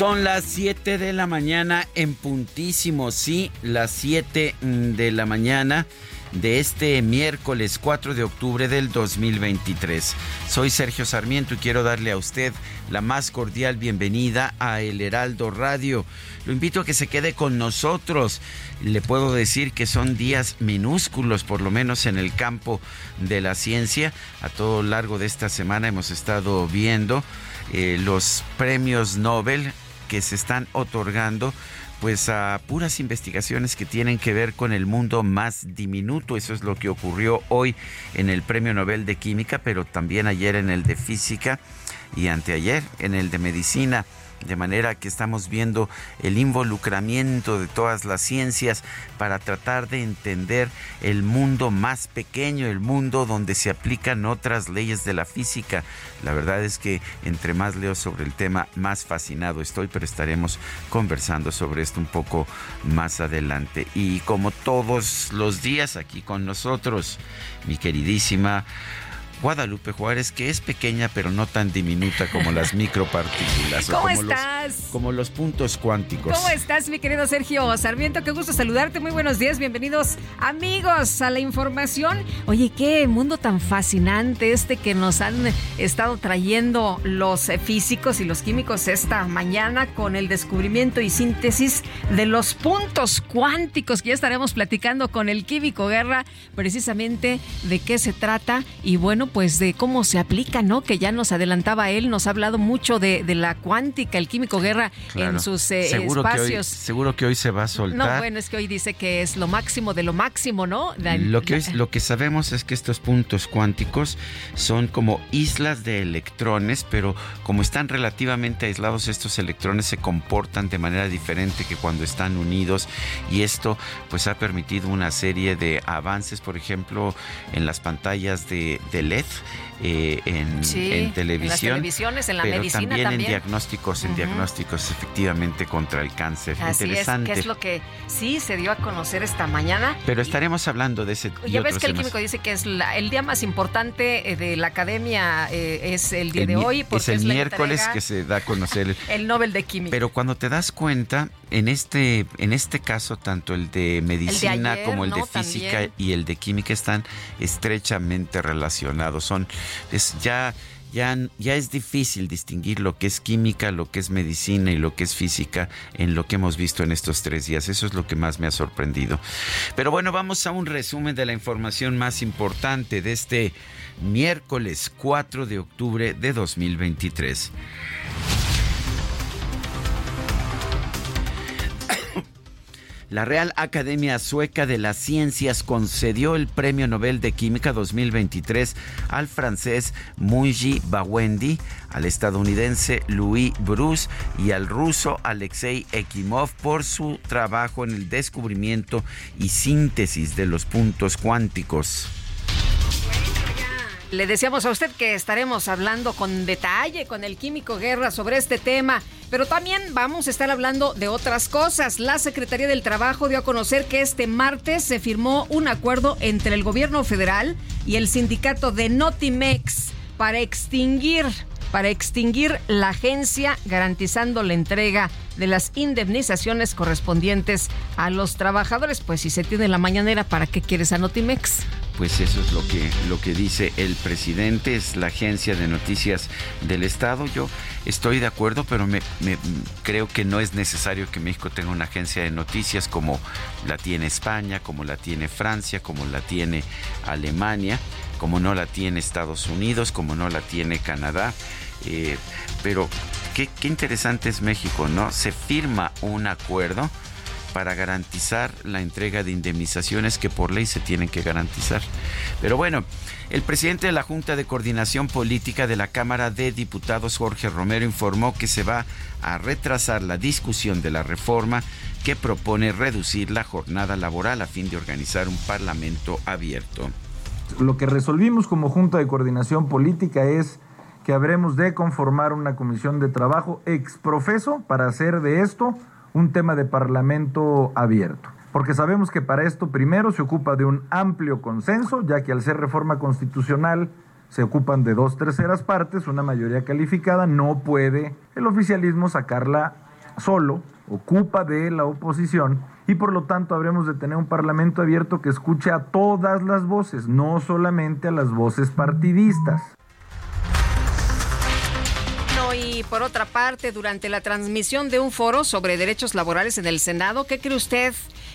Son las 7 de la mañana en puntísimo, sí, las 7 de la mañana de este miércoles 4 de octubre del 2023. Soy Sergio Sarmiento y quiero darle a usted la más cordial bienvenida a El Heraldo Radio. Lo invito a que se quede con nosotros. Le puedo decir que son días minúsculos, por lo menos en el campo de la ciencia. A todo lo largo de esta semana hemos estado viendo eh, los premios Nobel que se están otorgando pues a puras investigaciones que tienen que ver con el mundo más diminuto. Eso es lo que ocurrió hoy en el Premio Nobel de Química, pero también ayer en el de Física y anteayer en el de Medicina. De manera que estamos viendo el involucramiento de todas las ciencias para tratar de entender el mundo más pequeño, el mundo donde se aplican otras leyes de la física. La verdad es que entre más leo sobre el tema, más fascinado estoy, pero estaremos conversando sobre esto un poco más adelante. Y como todos los días aquí con nosotros, mi queridísima Guadalupe Juárez, que es pequeña pero no tan diminuta como las micropartículas. ¿Cómo como estás? Los, como los puntos cuánticos. ¿Cómo estás, mi querido Sergio Sarmiento? Qué gusto saludarte. Muy buenos días. Bienvenidos, amigos, a la información. Oye, qué mundo tan fascinante este que nos han estado trayendo los físicos y los químicos esta mañana con el descubrimiento y síntesis de los puntos cuánticos que ya estaremos platicando con el químico Guerra, precisamente de qué se trata y bueno, pues de cómo se aplica, ¿no? Que ya nos adelantaba él, nos ha hablado mucho de, de la cuántica, el químico Guerra Claro. en sus eh, seguro Que hoy, espacios. seguro que hoy se va a no, soltar. bueno, es que hoy dice que es lo máximo de lo máximo, ¿no? La- Lo que, la- lo que sabemos es que estos puntos cuánticos son como islas de electrones, pero como están relativamente aislados, estos electrones se comportan de manera diferente que cuando están unidos y esto pues ha permitido una serie de avances, por ejemplo, en las pantallas de, de LED. Life. Eh, en, Sí, en en las televisión, televisiones, en la pero medicina también, en diagnósticos, en diagnósticos efectivamente contra el cáncer. Así es, Interesante. que es lo que sí se dio a conocer esta mañana. Pero estaremos hablando de ese. Ya ves que el químico dice que es la- el día más importante eh, de la academia eh, es el día El de hoy porque es el es la miércoles entrega- que se da a conocer el, el Nobel de Química. Pero cuando te das cuenta, en este, en este caso, tanto el de medicina ayer, como el de física También. y el de química están estrechamente relacionados. Son, ya, ya, ya es difícil distinguir lo que es química, lo que es medicina y lo que es física en lo que hemos visto en estos tres días. Eso es lo que más me ha sorprendido. Pero bueno, vamos a un resumen de la información más importante de este miércoles 4 de octubre de 2023. La Real Academia Sueca de las Ciencias concedió el Premio Nobel de Química 2023 al francés Muji Bawendi, al estadounidense Louis Bruce y al ruso Alexei Ekimov por su trabajo en el descubrimiento y síntesis de los puntos cuánticos. Le decíamos a usted que estaremos hablando con detalle con el químico Guerra sobre este tema, pero también vamos a estar hablando de otras cosas. La Secretaría del Trabajo dio a conocer que este martes se firmó un acuerdo entre el gobierno federal y el sindicato de Notimex para extinguir para extinguir la agencia, garantizando la entrega de las indemnizaciones correspondientes a los trabajadores. Pues si se tiene la mañanera, ¿para qué quieres a Notimex? Pues eso es lo que, lo que dice el presidente, es la agencia de noticias del Estado. Yo estoy de acuerdo, pero me, creo que no es necesario que México tenga una agencia de noticias como la tiene España, como la tiene Francia, como la tiene Alemania, como no la tiene Estados Unidos, como no la tiene Canadá. Eh, pero qué, qué interesante es México, ¿no? Se firma un acuerdo para garantizar la entrega de indemnizaciones que por ley se tienen que garantizar. Pero bueno, el presidente de la Junta de Coordinación Política de la Cámara de Diputados, Jorge Romero, informó que se va a retrasar la discusión de la reforma que propone reducir la jornada laboral a fin de organizar un parlamento abierto. Lo que resolvimos como Junta de Coordinación Política es que habremos de conformar una comisión de trabajo exprofeso para hacer de esto un tema de parlamento abierto. Porque sabemos que para esto primero se ocupa de un amplio consenso, ya que al ser reforma constitucional se ocupan de dos terceras partes, una mayoría calificada, no puede el oficialismo sacarla solo, ocupa de la oposición y por lo tanto habremos de tener un parlamento abierto que escuche a todas las voces, no solamente a las voces partidistas y por otra parte, durante la transmisión de un foro sobre derechos laborales en el Senado, ¿qué cree usted?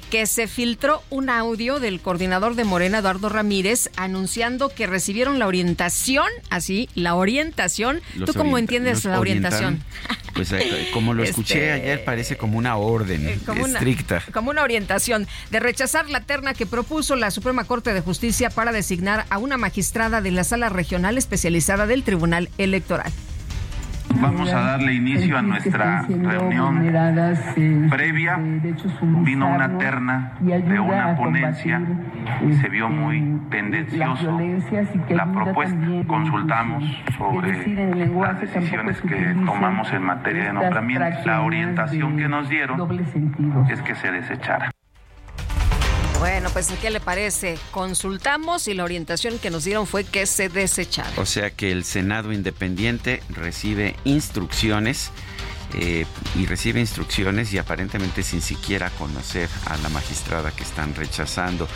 Que se filtró un audio del coordinador de Morena, Eduardo Ramírez, anunciando que recibieron la orientación, así, la orientación. ¿Tú cómo entiendes la orientación? Pues eh, como lo escuché este, ayer, parece como una orden eh, estricta. como una orientación de rechazar la terna que propuso la Suprema Corte de Justicia para designar a una magistrada de la Sala Regional Especializada del Tribunal Electoral. Vamos a darle inicio a nuestra reunión previa. Vino una terna de una ponencia y se vio muy tendencioso la propuesta. Consultamos sobre las decisiones que tomamos en materia de nombramiento. La orientación que nos dieron es que se desechara. Bueno, pues ¿qué le parece? Consultamos y la orientación que nos dieron fue que se desechara. O sea que el Senado Independiente recibe instrucciones eh, y recibe instrucciones y aparentemente sin siquiera conocer a la magistrada que están rechazando.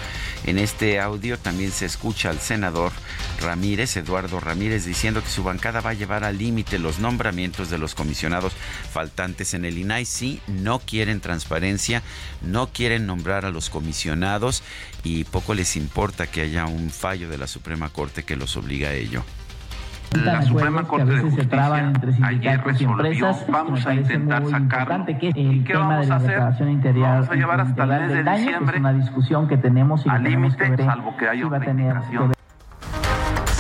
En este audio también se escucha al senador Ramírez, Eduardo Ramírez, diciendo que su bancada va a llevar al límite los nombramientos de los comisionados faltantes en el INAI. Sí, no quieren transparencia, no quieren nombrar a los comisionados y poco les importa que haya un fallo de la Suprema Corte que los obliga a ello. La Suprema Corte de Justicia ayer resolvió, vamos a intentar sacarlo. ¿Y qué vamos a hacer? Vamos a llevar hasta el mes de diciembre una discusión que tenemos al límite, salvo que haya otra indicación.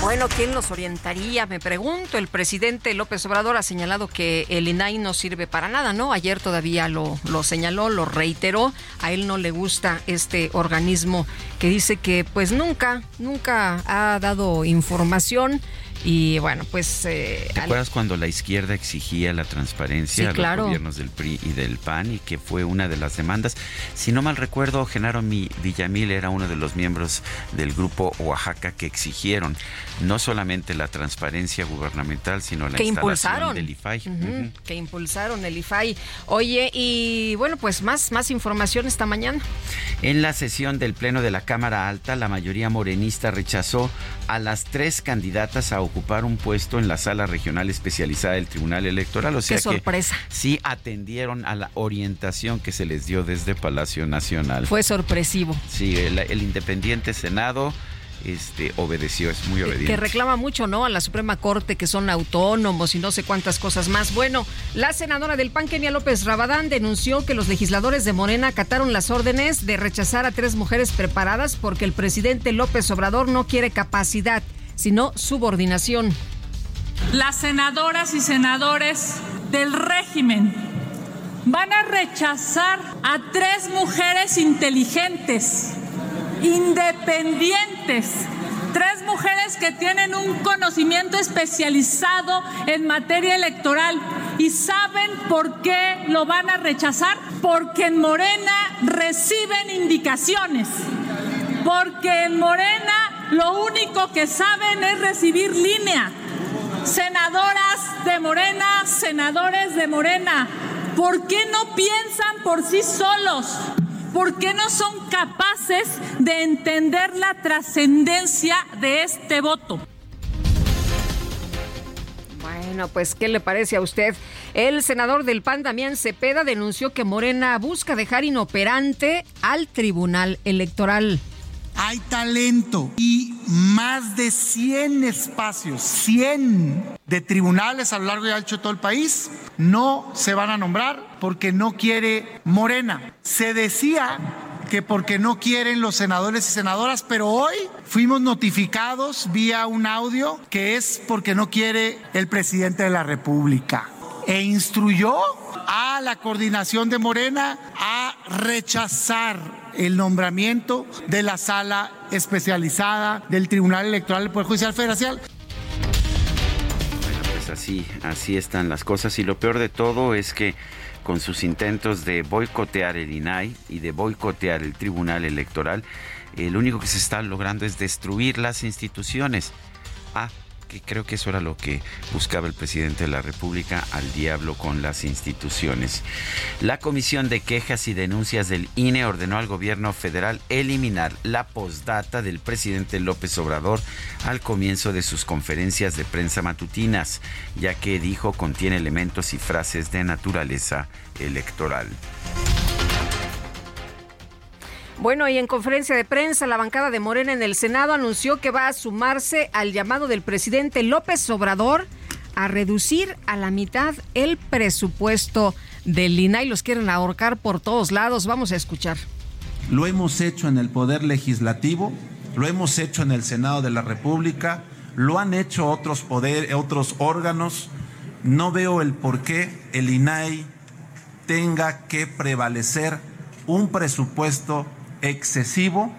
Bueno, ¿quién los orientaría? Me pregunto. El presidente López Obrador ha señalado que el INAI no sirve para nada, ¿no? Ayer todavía lo, lo señaló, lo reiteró. A él no le gusta este organismo que dice que pues nunca, nunca ha dado información y bueno, pues... Eh, ¿Te acuerdas cuando la izquierda exigía la transparencia a los gobiernos del PRI y del PAN y que fue una de las demandas? Si no mal recuerdo, Genaro Villamil era uno de los miembros del grupo Oaxaca que exigieron no solamente la transparencia gubernamental, sino la que instalación del IFAI. Que impulsaron el IFAI. Oye, y bueno, pues más, más información esta mañana. En la sesión del Pleno de la Cámara Alta, la mayoría morenista rechazó a las tres candidatas a ocupar un puesto en la sala regional especializada del Tribunal Electoral. O sea Qué sorpresa. sí atendieron a la orientación que se les dio desde Palacio Nacional. Fue sorpresivo. Sí, el Independiente Senado este, obedeció, es muy obediente. Que reclama mucho, ¿no? A la Suprema Corte que son autónomos y no sé cuántas cosas más. Bueno, la senadora del PAN, Kenia López Rabadán, denunció que los legisladores de Morena acataron las órdenes de rechazar a tres mujeres preparadas porque el presidente López Obrador no quiere capacidad, sino subordinación. Las senadoras y senadores del régimen van a rechazar a tres mujeres inteligentes independientes. Tres mujeres que tienen un conocimiento especializado en materia electoral. ¿Y saben por qué lo van a rechazar? Porque en Morena reciben indicaciones. Porque en Morena lo único que saben es recibir línea. Senadoras de Morena, senadores de Morena, ¿por qué no piensan por sí solos? ¿Por qué no son capaces de entender la trascendencia de este voto? Bueno, pues, ¿qué le parece a usted? El senador del PAN, Damián Cepeda, denunció que Morena busca dejar inoperante al Tribunal Electoral. Hay talento y más de 100 espacios, 100 de tribunales a lo largo y ancho de todo el país, no se van a nombrar porque no quiere Morena. Se decía que porque no quieren los senadores y senadoras, pero hoy fuimos notificados vía un audio que es porque no quiere el presidente de la República. E instruyó a la coordinación de Morena a rechazar el nombramiento de la sala especializada del Tribunal Electoral del Poder Judicial Federal Bueno, pues así, así están las cosas y lo peor de todo es que con sus intentos de boicotear el INAI y de boicotear el Tribunal Electoral, el único que se está logrando es destruir las instituciones. Ah, que creo que eso era lo que buscaba el presidente de la República al diablo con las instituciones. La Comisión de Quejas y Denuncias del INE ordenó al gobierno federal eliminar la postdata del presidente López Obrador al comienzo de sus conferencias de prensa matutinas, ya que dijo contiene elementos y frases de naturaleza electoral. Bueno, y en conferencia de prensa, la bancada de Morena en el Senado anunció que va a sumarse al llamado del presidente López Obrador a reducir a la mitad el presupuesto del INAI. Los quieren ahorcar por todos lados. Vamos a escuchar. Lo hemos hecho en el Poder Legislativo, lo hemos hecho en el Senado de la República, lo han hecho otros, poder, otros órganos. No veo el por qué el INAI tenga que prevalecer un presupuesto excesivo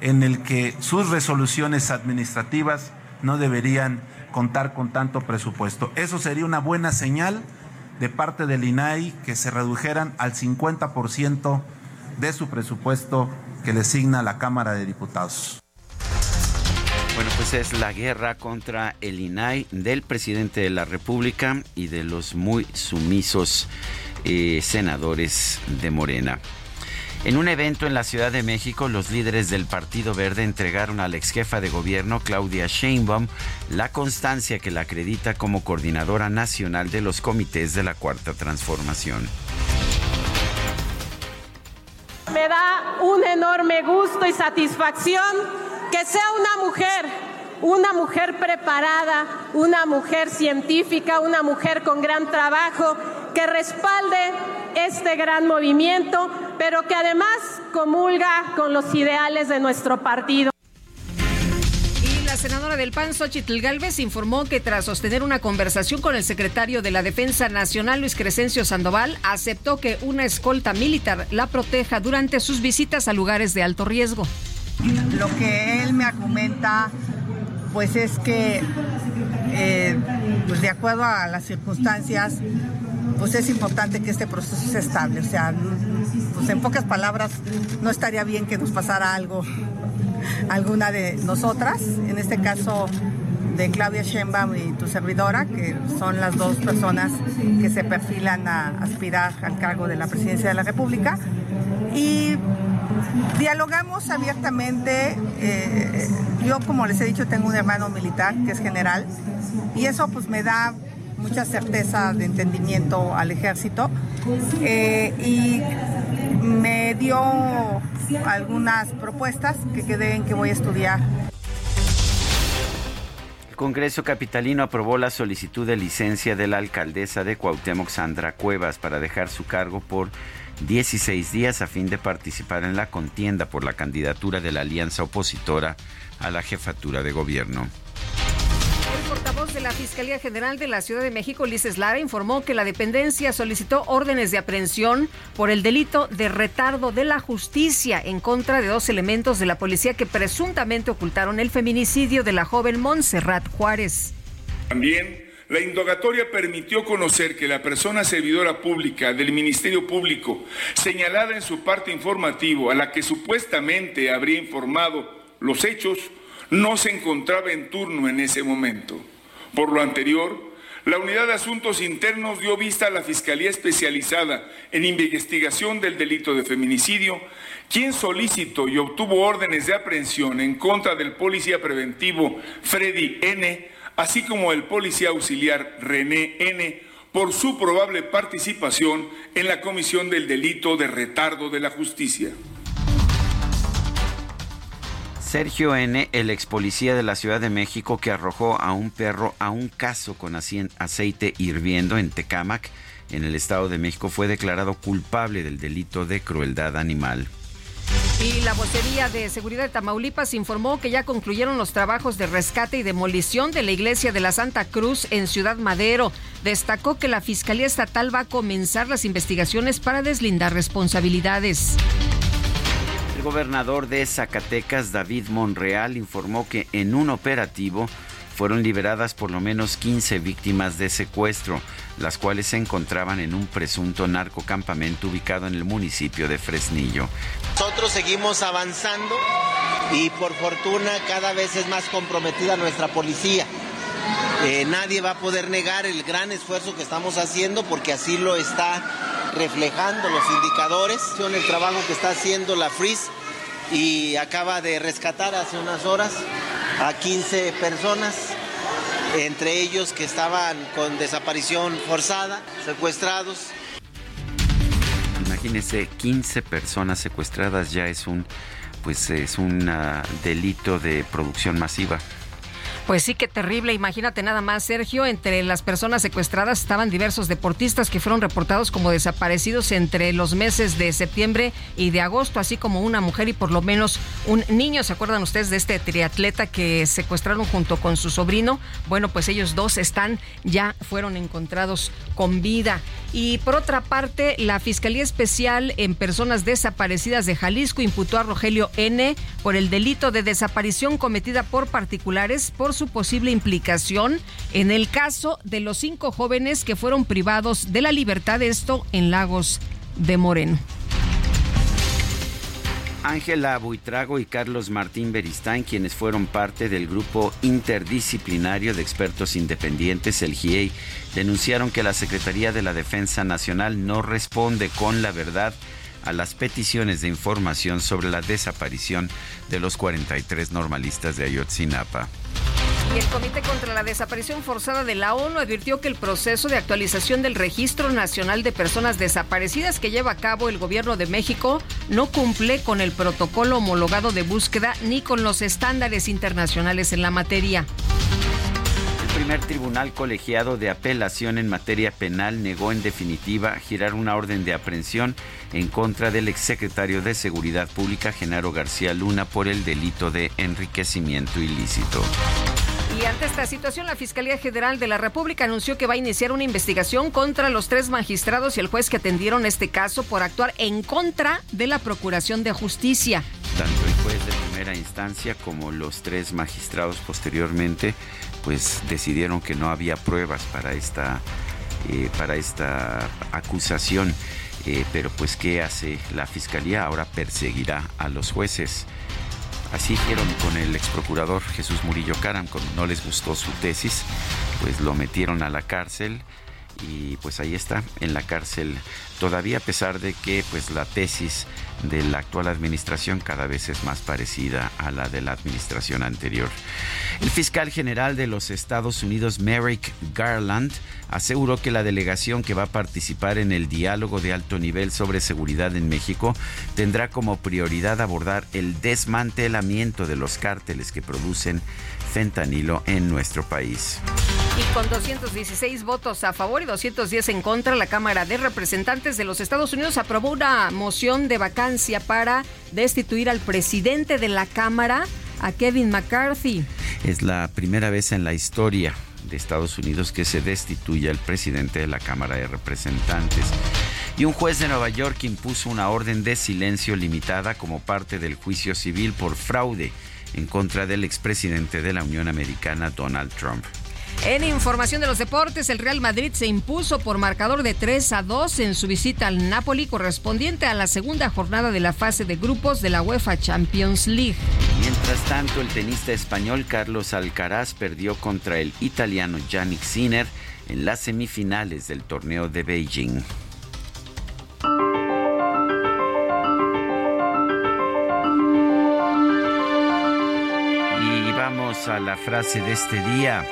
en el que sus resoluciones administrativas no deberían contar con tanto presupuesto. Eso sería una buena señal de parte del INAI que se redujeran al 50% de su presupuesto que le asigna la Cámara de Diputados. Bueno, pues es la guerra contra el INAI del presidente de la República y de los muy sumisos eh, senadores de Morena. En un evento en la Ciudad de México, los líderes del Partido Verde entregaron a la ex jefa de gobierno, Claudia Sheinbaum, la constancia que la acredita como coordinadora nacional de los comités de la Cuarta Transformación. Me da un enorme gusto y satisfacción que sea una mujer, una mujer preparada, una mujer científica, una mujer con gran trabajo, que respalde este gran movimiento, pero que además comulga con los ideales de nuestro partido. Y la senadora del PAN, Xochitl Galvez, informó que tras sostener una conversación con el secretario de la Defensa Nacional, Luis Crescencio Sandoval, aceptó que una escolta militar la proteja durante sus visitas a lugares de alto riesgo. Lo que él me argumenta, pues es que, eh, pues de acuerdo a las circunstancias, pues es importante que este proceso sea estable. O sea, pues en pocas palabras, no estaría bien que nos pasara algo, alguna de nosotras, en este caso de Claudia Sheinbaum y tu servidora, que son las dos personas que se perfilan a aspirar al cargo de la presidencia de la República. Y dialogamos abiertamente. Eh, yo, como les he dicho, tengo un hermano militar que es general y eso pues me da mucha certeza de entendimiento al ejército eh, y me dio algunas propuestas que quedé en que voy a estudiar. El Congreso Capitalino aprobó la solicitud de licencia de la alcaldesa de Cuauhtémoc, Sandra Cuevas, para dejar su cargo por 16 días a fin de participar en la contienda por la candidatura de la alianza opositora a la jefatura de gobierno. El portavoz de la Fiscalía General de la Ciudad de México, Ulises Lara, informó que la dependencia solicitó órdenes de aprehensión por el delito de retardo de la justicia en contra de dos elementos de la policía que presuntamente ocultaron el feminicidio de la joven Montserrat Juárez. También la indagatoria permitió conocer que la persona servidora pública del Ministerio Público, señalada en su parte informativo, a la que supuestamente habría informado los hechos, no se encontraba en turno en ese momento. Por lo anterior, La Unidad de Asuntos Internos dio vista a la Fiscalía Especializada en Investigación del Delito de Feminicidio, quien solicitó y obtuvo órdenes de aprehensión en contra del policía preventivo Freddy N., así como el policía auxiliar René N., por su probable participación en la comisión del delito de retardo de la justicia. Sergio N., el ex policía de la Ciudad de México que arrojó a un perro a un caso con aceite hirviendo en Tecámac, en el Estado de México, fue declarado culpable del delito de crueldad animal. Y la vocería de seguridad de Tamaulipas informó que ya concluyeron los trabajos de rescate y demolición de la iglesia de la Santa Cruz en Ciudad Madero. Destacó que la Fiscalía Estatal va a comenzar las investigaciones para deslindar responsabilidades. Gobernador de Zacatecas, David Monreal, informó que en un operativo fueron liberadas por lo menos 15 víctimas de secuestro, las cuales se encontraban en un presunto narcocampamento ubicado en el municipio de Fresnillo. Nosotros seguimos avanzando y por fortuna cada vez es más comprometida nuestra policía. Eh, nadie va a poder negar el gran esfuerzo que estamos haciendo porque así lo está reflejando los indicadores. El trabajo que está haciendo la FRIS y acaba de rescatar hace unas horas a 15 personas, entre ellos que estaban con desaparición forzada, secuestrados. Imagínense, 15 personas secuestradas ya es un pues es un ah, delito de producción masiva. Pues sí, qué terrible. Imagínate nada más, Sergio. Entre las personas secuestradas estaban diversos deportistas que fueron reportados como desaparecidos entre los meses de septiembre y de agosto, así como una mujer y por lo menos un niño. ¿Se acuerdan ustedes de este triatleta que secuestraron junto con su sobrino? Bueno, pues ellos dos están, ya fueron encontrados con vida. Y por otra parte, la Fiscalía Especial en Personas Desaparecidas de Jalisco imputó a Rogelio N. por el delito de desaparición cometida por particulares por su posible implicación en el caso de los cinco jóvenes que fueron privados de la libertad, esto en Lagos de Moreno. Ángela Buitrago y Carlos Martín Beristain, quienes fueron parte del grupo interdisciplinario de expertos independientes, el GIEI, denunciaron que la Secretaría de la Defensa Nacional no responde con la verdad a las peticiones de información sobre la desaparición de los 43 normalistas de Ayotzinapa. El Comité contra la Desaparición Forzada de la ONU advirtió que el proceso de actualización del Registro Nacional de Personas Desaparecidas que lleva a cabo el Gobierno de México no cumple con el protocolo homologado de búsqueda ni con los estándares internacionales en la materia primer tribunal colegiado de apelación en materia penal negó en definitiva girar una orden de aprehensión en contra del exsecretario de Seguridad Pública, Genaro García Luna, por el delito de enriquecimiento ilícito. Y ante esta situación, la Fiscalía General de la República anunció que va a iniciar una investigación contra los tres magistrados y el juez que atendieron este caso por actuar en contra de la Procuración de Justicia. Tanto el juez de primera instancia como los tres magistrados posteriormente pues decidieron que no había pruebas para esta, eh, para esta acusación. Eh, pero pues ¿qué hace la fiscalía? Ahora perseguirá a los jueces. Así hicieron con el ex procurador Jesús Murillo Caram, cuando no les gustó su tesis, pues lo metieron a la cárcel y pues ahí está en la cárcel todavía a pesar de que pues la tesis de la actual administración cada vez es más parecida a la de la administración anterior. El fiscal general de los Estados Unidos, Merrick Garland, aseguró que la delegación que va a participar en el diálogo de alto nivel sobre seguridad en México tendrá como prioridad abordar el desmantelamiento de los cárteles que producen fentanilo en nuestro país. Y con 216 votos a favor y 210 en contra, la Cámara de Representantes de los Estados Unidos aprobó una moción de vacancia para destituir al presidente de la Cámara, a Kevin McCarthy. Es la primera vez en la historia de Estados Unidos que se destituye al presidente de la Cámara de Representantes. Y un juez de Nueva York impuso una orden de silencio limitada como parte del juicio civil por fraude en contra del expresidente de la Unión Americana, Donald Trump. En información de los deportes, el Real Madrid se impuso por marcador de 3 a 2 en su visita al Napoli correspondiente a la segunda jornada de la fase de grupos de la UEFA Champions League. Mientras tanto, el tenista español Carlos Alcaraz perdió contra el italiano Yannick Sinner en las semifinales del torneo de Beijing. Y vamos a la frase de este día.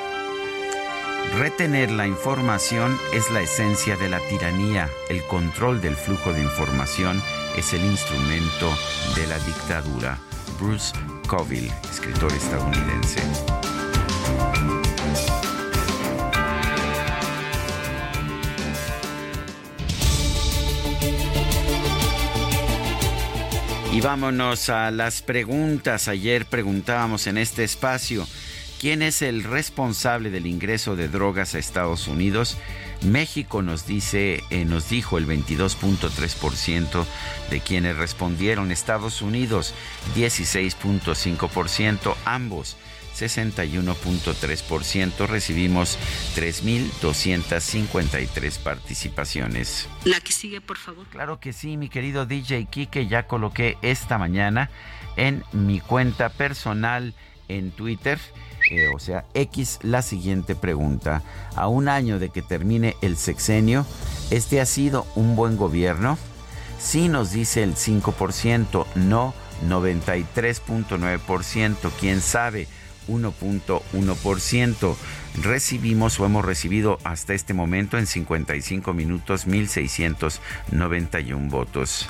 Retener la información es la esencia de la tiranía. El control del flujo de información es el instrumento de la dictadura. Bruce Coville, escritor estadounidense. Y vámonos a las preguntas. Ayer preguntábamos en este espacio, ¿quién es el responsable del ingreso de drogas a Estados Unidos? México nos dice, eh, nos dijo el 22.3% de quienes respondieron. Estados Unidos 16.5%, ambos 61.3%. Recibimos 3.253 participaciones. La que sigue, por favor. Claro que sí, mi querido DJ Kike, ya coloqué esta mañana en mi cuenta personal en Twitter. Eh, o sea, X la siguiente pregunta. A un año de que termine el sexenio, ¿este ha sido un buen gobierno? Sí nos dice el 5%, no 93.9%, quién sabe 1.1%. Recibimos o hemos recibido hasta este momento en 55 minutos 1.691 votos.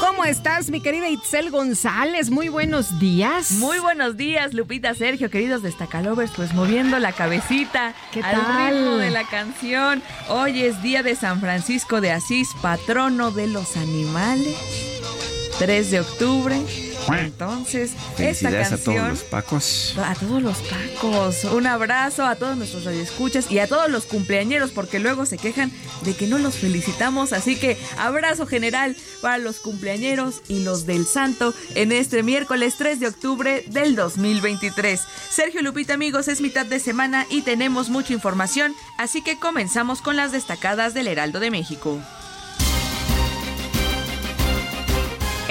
¿Cómo estás, mi querida Itzel González? Muy buenos días. Muy buenos días, Lupita, Sergio, queridos destacalovers, pues moviendo la cabecita ¿Qué al tal? ritmo de la canción. Hoy es día de San Francisco de Asís, patrono de los animales. 3 de octubre. Entonces, esta Felicidades a canción todos los pacos. a todos los pacos, un abrazo a todos nuestros radioescuchas y a todos los cumpleañeros porque luego se quejan de que no los felicitamos, así que abrazo general para los cumpleañeros y los del santo en este miércoles 3 de octubre del 2023. Sergio Lupita amigos, es mitad de semana y tenemos mucha información, así que comenzamos con las destacadas del Heraldo de México.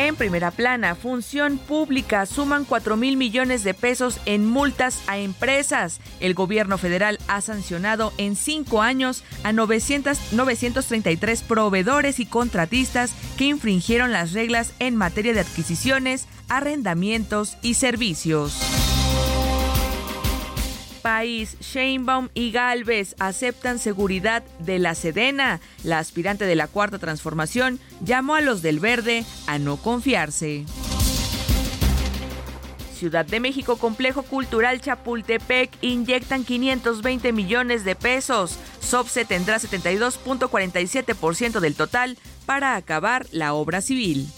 En primera plana, función pública suman 4 mil millones de pesos en multas a empresas. El gobierno federal ha sancionado en cinco años a 900 933 proveedores y contratistas que infringieron las reglas en materia de adquisiciones, arrendamientos y servicios. País, Sheinbaum y Galvez aceptan seguridad de la Sedena. La aspirante de la Cuarta Transformación llamó a los del Verde a no confiarse. Ciudad de México Complejo Cultural Chapultepec inyectan 520 millones de pesos. SOPSE tendrá 72.47% del total para acabar la obra civil.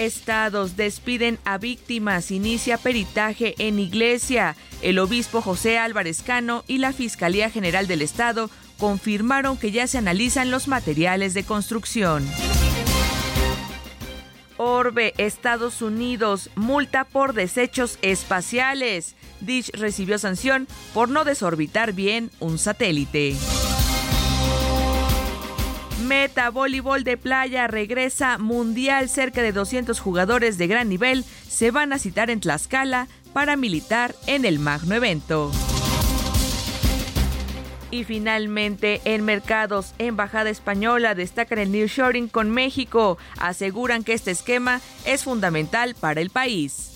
Estados despiden a víctimas, inicia peritaje en iglesia. El obispo José Álvarez Cano y la Fiscalía General del Estado confirmaron que ya se analizan los materiales de construcción. Orbe, Estados Unidos, multa por desechos espaciales. Dish recibió sanción por no desorbitar bien un satélite. Meta Voleibol de Playa regresa mundial. Cerca de 200 jugadores de gran nivel se van a citar en Tlaxcala para militar en el magno evento. Y finalmente, en mercados, Embajada Española destacan el nearshoring con México. Aseguran que este esquema es fundamental para el país.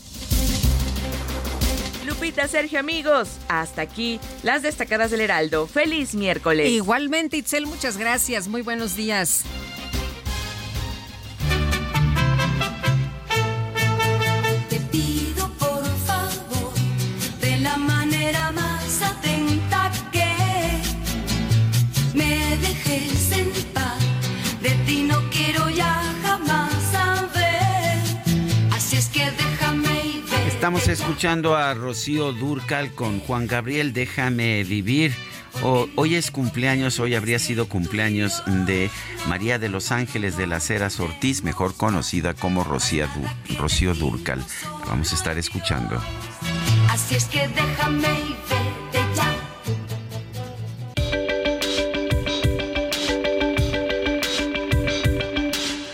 Lupita, Sergio, amigos, hasta aquí las destacadas del Heraldo. Feliz miércoles. Igualmente, Itzel, muchas gracias. Muy buenos días. Te pido por favor, de la manera más atenta que me dejes en paz. De ti no quiero ya jamás saber. Así es que de Estamos escuchando a Rocío Durcal con Juan Gabriel, déjame vivir. Hoy es cumpleaños, hoy habría sido cumpleaños de María de los Ángeles de las Heras Ortiz, mejor conocida como Rocía Du- Rocío Durcal. Vamos a estar escuchando. Así es que déjame y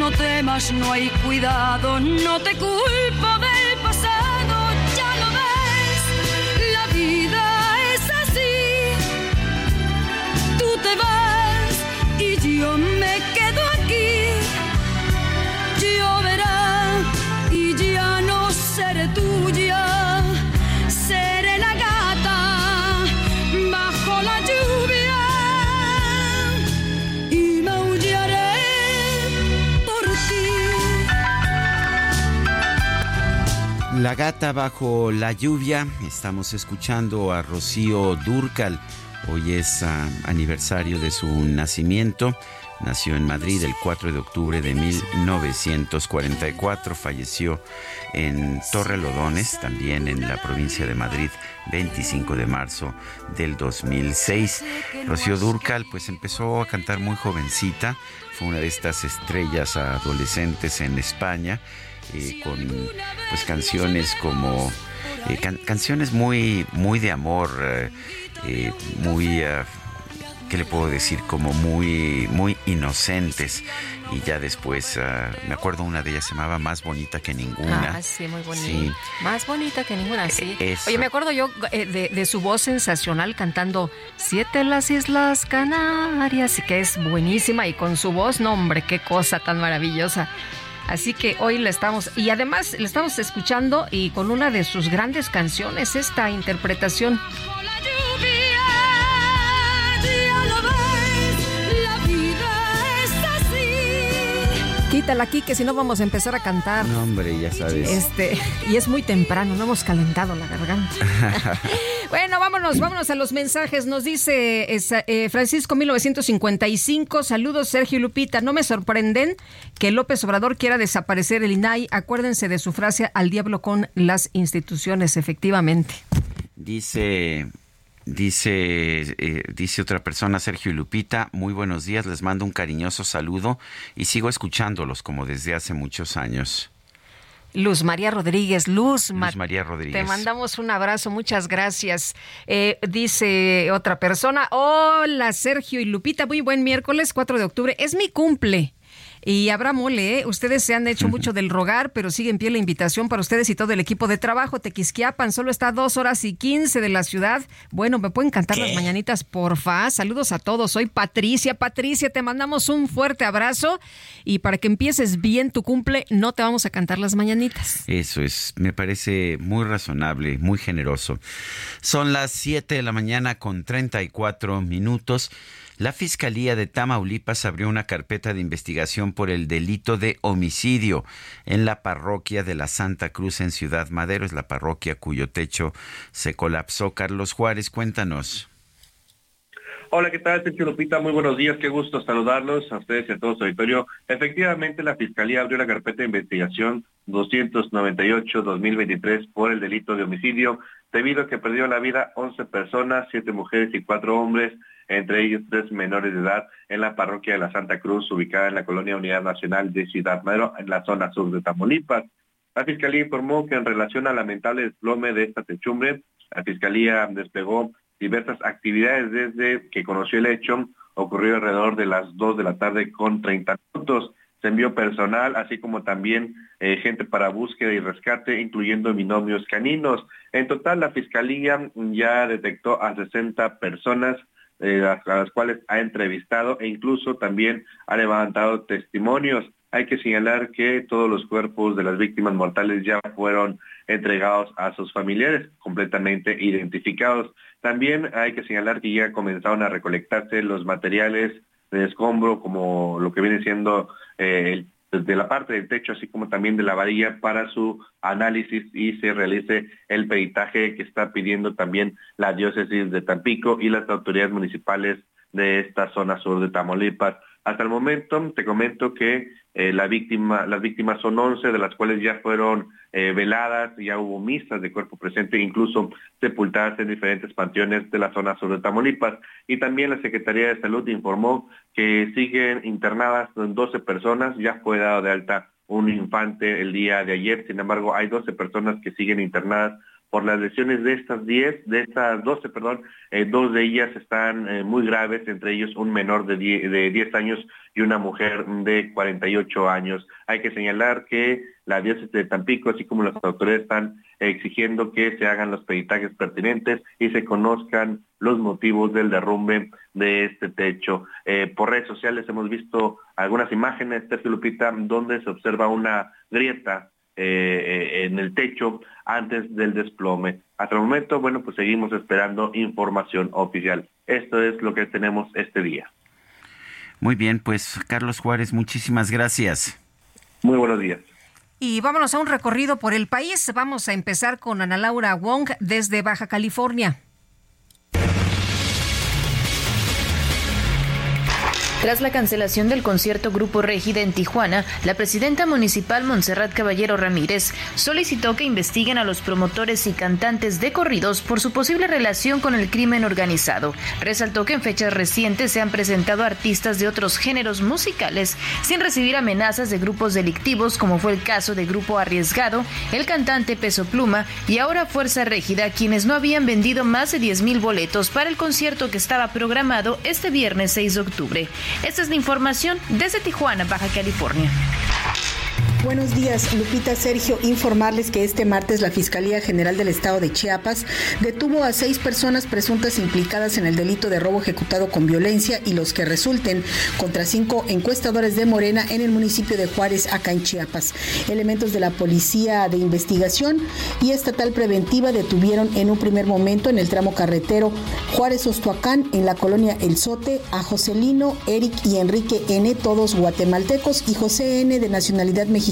No temas, no hay cuidado, no te culpo La gata bajo la lluvia. Estamos escuchando a Rocío Durcal. Hoy es ah, aniversario de su nacimiento. Nació en Madrid el 4 de octubre de 1944. Falleció en Torrelodones, también en la provincia de Madrid, 25 de marzo del 2006. Rocío Durcal pues empezó a cantar muy jovencita. Fue una de estas estrellas adolescentes en España. Eh, con pues canciones como eh, can- canciones muy muy de amor eh, eh, muy ah, qué le puedo decir como muy muy inocentes y ya después ah, me acuerdo una de ellas se llamaba más bonita que ninguna Ah, sí, muy bonita. Sí. Más bonita que ninguna, sí. eso. Oye, me acuerdo yo eh, de, de su voz sensacional cantando Siete las Islas Canarias, que es buenísima, y con su voz, no hombre, qué cosa tan maravillosa. Así que hoy la estamos, y además la estamos escuchando y con una de sus grandes canciones, esta interpretación. Quítala aquí, que si no vamos a empezar a cantar. no hombre ya sabes Este, y es muy temprano, no hemos calentado la garganta. Bueno, vámonos, vámonos a los mensajes. Nos dice eh, Francisco 1955, saludos Sergio y Lupita. No me sorprenden que López Obrador quiera desaparecer el INAI. Acuérdense de su frase al diablo con las instituciones, efectivamente. Dice, dice, eh, dice otra persona, Sergio y Lupita, muy buenos días, les mando un cariñoso saludo y sigo escuchándolos como desde hace muchos años. Luz María Rodríguez, Luz, Ma- Luz María Rodríguez. Te mandamos un abrazo, muchas gracias. Eh, dice otra persona, hola Sergio y Lupita, muy buen miércoles 4 de octubre, es mi cumple. Y habrá mole, ¿eh? Ustedes se han hecho mucho del rogar, pero sigue en pie la invitación para ustedes y todo el equipo de trabajo. Tequisquiapan solo está a dos horas y quince de la ciudad. Bueno, ¿me pueden cantar las mañanitas, porfa? Saludos a todos. Soy Patricia. Patricia, te mandamos un fuerte abrazo. Y para que empieces bien tu cumple, no te vamos a cantar las mañanitas. Eso es, me parece muy razonable, muy generoso. Son las 7 de la mañana con 34 minutos. La Fiscalía de Tamaulipas abrió una carpeta de investigación por el delito de homicidio en la parroquia de la Santa Cruz en Ciudad Madero. Es la parroquia cuyo techo se colapsó. Carlos Juárez, cuéntanos. Hola, ¿qué tal, Sergio Lupita? Muy buenos días, qué gusto saludarlos a ustedes y a todo su auditorio. Efectivamente, la Fiscalía abrió la carpeta de investigación 298-2023 por el delito de homicidio, debido a que perdió la vida 11 personas, 7 mujeres y 4 hombres, entre ellos tres menores de edad, en la parroquia de la Santa Cruz, ubicada en la colonia Unidad Nacional de Ciudad Madero, en la zona sur de Tamaulipas. La Fiscalía informó que en relación al lamentable desplome de esta techumbre, la Fiscalía desplegó diversas actividades desde que conoció el hecho, ocurrió alrededor de las 2 de la tarde con 30 minutos. Se envió personal, así como también eh, gente para búsqueda y rescate, incluyendo binomios caninos. En total, la Fiscalía ya detectó a 60 personas eh, a las cuales ha entrevistado e incluso también ha levantado testimonios. Hay que señalar que todos los cuerpos de las víctimas mortales ya fueron entregados a sus familiares, completamente identificados. También hay que señalar que ya comenzaron a recolectarse los materiales de escombro, como lo que viene siendo eh, de la parte del techo, así como también de la varilla para su análisis y se realice el peritaje que está pidiendo también la diócesis de Tampico y las autoridades municipales de esta zona sur de Tamaulipas. Hasta el momento te comento que eh, las víctimas son 11, de las cuales ya fueron eh, veladas, ya hubo misas de cuerpo presente, incluso sepultadas en diferentes panteones de la zona sur de Tamaulipas. Y también la Secretaría de Salud informó que siguen internadas 12 personas, ya fue dado de alta un infante el día de ayer, sin embargo hay 12 personas que siguen internadas por las lesiones de estas 10, de estas 12, perdón, eh, dos de ellas están eh, muy graves, entre ellos un menor de 10, de 10 años y una mujer de 48 años. Hay que señalar que la diócesis de Tampico, así como las autoridades están exigiendo que se hagan los peritajes pertinentes y se conozcan los motivos del derrumbe de este techo. Eh, por redes sociales hemos visto algunas imágenes, Tercio Lupita, donde se observa una grieta eh, en el techo antes del desplome. Hasta el momento, bueno, pues seguimos esperando información oficial. Esto es lo que tenemos este día. Muy bien, pues Carlos Juárez, muchísimas gracias. Muy buenos días. Y vámonos a un recorrido por el país. Vamos a empezar con Ana Laura Wong desde Baja California. Tras la cancelación del concierto Grupo Régida en Tijuana, la presidenta municipal Montserrat Caballero Ramírez solicitó que investiguen a los promotores y cantantes de corridos por su posible relación con el crimen organizado. Resaltó que en fechas recientes se han presentado artistas de otros géneros musicales sin recibir amenazas de grupos delictivos, como fue el caso de Grupo Arriesgado, el cantante Peso Pluma y ahora Fuerza Régida, quienes no habían vendido más de 10 mil boletos para el concierto que estaba programado este viernes 6 de octubre. Esta es la información desde Tijuana, Baja California. Buenos días, Lupita Sergio. Informarles que este martes la Fiscalía General del Estado de Chiapas detuvo a seis personas presuntas implicadas en el delito de robo ejecutado con violencia y los que resulten contra cinco encuestadores de Morena en el municipio de Juárez, acá en Chiapas. Elementos de la Policía de Investigación y Estatal Preventiva detuvieron en un primer momento en el tramo carretero Juárez-Ostuacán, en la colonia El Sote, a Joselino, Eric y Enrique N., todos guatemaltecos, y José N., de nacionalidad mexicana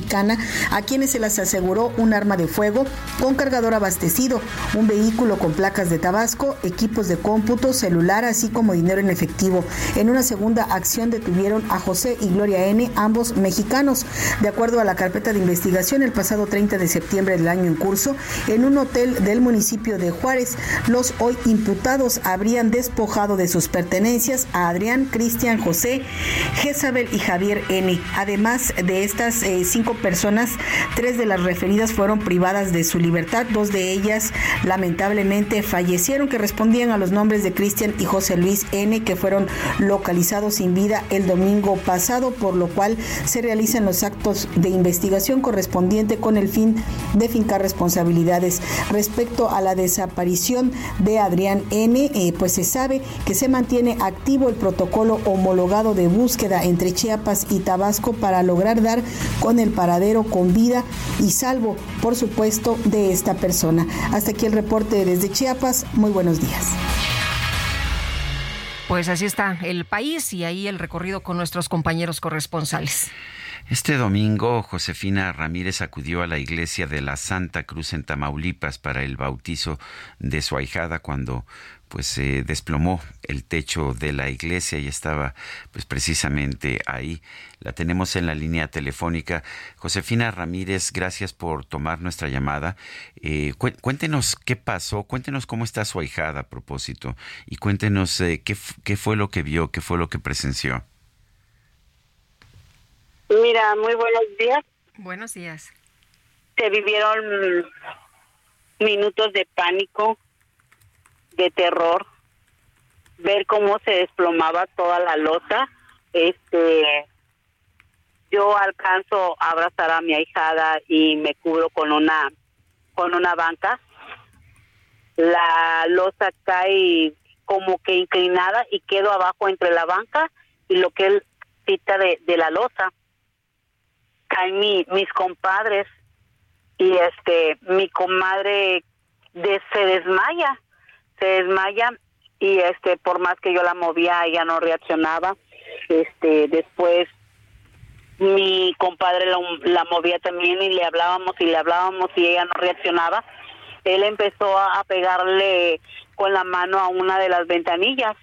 a quienes se les aseguró un arma de fuego con cargador abastecido, un vehículo con placas de Tabasco, equipos de cómputo, celular, así como dinero en efectivo. En una segunda acción detuvieron a José y Gloria N., ambos mexicanos. De acuerdo a la carpeta de investigación, el pasado 30 de septiembre del año en curso, en un hotel del municipio de Juárez, los hoy imputados habrían despojado de sus pertenencias a Adrián, Cristian, José, Jezabel y Javier N. Además de estas eh, cinco personas, tres de las referidas fueron privadas de su libertad, dos de ellas lamentablemente fallecieron, que respondían a los nombres de Cristian y José Luis N, que fueron localizados sin vida el domingo pasado, por lo cual se realizan los actos de investigación correspondiente con el fin de fincar responsabilidades. Respecto a la desaparición de Adrián N, eh, pues se sabe que se mantiene activo el protocolo homologado de búsqueda entre Chiapas y Tabasco para lograr dar con el paradero con vida y salvo, por supuesto, de esta persona. Hasta aquí el reporte desde Chiapas. Muy buenos días. Pues así está el país y ahí el recorrido con nuestros compañeros corresponsales. Este domingo, Josefina Ramírez acudió a la iglesia de la Santa Cruz en Tamaulipas para el bautizo de su ahijada cuando pues se desplomó el techo de la iglesia y estaba pues precisamente ahí. La tenemos en la línea telefónica. Josefina Ramírez, gracias por tomar nuestra llamada. Eh, cuéntenos qué pasó, cuéntenos cómo está su ahijada a propósito y cuéntenos eh, qué, qué fue lo que vio, qué fue lo que presenció. Mira, muy buenos días. Buenos días. Se vivieron minutos de pánico, de terror, ver cómo se desplomaba toda la lota. Este, yo alcanzo a abrazar a mi ahijada y me cubro con una con una banca. La losa cae como que inclinada y quedo abajo entre la banca y lo que él cita de, de la losa. Caen mi, mis compadres y este mi comadre de, se desmaya se desmaya y este por más que yo la movía ella no reaccionaba. Este después mi compadre la, movía también y le hablábamos y le hablábamos y ella no reaccionaba. Él empezó a, pegarle con la mano a una de las ventanillas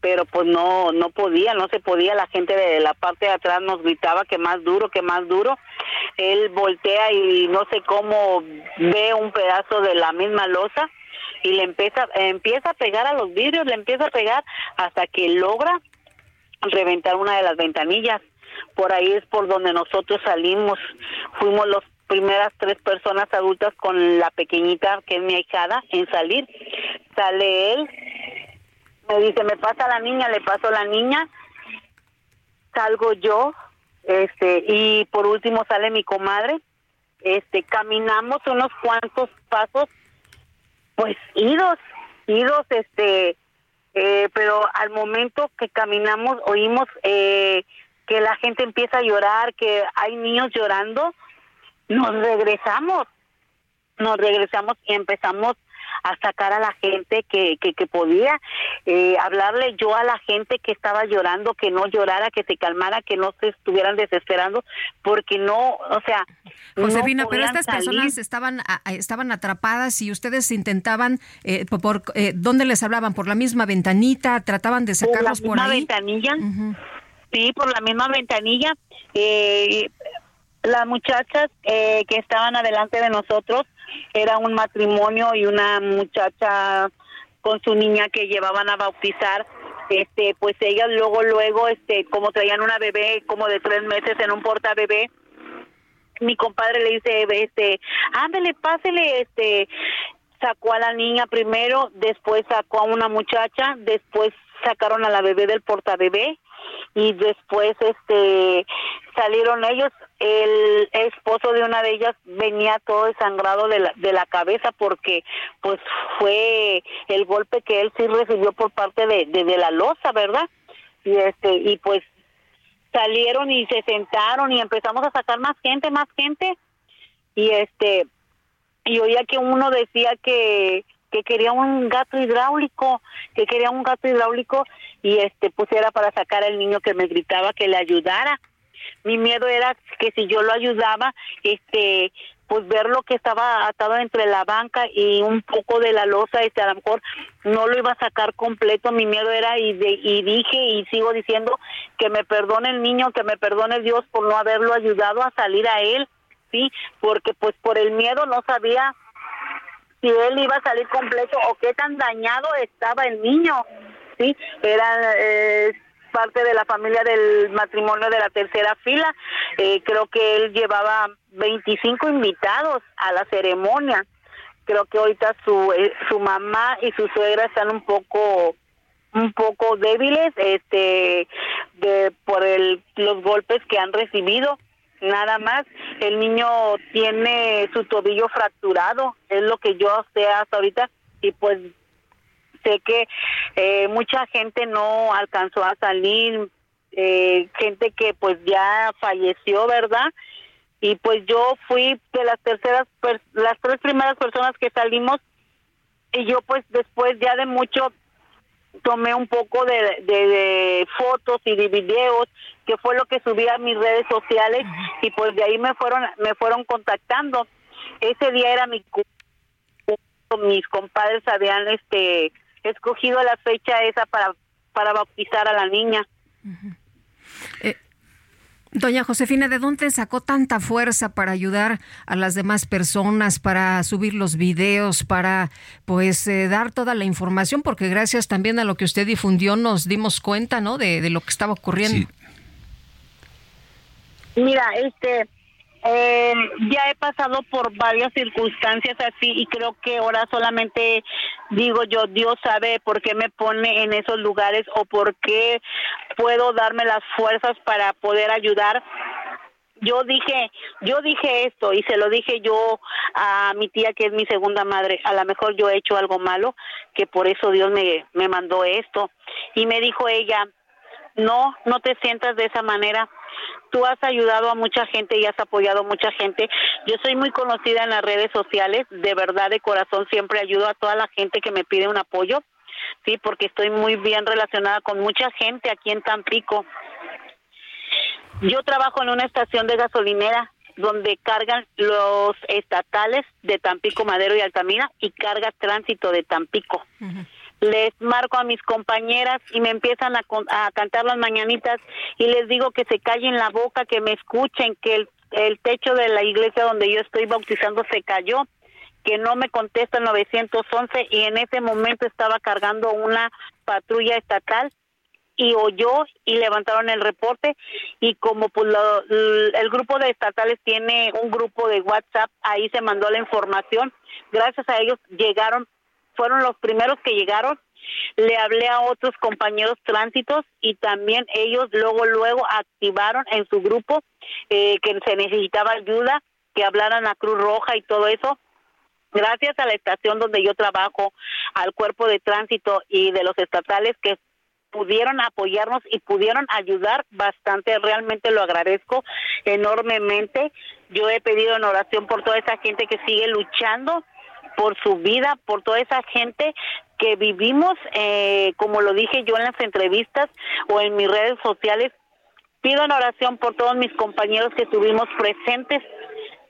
pero pues no no podía no se podía. La gente de la parte de atrás nos gritaba que más duro que más duro. Él voltea y no sé cómo ve un pedazo de la misma losa y le empieza, empieza a pegar a los vidrios, le empieza a pegar hasta que logra reventar una de las ventanillas. Por ahí es por donde nosotros salimos. Fuimos las primeras tres personas adultas con la pequeñita, que es mi ahijada, en salir. Sale él, me dice, me pasa la niña, le paso la niña, salgo yo, este, y por último sale mi comadre. Este, caminamos unos cuantos pasos pues idos, idos, este, eh, pero al momento que caminamos oímos eh, que la gente empieza a llorar, que hay niños llorando, nos regresamos, nos regresamos y empezamos a sacar a la gente que, que, que podía, eh, hablarle yo a la gente que estaba llorando, que no llorara, que se calmara, que no se estuvieran desesperando, porque no, o sea... Josefina, pero estas personas estaban, estaban atrapadas y ustedes intentaban, eh, por, eh, ¿dónde les hablaban? ¿Por la misma ventanita? ¿Trataban de sacarlos por, la misma ventanilla? Sí, por la misma ventanilla. Eh, las muchachas eh, que estaban adelante de nosotros era un matrimonio y una muchacha con su niña que llevaban a bautizar. Este pues ellas luego luego este como traían una bebé como de tres meses en un porta bebé mi compadre le dice este ándale pásele este sacó a la niña primero después sacó a una muchacha después sacaron a la bebé del portabebé y después este salieron ellos. El esposo de una de ellas venía todo desangrado de la, de la cabeza porque pues fue el golpe que él sí recibió por parte de, de, la losa verdad y este y pues salieron y se sentaron y empezamos a sacar más gente más gente. Y este y oía que uno decía que que quería un gato hidráulico, que quería un gato hidráulico y este pusiera para sacar al niño que me gritaba que le ayudara. Mi miedo era que si yo lo ayudaba, este pues ver lo que estaba atado entre la banca y un poco de la losa, este a lo mejor no lo iba a sacar completo, mi miedo era y, de, y dije y sigo diciendo que me perdone el niño, que me perdone Dios por no haberlo ayudado a salir a él, sí, porque pues por el miedo no sabía si él iba a salir completo o qué tan dañado estaba el niño, ¿sí? Era, eh, parte de la familia del matrimonio de la tercera fila. Eh, creo que él llevaba 25 invitados a la ceremonia. Creo que ahorita su eh, su mamá y su suegra están un poco un poco débiles este de por el los golpes que han recibido nada más. El niño tiene su tobillo fracturado es lo que yo sé hasta ahorita y pues sé que eh, mucha gente no alcanzó a salir eh, gente que pues ya falleció verdad y pues yo fui de las terceras las tres primeras personas que salimos y yo pues después ya de mucho tomé un poco de, de, fotos y de videos que fue lo que subí a mis redes sociales y pues de ahí me fueron me fueron contactando. Ese día era mi mis compadres habían este escogido la fecha esa para para bautizar a la niña Doña Josefina, ¿de dónde sacó tanta fuerza para ayudar a las demás personas, para subir los videos, para pues eh, dar toda la información? Porque gracias también a lo que usted difundió nos dimos cuenta, ¿no? De, lo que estaba ocurriendo. Mira, este, eh, ya he pasado por varias circunstancias así y creo que ahora solamente digo yo, Dios sabe por qué me pone en esos lugares o por qué puedo darme las fuerzas para poder ayudar. Yo dije, yo dije esto y se lo dije yo a mi tía que es mi segunda madre, a lo mejor yo he hecho algo malo, que por eso Dios me, me mandó esto. Y me dijo ella, no, no te sientas de esa manera, tú has ayudado a mucha gente y has apoyado a mucha gente. Yo soy muy conocida en las redes sociales, de verdad, de corazón, siempre ayudo a toda la gente que me pide un apoyo, sí, porque estoy muy bien relacionada con mucha gente aquí en Tampico. Yo trabajo en una estación de gasolinera donde cargan los estatales de Tampico, Madero y Altamira y carga tránsito de Tampico les marco a mis compañeras y me empiezan a, a, cantar las mañanitas y les digo que se callen la boca, que me escuchen, que el, el techo de la iglesia donde yo estoy bautizando se cayó, que no me contesta el 911 y en ese momento estaba cargando una patrulla estatal y oyó y levantaron el reporte y como pues el grupo de estatales tiene un grupo de WhatsApp, ahí se mandó la información, gracias a ellos llegaron fueron los primeros que llegaron. Le hablé a otros compañeros tránsitos y también ellos luego, luego activaron en su grupo eh, que se necesitaba ayuda, que hablaran a Cruz Roja y todo eso. Gracias a la estación donde yo trabajo, al cuerpo de tránsito y de los estatales que pudieron apoyarnos y pudieron ayudar bastante. Realmente lo agradezco enormemente. Yo he pedido en oración por toda esa gente que sigue luchando por su vida, por toda esa gente que vivimos, eh, como lo dije yo en las entrevistas o en mis redes sociales, pido en oración por todos mis compañeros que estuvimos presentes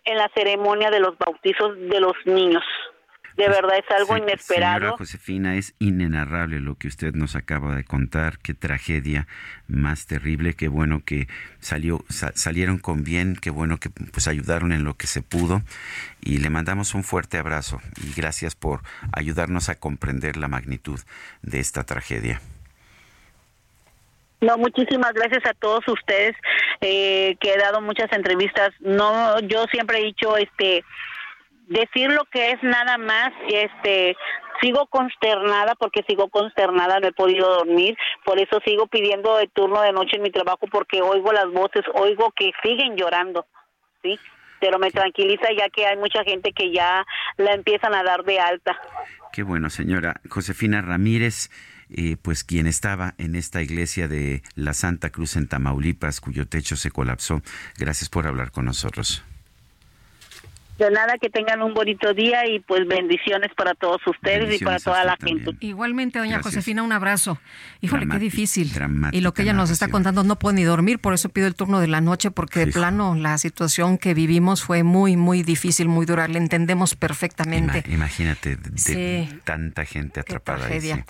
en la ceremonia de los bautizos de los niños. De pues, verdad es algo inesperado. Señora Josefina, es inenarrable lo que usted nos acaba de contar. Qué tragedia más terrible. Qué bueno que salió, salieron con bien. Qué bueno que pues ayudaron en lo que se pudo. Y le mandamos un fuerte abrazo y gracias por ayudarnos a comprender la magnitud de esta tragedia. No, muchísimas gracias a todos ustedes eh, que he dado muchas entrevistas. No, yo siempre he dicho, este, decir lo que es nada más, este, sigo consternada porque sigo consternada, no he podido dormir, por eso sigo pidiendo el turno de noche en mi trabajo porque oigo las voces, oigo que siguen llorando, ¿sí? Pero me tranquiliza ya que hay mucha gente que ya la empiezan a dar de alta. Qué bueno, señora Josefina Ramírez. Eh, pues quien estaba en esta iglesia de la Santa Cruz en Tamaulipas, cuyo techo se colapsó. Gracias por hablar con nosotros. De nada, que tengan un bonito día y pues bendiciones para todos ustedes y para toda la gente. Igualmente, doña Josefina, un abrazo. Híjole, qué difícil. Y lo que ella nos está contando, no puede ni dormir, por eso pido el turno de la noche, porque de plano la situación que vivimos fue muy, muy difícil, muy dura. Le entendemos perfectamente. imagínate, de, tanta gente atrapada ahí.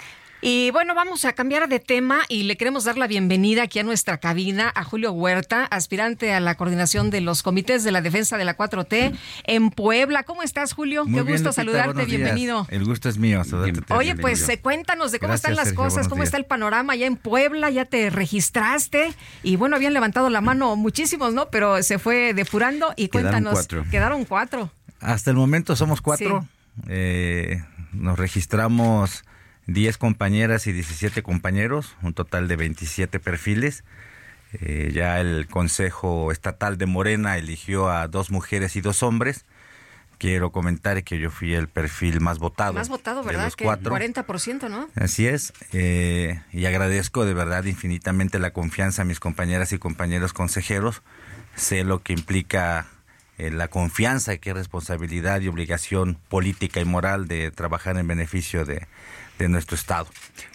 Y bueno, vamos a cambiar de tema y le queremos dar la bienvenida aquí a nuestra cabina a Julio Huerta, aspirante a la coordinación de los comités de la defensa de la 4T en Puebla. ¿Cómo estás, Julio? Muy Qué bien, gusto Lupita, saludarte, bienvenido. El gusto es mío. saludarte, Oye, pues eh, cuéntanos de cómo Gracias, están las Sergio, cosas, cómo días. está el panorama allá en Puebla, ya te registraste y bueno, habían levantado la mano muchísimos, ¿no? Pero se fue depurando y Quedaron cuéntanos. cuatro. Quedaron cuatro. Hasta el momento somos cuatro. Eh, nos registramos 10 compañeras y 17 compañeros, un total de 27 perfiles. Eh, ya el Consejo Estatal de Morena eligió a dos mujeres y dos hombres. Quiero comentar que yo fui el perfil más votado. Más votado, de ¿verdad? los Que cuatro. 40%, ¿no? Así es, eh, y agradezco de verdad infinitamente la confianza a mis compañeras y compañeros consejeros. Sé lo que implica eh, la confianza, qué responsabilidad y obligación política y moral de trabajar en beneficio de, de nuestro Estado.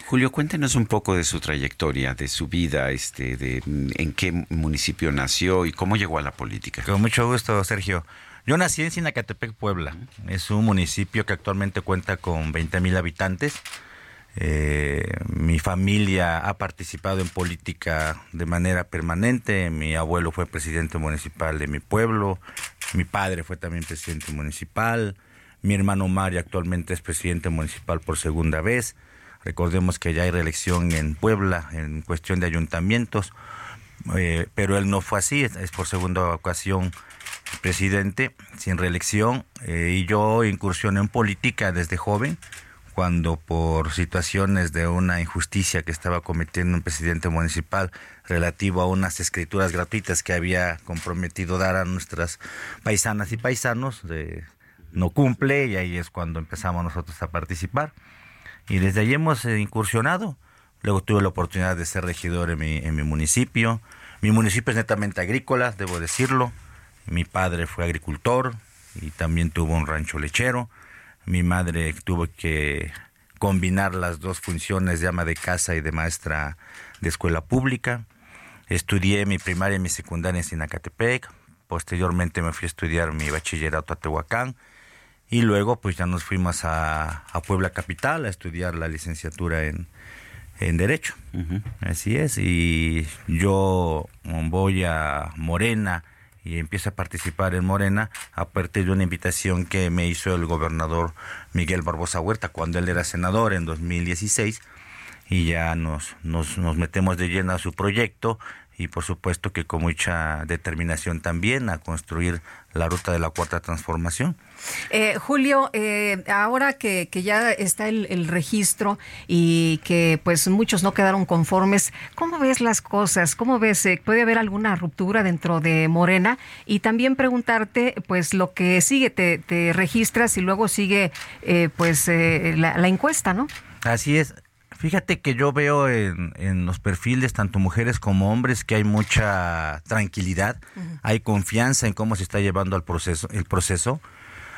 Julio, cuéntenos un poco de su trayectoria, de su vida, este, de en qué municipio nació y cómo llegó a la política. Con mucho gusto, Sergio. Yo nací en Sinacatepec, Puebla. Es un municipio que actualmente cuenta con 20 mil habitantes. Eh, mi familia ha participado en política de manera permanente. Mi abuelo fue presidente municipal de mi pueblo. Mi padre fue también presidente municipal. Mi hermano Mario actualmente es presidente municipal por segunda vez. Recordemos que ya hay reelección en Puebla en cuestión de ayuntamientos, eh, pero él no fue así, es, por segunda ocasión presidente sin reelección eh, y yo incursioné en política desde joven cuando por situaciones de una injusticia que estaba cometiendo un presidente municipal relativo a unas escrituras gratuitas que había comprometido dar a nuestras paisanas y paisanos, de- no cumple y ahí es cuando empezamos nosotros a participar. Y desde ahí hemos eh, incursionado. Luego tuve la oportunidad de ser regidor en mi, en mi municipio. Mi municipio es netamente agrícola, debo decirlo. Mi padre fue agricultor y también tuvo un rancho lechero. Mi madre tuvo que combinar las dos funciones de ama de casa y de maestra de escuela pública. Estudié mi primaria y mi secundaria en Sinacatepec. Posteriormente me fui a estudiar mi bachillerato a Tehuacán. Y luego pues ya nos fuimos a, a Puebla Capital a estudiar la licenciatura en, en Derecho. Así es. Y yo voy a Morena y empiezo a participar en Morena a partir de una invitación que me hizo el gobernador Miguel Barbosa Huerta cuando él era senador en 2016 y ya nos, nos, nos metemos de lleno a su proyecto y por supuesto que con mucha determinación también a construir la ruta de la cuarta transformación. Eh, Julio, eh, ahora que, que ya está el, el registro y que pues muchos no quedaron conformes, ¿cómo ves las cosas? ¿Cómo ves? eh, ¿Puede haber alguna ruptura dentro de Morena? Y también preguntarte pues lo que sigue, te, te registras y luego sigue eh, pues eh, la, la encuesta, ¿no? Así es. Fíjate que yo veo en, en los perfiles, tanto mujeres como hombres, que hay mucha tranquilidad, hay confianza en cómo se está llevando el proceso. El proceso.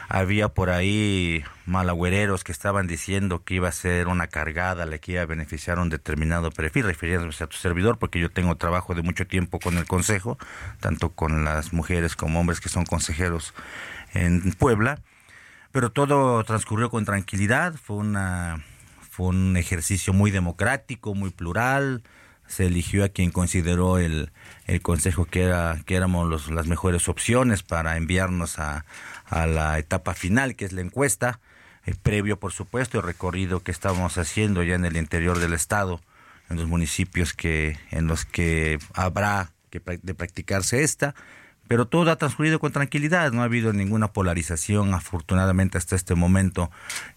Había por ahí malagüereros que estaban diciendo que iba a ser una cargada la que iba a beneficiar a un determinado perfil, refiriéndose a tu servidor, porque yo tengo trabajo de mucho tiempo con el Consejo, tanto con las mujeres como hombres que son consejeros en Puebla. Pero todo transcurrió con tranquilidad, fue una un ejercicio muy democrático, muy plural. Se eligió a quien consideró el, el consejo que era que éramos los- las mejores opciones para enviarnos a, a la etapa final, que es la encuesta, previo por supuesto el recorrido que estamos haciendo ya en el interior del estado, en los municipios que en los que habrá que de practicarse esta pero todo ha transcurrido con tranquilidad, no ha habido ninguna polarización afortunadamente hasta este momento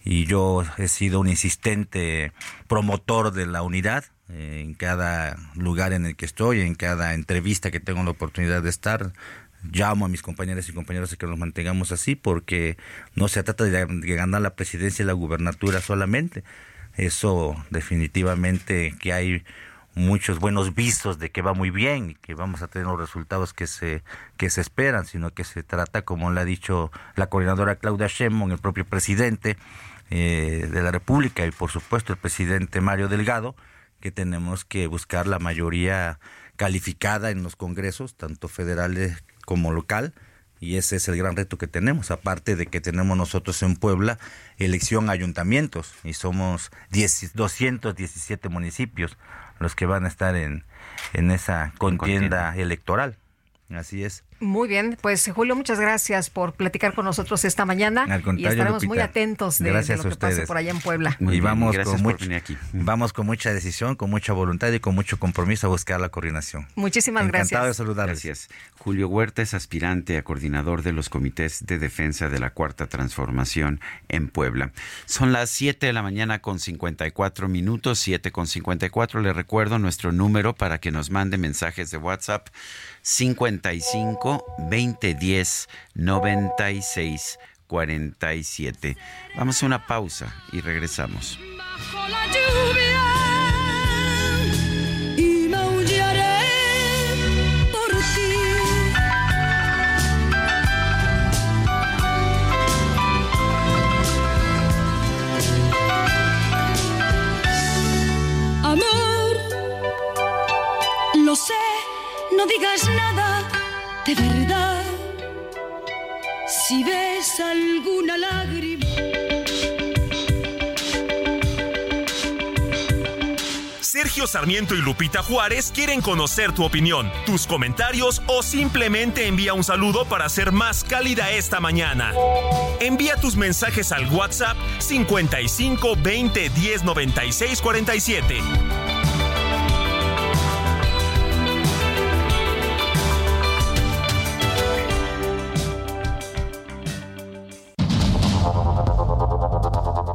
y yo he sido un insistente promotor de la unidad eh, en cada lugar en el que estoy, en cada entrevista que tengo la oportunidad de estar. Llamo a mis compañeras y compañeros a que nos mantengamos así porque no se trata de, ganar la presidencia y la gubernatura solamente. Eso definitivamente que hay muchos buenos visos de que va muy bien y que vamos a tener los resultados que se que se esperan, sino que se trata, como le ha dicho la coordinadora Claudia Sheinbaum, el propio presidente eh, de la República y por supuesto el presidente Mario Delgado, que tenemos que buscar la mayoría calificada en los congresos, tanto federales como local, Y ese es el gran reto que tenemos, aparte de que tenemos nosotros en Puebla elección ayuntamientos y somos 10, 217 municipios los que van a estar en, en esa contienda electoral. Así es. Muy bien, pues Julio, muchas gracias por platicar con nosotros esta mañana. y estaremos muy atentos de, lo que pase por allá en Puebla. y vamos con, mucho, vamos con mucha decisión, con mucha voluntad y con mucho compromiso a buscar la coordinación. Muchísimas gracias. Encantado de saludarles. Gracias. Julio Huerta es aspirante a coordinador de los comités de defensa de la Cuarta Transformación en Puebla. Son las 7 de la mañana con 54 minutos, 7 con 54. Le recuerdo nuestro número para que nos mande mensajes de WhatsApp 55 2010 96 47. Vamos a una pausa y regresamos. Bajo la lluvia no digas nada de verdad. Si ves alguna lágrima. Sergio Sarmiento y Lupita Juárez quieren conocer tu opinión, tus comentarios o simplemente envía un saludo para ser más cálida esta mañana. Envía tus mensajes al WhatsApp 55 20 10 96 47.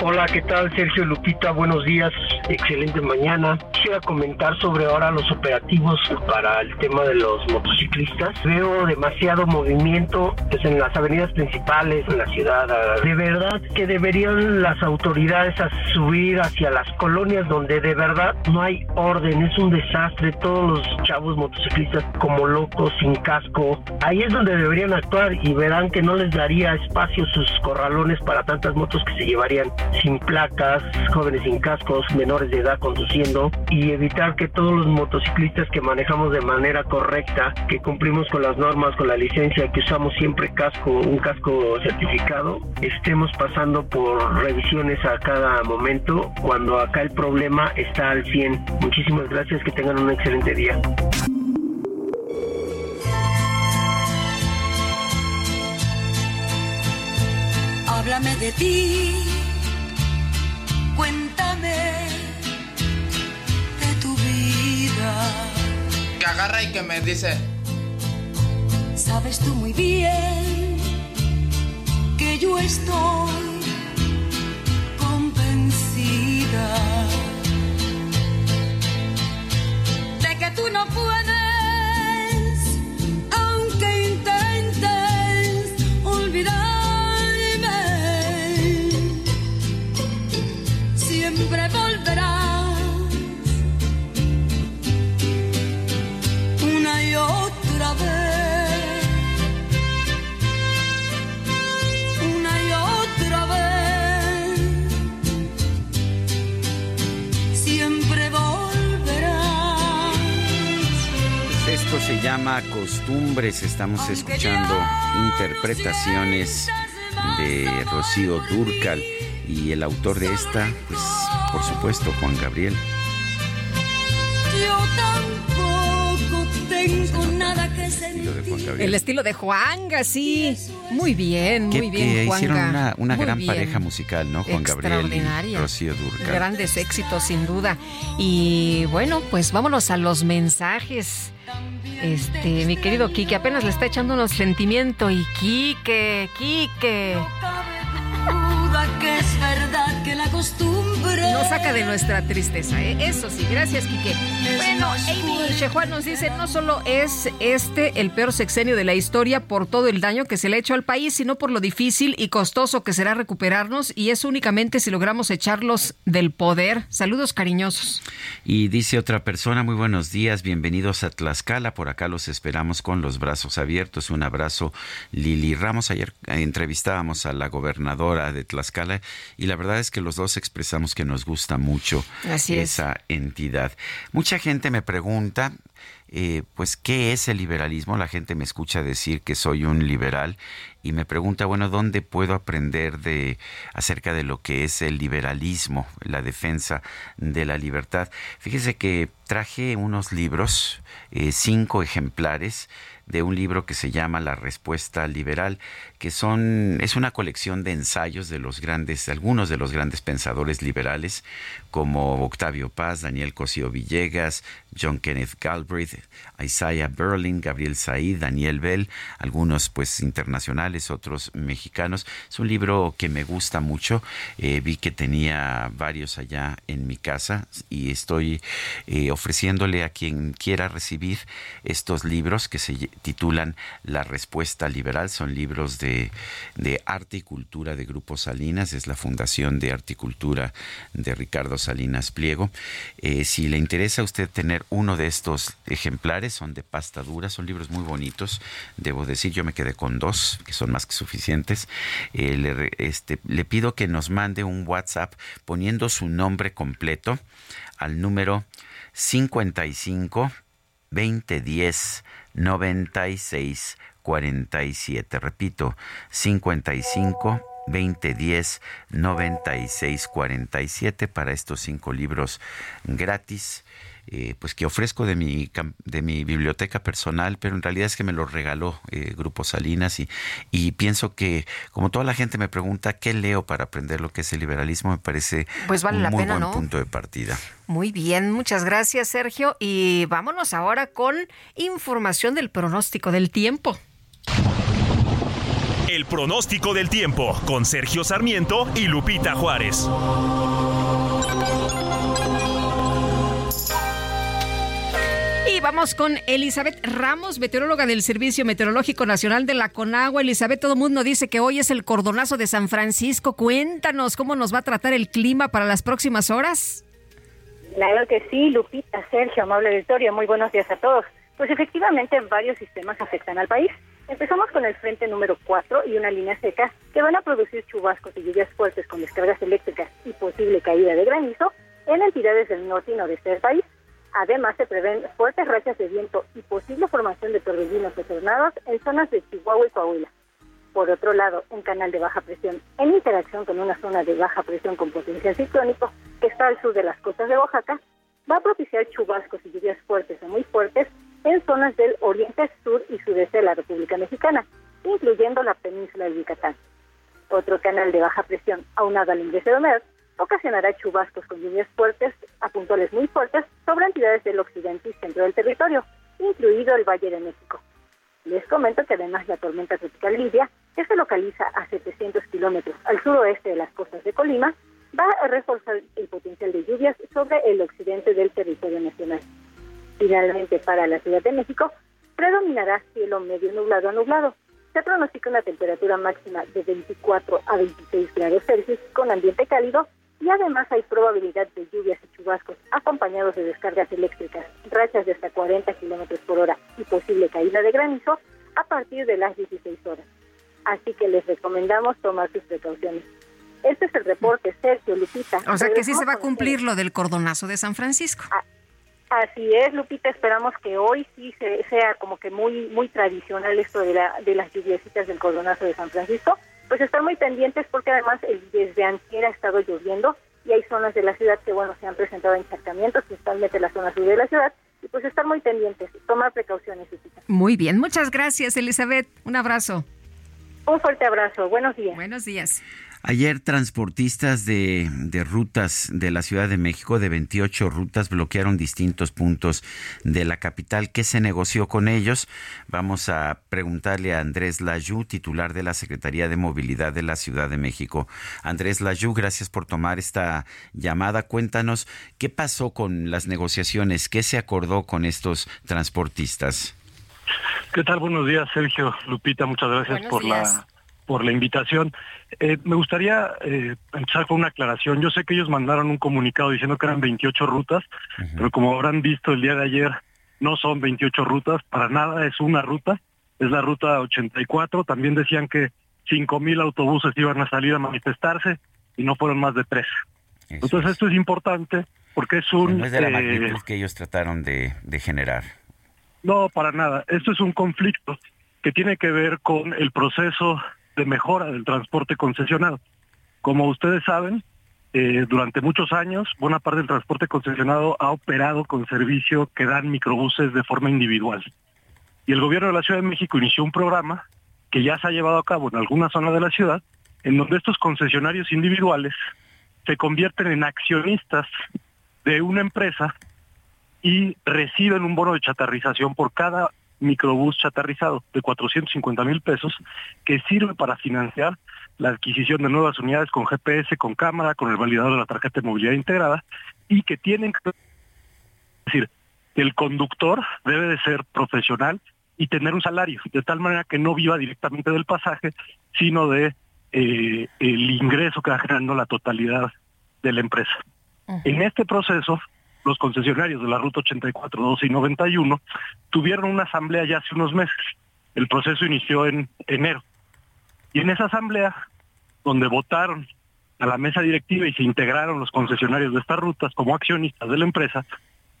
Hola, ¿qué tal? Sergio Lupita, buenos días, excelente mañana. Quisiera comentar sobre ahora los operativos para el tema de los motociclistas. Veo demasiado movimiento pues, en las avenidas principales en la ciudad. De verdad que deberían las autoridades subir hacia las colonias donde de verdad no hay orden, es un desastre. Todos los chavos motociclistas como locos, sin casco. Ahí es donde deberían actuar y verán que no les daría espacio sus corralones para tantas motos que se llevarían sin placas, jóvenes sin cascos, menores de edad conduciendo y evitar que todos los motociclistas que manejamos de manera correcta, que cumplimos con las normas, con la licencia, que usamos siempre casco, un casco certificado, estemos pasando por revisiones a cada momento cuando acá el problema está al 100. Muchísimas gracias, que tengan un excelente día. Háblame de ti, Que agarra y que me dice. Sabes tú muy bien que yo estoy convencida de que tú no puedes, llama Costumbres. Estamos escuchando interpretaciones de Rocío Durcal y el autor de esta, pues por supuesto Juan Gabriel. Estilo de Juan Gabriel. El estilo de Juanga, sí. Muy bien, que, muy bien, que Juanga. hicieron una, una Muy gran bien. pareja musical, ¿no? Juan Gabriel y Rocío Durcal. Grandes éxitos, sin duda. Y bueno, pues vámonos a los mensajes. Este, mi querido Quique, apenas le está echando unos sentimientos. Y Quique, Quique. duda que es verdad que la costumbre Nos saca de nuestra tristeza, ¿eh? Eso sí, gracias, Quique. Bueno, Amy Shejuan nos dice, no solo es este el peor sexenio de la historia por todo el daño que se le ha hecho al país, sino por lo difícil y costoso que será recuperarnos, y eso únicamente si logramos echarlos del poder. Saludos cariñosos. Y dice otra persona, muy buenos días, bienvenidos a Tlaxcala, por acá los esperamos con los brazos abiertos. Un abrazo, Lili Ramos. Ayer eh, entrevistábamos a la gobernadora de Tlaxcala y la verdad es que los dos expresamos que nos gusta mucho Así es. esa entidad. Mucha gente me pregunta, eh, pues, ¿qué es el liberalismo? La gente me escucha decir que soy un liberal y me pregunta, bueno, ¿dónde puedo aprender de acerca de lo que es el liberalismo, la defensa de la libertad? Fíjese que traje unos libros, eh, cinco ejemplares de un libro que se llama La Respuesta Liberal, que son es una colección de ensayos de los grandes, algunos de los grandes pensadores liberales, como Octavio Paz, Daniel Cosío Villegas, John Kenneth Galbraith, Isaiah Berlin, Gabriel Said, Daniel Bell, algunos pues internacionales, otros mexicanos. Es un libro que me gusta mucho. Eh, vi que tenía varios allá en mi casa y estoy eh, ofreciéndole a quien quiera recibir estos libros que se titulan La Respuesta Liberal. Son libros de, de arte y cultura de Grupo Salinas. Es la Fundación de Arte y Cultura de Ricardo Salinas Pliego. Eh, si le interesa a usted tener uno de estos ejemplares, son de pasta dura, son libros muy bonitos. Debo decir, yo me quedé con dos, que son más que suficientes. Eh, le, este, le pido que nos mande un WhatsApp poniendo su nombre completo al número 55 2010 96 47. Repito, 55 2010 96 47 para estos cinco libros gratis. eh, pues que ofrezco de mi de mi biblioteca personal, pero en realidad es que me lo regaló eh, Grupo Salinas y, y pienso que como toda la gente me pregunta qué leo para aprender lo que es el liberalismo, me parece Pues vale un la muy pena, buen ¿no? punto de partida. Muy bien, muchas gracias, Sergio. Y vámonos ahora con información del pronóstico del tiempo. El pronóstico del tiempo con Sergio Sarmiento y Lupita Juárez. Y vamos con Elizabeth Ramos, meteoróloga del Servicio Meteorológico Nacional de la Conagua. Elizabeth, todo el mundo dice que hoy es el cordonazo de San Francisco. Cuéntanos cómo nos va a tratar el clima para las próximas horas. Claro que sí, Lupita, Sergio, amable auditorio, muy buenos días a todos. Pues efectivamente varios sistemas afectan al país. Empezamos con el frente número 4 y una línea seca que van a producir chubascos y lluvias fuertes con descargas eléctricas y posible caída de granizo en entidades del norte y noreste del país. Además, se prevén fuertes rachas de viento y posible formación de torbellinos o tornados en zonas de Chihuahua y Coahuila. Por otro lado, un canal de baja presión en interacción con una zona de baja presión con potencial ciclónico que está al sur de las costas de Oaxaca va a propiciar chubascos y lluvias fuertes o muy fuertes en zonas del oriente, sur y sudeste de la República Mexicana, incluyendo la península de Yucatán. Otro canal de baja presión aunado al ingreso de humedad ocasionará chubascos con lluvias fuertes a puntuales muy fuertes sobre entidades del occidente y centro del territorio, incluido el Valle de México. Les comento que además la tormenta tropical Lidia, que se localiza a 700 kilómetros al suroeste de las costas de Colima, va a reforzar el potencial de lluvias sobre el occidente del territorio nacional. Finalmente, para la Ciudad de México, predominará cielo medio nublado a nublado. Se pronostica una temperatura máxima de 24 a 26 grados Celsius con ambiente cálido y además hay probabilidad de lluvias y chubascos acompañados de descargas eléctricas, rachas de hasta 40 kilómetros por hora y posible caída de granizo a partir de las 16 horas. Así que les recomendamos tomar sus precauciones. Este es el reporte, Sergio, Lupita. O sea que sí se va a cumplir lo del cordonazo de San Francisco. Así es, Lupita, esperamos que hoy sí se- sea como que muy muy tradicional esto de, la, de las lluviecitas del cordonazo de San Francisco. Pues estar muy pendientes porque además el, desde antier ha estado lloviendo y hay zonas de la ciudad que, bueno, se han presentado encharcamientos, principalmente la zona sur de la ciudad, y pues estar muy pendientes, tomar precauciones. Muy bien, muchas gracias Elizabeth, un abrazo. Un fuerte abrazo, buenos días. Buenos días. Ayer transportistas de, de, rutas de la Ciudad de México, de 28 rutas, bloquearon distintos puntos de la capital. ¿Qué se negoció con ellos? Vamos a preguntarle a Andrés Layú, titular de la Secretaría de Movilidad de la Ciudad de México. Andrés Layú, gracias por tomar esta llamada. Cuéntanos qué pasó con las negociaciones, qué se acordó con estos transportistas. ¿Qué tal? Buenos días, Sergio, Lupita, muchas gracias por la por la invitación. Eh, me gustaría eh, empezar con una aclaración. Yo sé que ellos mandaron un comunicado diciendo que eran 28 rutas, pero como habrán visto el día de ayer, no son 28 rutas, para nada es una ruta, es la ruta 84. También decían que 5.000 autobuses iban a salir a manifestarse y no fueron más de tres. Entonces esto es importante porque es un... No es de la magnitud que ellos trataron de, de generar. No, para nada. Esto es un conflicto que tiene que ver con el proceso de mejora del transporte concesionado. Como ustedes saben, eh, durante muchos años, buena parte del transporte concesionado ha operado con servicio que dan microbuses de forma individual. Y el gobierno de la Ciudad de México inició un programa que ya se ha llevado a cabo en alguna zona de la ciudad, en donde estos concesionarios individuales se convierten en accionistas de una empresa y reciben un bono de chatarrización por cada microbús chatarrizado de 450 mil pesos que sirve para financiar la adquisición de nuevas unidades con GPS, con cámara, con el validador de la tarjeta de movilidad integrada y que tienen que... Es decir, el conductor debe de ser profesional y tener un salario, de tal manera que no viva directamente del pasaje, sino de eh, el ingreso que va generando la totalidad de la empresa. En este proceso, los concesionarios de la Ruta 84, 12 y 91 tuvieron una asamblea ya hace unos meses. El proceso inició en enero. Y en esa asamblea, donde votaron a la mesa directiva y se integraron los concesionarios de estas rutas como accionistas de la empresa,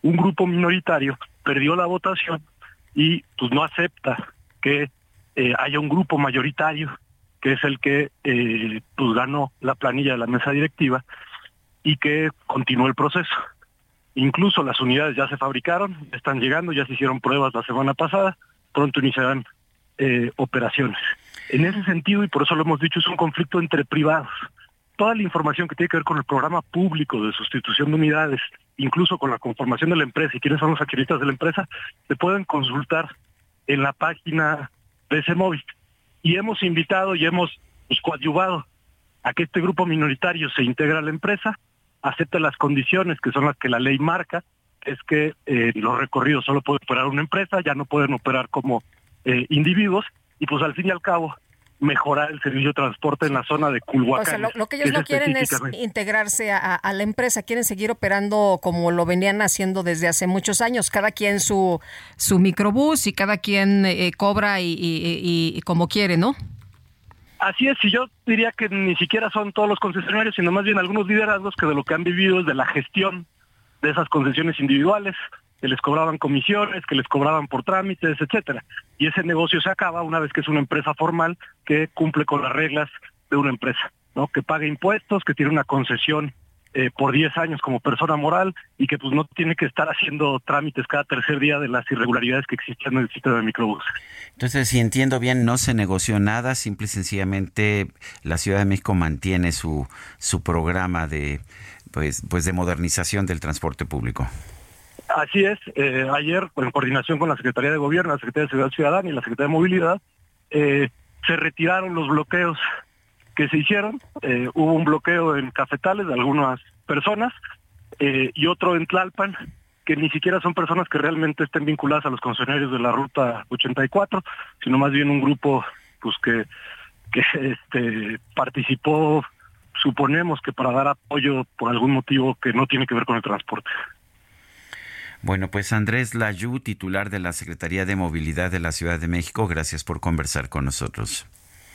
un grupo minoritario perdió la votación y pues no acepta que eh, haya un grupo mayoritario que es el que eh, pues ganó la planilla de la mesa directiva y que continúe el proceso. Incluso las unidades ya se fabricaron, están llegando, ya se hicieron pruebas la semana pasada, pronto iniciarán eh, operaciones. En ese sentido, y por eso lo hemos dicho, es un conflicto entre privados. Toda la información que tiene que ver con el programa público de sustitución de unidades, incluso con la conformación de la empresa y quiénes son los accionistas de la empresa, se pueden consultar en la página de ese móvil. Y hemos invitado y hemos pues, coadyuvado a que este grupo minoritario se integre a la empresa acepta las condiciones que son las que la ley marca, es que eh, los recorridos solo puede operar una empresa, ya no pueden operar como eh, individuos, y pues al fin y al cabo mejorar el servicio de transporte en la zona de Culhuacán. O sea, lo, que ellos no quieren es integrarse a, la empresa, quieren seguir operando como lo venían haciendo desde hace muchos años, cada quien su, su microbús y cada quien eh, cobra y, y como quiere, ¿no? Así es, y yo diría que ni siquiera son todos los concesionarios, sino más bien algunos liderazgos que de lo que han vivido es de la gestión de esas concesiones individuales, que les cobraban comisiones, que les cobraban por trámites, etcétera. Y ese negocio se acaba una vez que es una empresa formal que cumple con las reglas de una empresa, ¿no? Que paga impuestos, que tiene una concesión eh, por 10 años como persona moral y que pues no tiene que estar haciendo trámites cada tercer día de las irregularidades que existen en el sitio de microbús. Entonces, si entiendo bien, no se negoció nada, simple y sencillamente la Ciudad de México mantiene su, su programa de, pues, pues de modernización del transporte público. Así es, eh, ayer en coordinación con la Secretaría de Gobierno, la Secretaría de Seguridad Ciudadana y la Secretaría de Movilidad, eh, se retiraron los bloqueos que se hicieron. Eh, hubo un bloqueo en cafetales de algunas personas eh, y otro en Tlalpan, que ni siquiera son personas que realmente estén vinculadas a los concesionarios de la Ruta 84, sino más bien un grupo pues que, que este, participó, suponemos que para dar apoyo por algún motivo que no tiene que ver con el transporte. Bueno, pues Andrés Layú, titular de la Secretaría de Movilidad de la Ciudad de México, gracias por conversar con nosotros.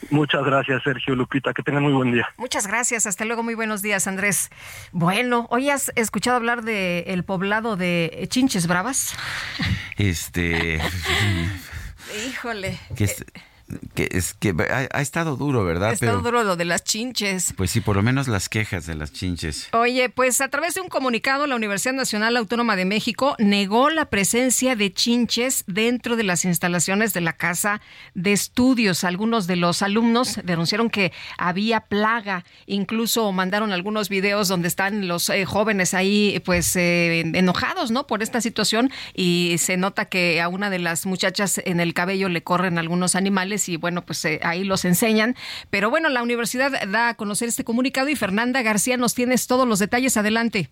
Muchas gracias, Sergio Lupita. Que tengan muy buen día. Muchas gracias. Hasta luego. Muy buenos días, Andrés. Bueno, ¿hoy has escuchado hablar del el poblado de Chinches Bravas? Este. Híjole. que es que ha, estado duro, ¿verdad? Ha estado duro lo de las chinches. Pues sí, por lo menos las quejas de las chinches. Oye, pues a través de un comunicado, la Universidad Nacional Autónoma de México negó la presencia de chinches dentro de las instalaciones de la casa de estudios. Algunos de los alumnos denunciaron que había plaga, incluso mandaron algunos videos donde están los eh, jóvenes ahí, pues eh, enojados, ¿no? Por esta situación y se nota que a una de las muchachas en el cabello le corren algunos animales y bueno, pues eh, ahí los enseñan. Pero bueno, la universidad da a conocer este comunicado y Fernanda García nos tienes todos los detalles. Adelante.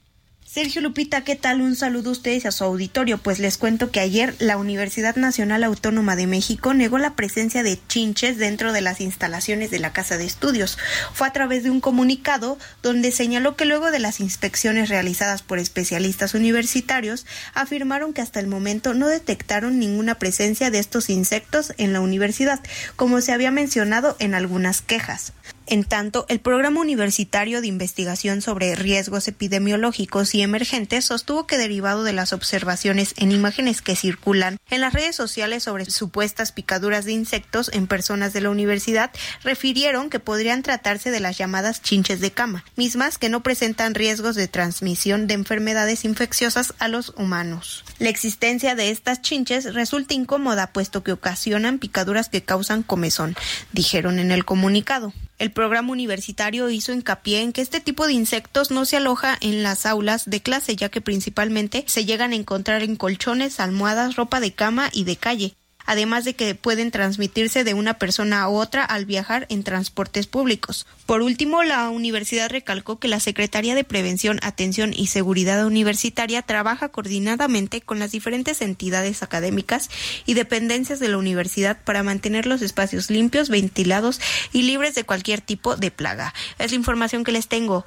Sergio Lupita, ¿qué tal? Un saludo a ustedes y a su auditorio. Pues les cuento que ayer la Universidad Nacional Autónoma de México negó la presencia de chinches dentro de las instalaciones de la Casa de Estudios. Fue a través de un comunicado donde señaló que luego de las inspecciones realizadas por especialistas universitarios, afirmaron que hasta el momento no detectaron ninguna presencia de estos insectos en la universidad, como se había mencionado en algunas quejas. En tanto, el Programa Universitario de Investigación sobre Riesgos Epidemiológicos y Emergentes sostuvo que derivado de las observaciones en imágenes que circulan en las redes sociales sobre supuestas picaduras de insectos en personas de la universidad, refirieron que podrían tratarse de las llamadas chinches de cama, mismas que no presentan riesgos de transmisión de enfermedades infecciosas a los humanos. La existencia de estas chinches resulta incómoda puesto que ocasionan picaduras que causan comezón, dijeron en el comunicado. Programa universitario hizo hincapié en que este tipo de insectos no se aloja en las aulas de clase, ya que principalmente se llegan a encontrar en colchones, almohadas, ropa de cama y de calle además de que pueden transmitirse de una persona a otra al viajar en transportes públicos. Por último, la universidad recalcó que la Secretaría de Prevención, Atención y Seguridad Universitaria trabaja coordinadamente con las diferentes entidades académicas y dependencias de la universidad para mantener los espacios limpios, ventilados y libres de cualquier tipo de plaga. Es la información que les tengo.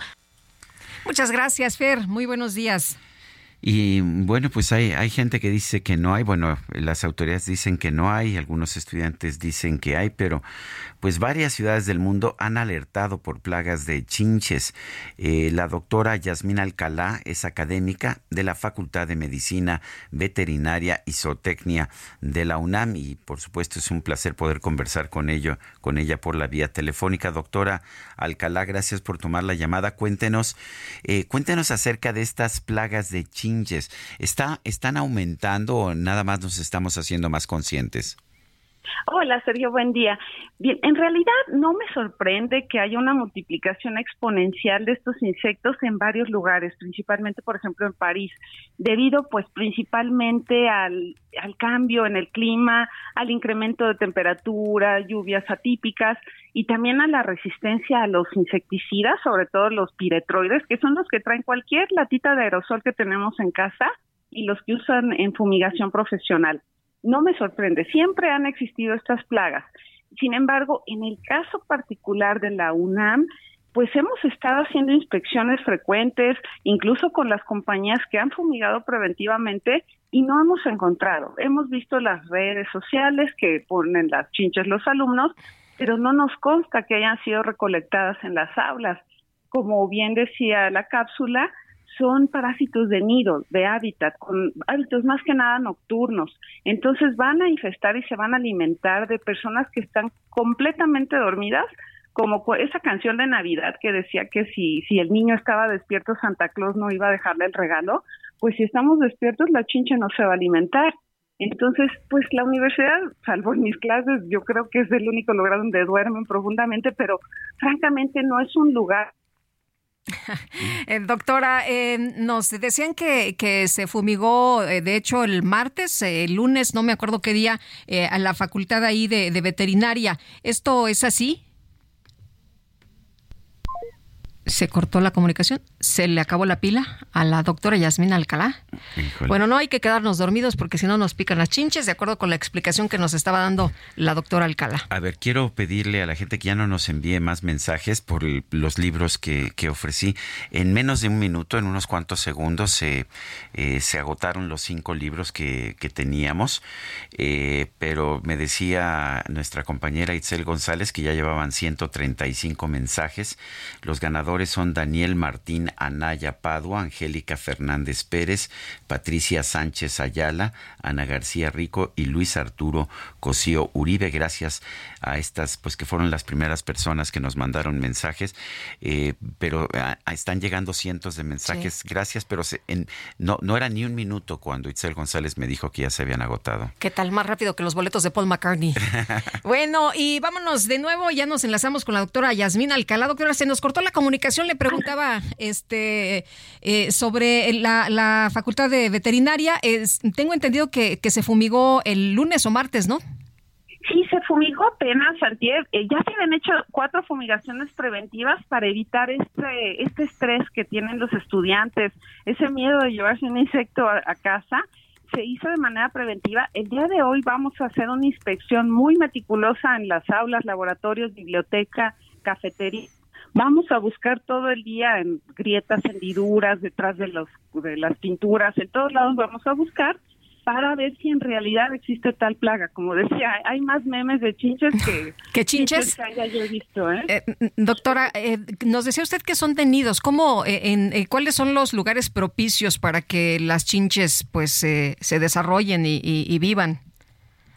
Muchas gracias, Fer. Muy buenos días. Y bueno, pues hay, hay gente que dice que no hay, bueno, las autoridades dicen que no hay, algunos estudiantes dicen que hay, pero pues varias ciudades del mundo han alertado por plagas de chinches. Eh, la doctora Yasmina Alcalá es académica de la Facultad de Medicina Veterinaria y Zootecnia de la UNAM y por supuesto es un placer poder conversar con ello, con ella por la vía telefónica. Doctora Alcalá, gracias por tomar la llamada. Cuéntenos, eh, cuéntenos acerca de estas plagas de chinches. ¿Está, ¿Están aumentando o nada más nos estamos haciendo más conscientes? Hola, Sergio, buen día. Bien, en realidad no me sorprende que haya una multiplicación exponencial de estos insectos en varios lugares, principalmente, por ejemplo, en París, debido pues principalmente al, al cambio en el clima, al incremento de temperatura, lluvias atípicas y también a la resistencia a los insecticidas, sobre todo los piretroides, que son los que traen cualquier latita de aerosol que tenemos en casa y los que usan en fumigación profesional no me sorprende, siempre han existido estas plagas. Sin embargo, en el caso particular de la UNAM, pues hemos estado haciendo inspecciones frecuentes, incluso con las compañías que han fumigado preventivamente y no hemos encontrado. Hemos visto las redes sociales que ponen las chinches los alumnos, pero no nos consta que hayan sido recolectadas en las aulas. Como bien decía la cápsula, son parásitos de nido, de hábitat, con hábitos más que nada nocturnos. Entonces van a infestar y se van a alimentar de personas que están completamente dormidas, como esa canción de Navidad que decía que si, si el niño estaba despierto, Santa Claus no iba a dejarle el regalo, pues si estamos despiertos, la chincha no se va a alimentar. Entonces, pues la universidad, salvo en mis clases, yo creo que es el único lugar donde duermen profundamente, pero francamente no es un lugar Eh, doctora, eh, nos decían que, que se fumigó, eh, de hecho, el martes, el lunes, no me acuerdo qué día, a la facultad ahí de, de veterinaria. ¿Esto es así? Se cortó la comunicación, se le acabó la pila a la doctora Yasmina Alcalá. Bueno, no hay que quedarnos dormidos porque si no nos pican las chinches, de acuerdo con la explicación que nos estaba dando la doctora Alcalá. A ver, quiero pedirle a la gente que ya no nos envíe más mensajes por los libros que, ofrecí. En menos de un minuto, en unos cuantos segundos, se, eh, se agotaron los cinco libros que, teníamos, eh, pero me decía nuestra compañera Itzel González que ya llevaban 135 mensajes. Los ganadores autores son Daniel Martín Anaya Padua, Angélica Fernández Pérez, Patricia Sánchez Ayala, Ana García Rico y Luis Arturo Cosío Uribe. Gracias a estas, pues que fueron las primeras personas que nos mandaron mensajes, eh, pero ah, están llegando cientos de mensajes. Gracias, pero en, no, no era ni un minuto cuando Itzel González me dijo que ya se habían agotado. ¿Qué tal? Más rápido que los boletos de Paul McCartney. bueno, y vámonos de nuevo, ya nos enlazamos con la doctora Yasmín Alcalá. Doctora, se nos cortó la comunicación, le preguntaba este eh, sobre la, facultad de veterinaria. tengo entendido que, se fumigó el lunes o martes, ¿no? Sí, se fumigó apenas, Santiago. Eh, ya se habían hecho cuatro fumigaciones preventivas para evitar este, este estrés que tienen los estudiantes, ese miedo de llevarse un insecto a, casa. Se hizo de manera preventiva. El día de hoy vamos a hacer una inspección muy meticulosa en las aulas, laboratorios, biblioteca, cafetería. Vamos a buscar todo el día en grietas, hendiduras, detrás de, los, de las pinturas, en todos lados vamos a buscar para ver si en realidad existe tal plaga. Como decía, hay más memes de chinches que, ¿Qué chinches? que haya yo visto. ¿eh? Eh, doctora, eh, nos decía usted que son tenidos. ¿Cómo, en, ¿Cuáles son los lugares propicios para que las chinches pues se desarrollen y, vivan?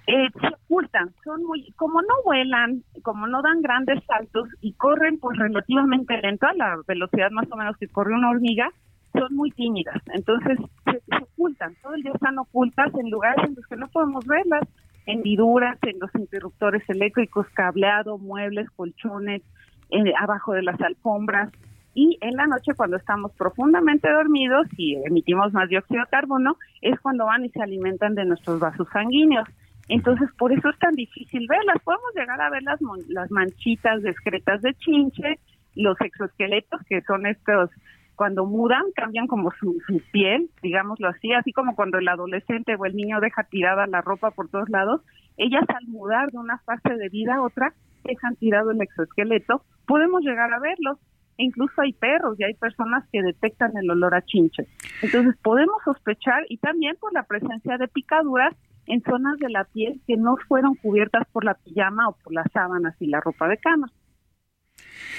Se ocultan, son muy, como no vuelan, como no dan grandes saltos y corren pues relativamente lento a la velocidad más o menos que corre una hormiga, son muy tímidas, entonces se, ocultan, todo el día están ocultas en lugares en los que no podemos verlas, hendiduras, en los interruptores eléctricos, cableado, muebles, colchones, eh, abajo de las alfombras. Y en la noche, cuando estamos profundamente dormidos y emitimos más dióxido de carbono, es cuando van y se alimentan de nuestros vasos sanguíneos. Entonces, por eso es tan difícil verlas. Podemos llegar a ver las, las manchitas discretas de chinche, los exoesqueletos, que son estos cuando mudan, cambian como su, piel, digámoslo así, así como cuando el adolescente o el niño deja tirada la ropa por todos lados, ellas al mudar de una fase de vida a otra, dejan tirado el exoesqueleto, podemos llegar a verlos. E incluso hay perros y hay personas que detectan el olor a chinche. Entonces podemos sospechar y también por la presencia de picaduras en zonas de la piel que no fueron cubiertas por la pijama o por las sábanas y la ropa de cama.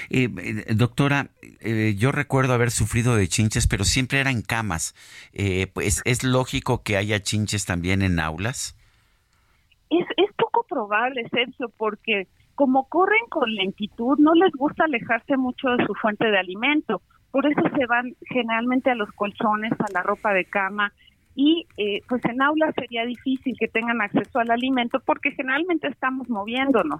Eh, eh, doctora, eh, yo recuerdo haber sufrido de chinches, pero siempre era en camas. pues, ¿Es lógico que haya chinches también en aulas? Es, es poco probable, Sergio, porque como corren con lentitud, no les gusta alejarse mucho de su fuente de alimento. Por eso se van generalmente a los colchones, a la ropa de cama, y pues en aulas sería difícil que tengan acceso al alimento porque generalmente estamos moviéndonos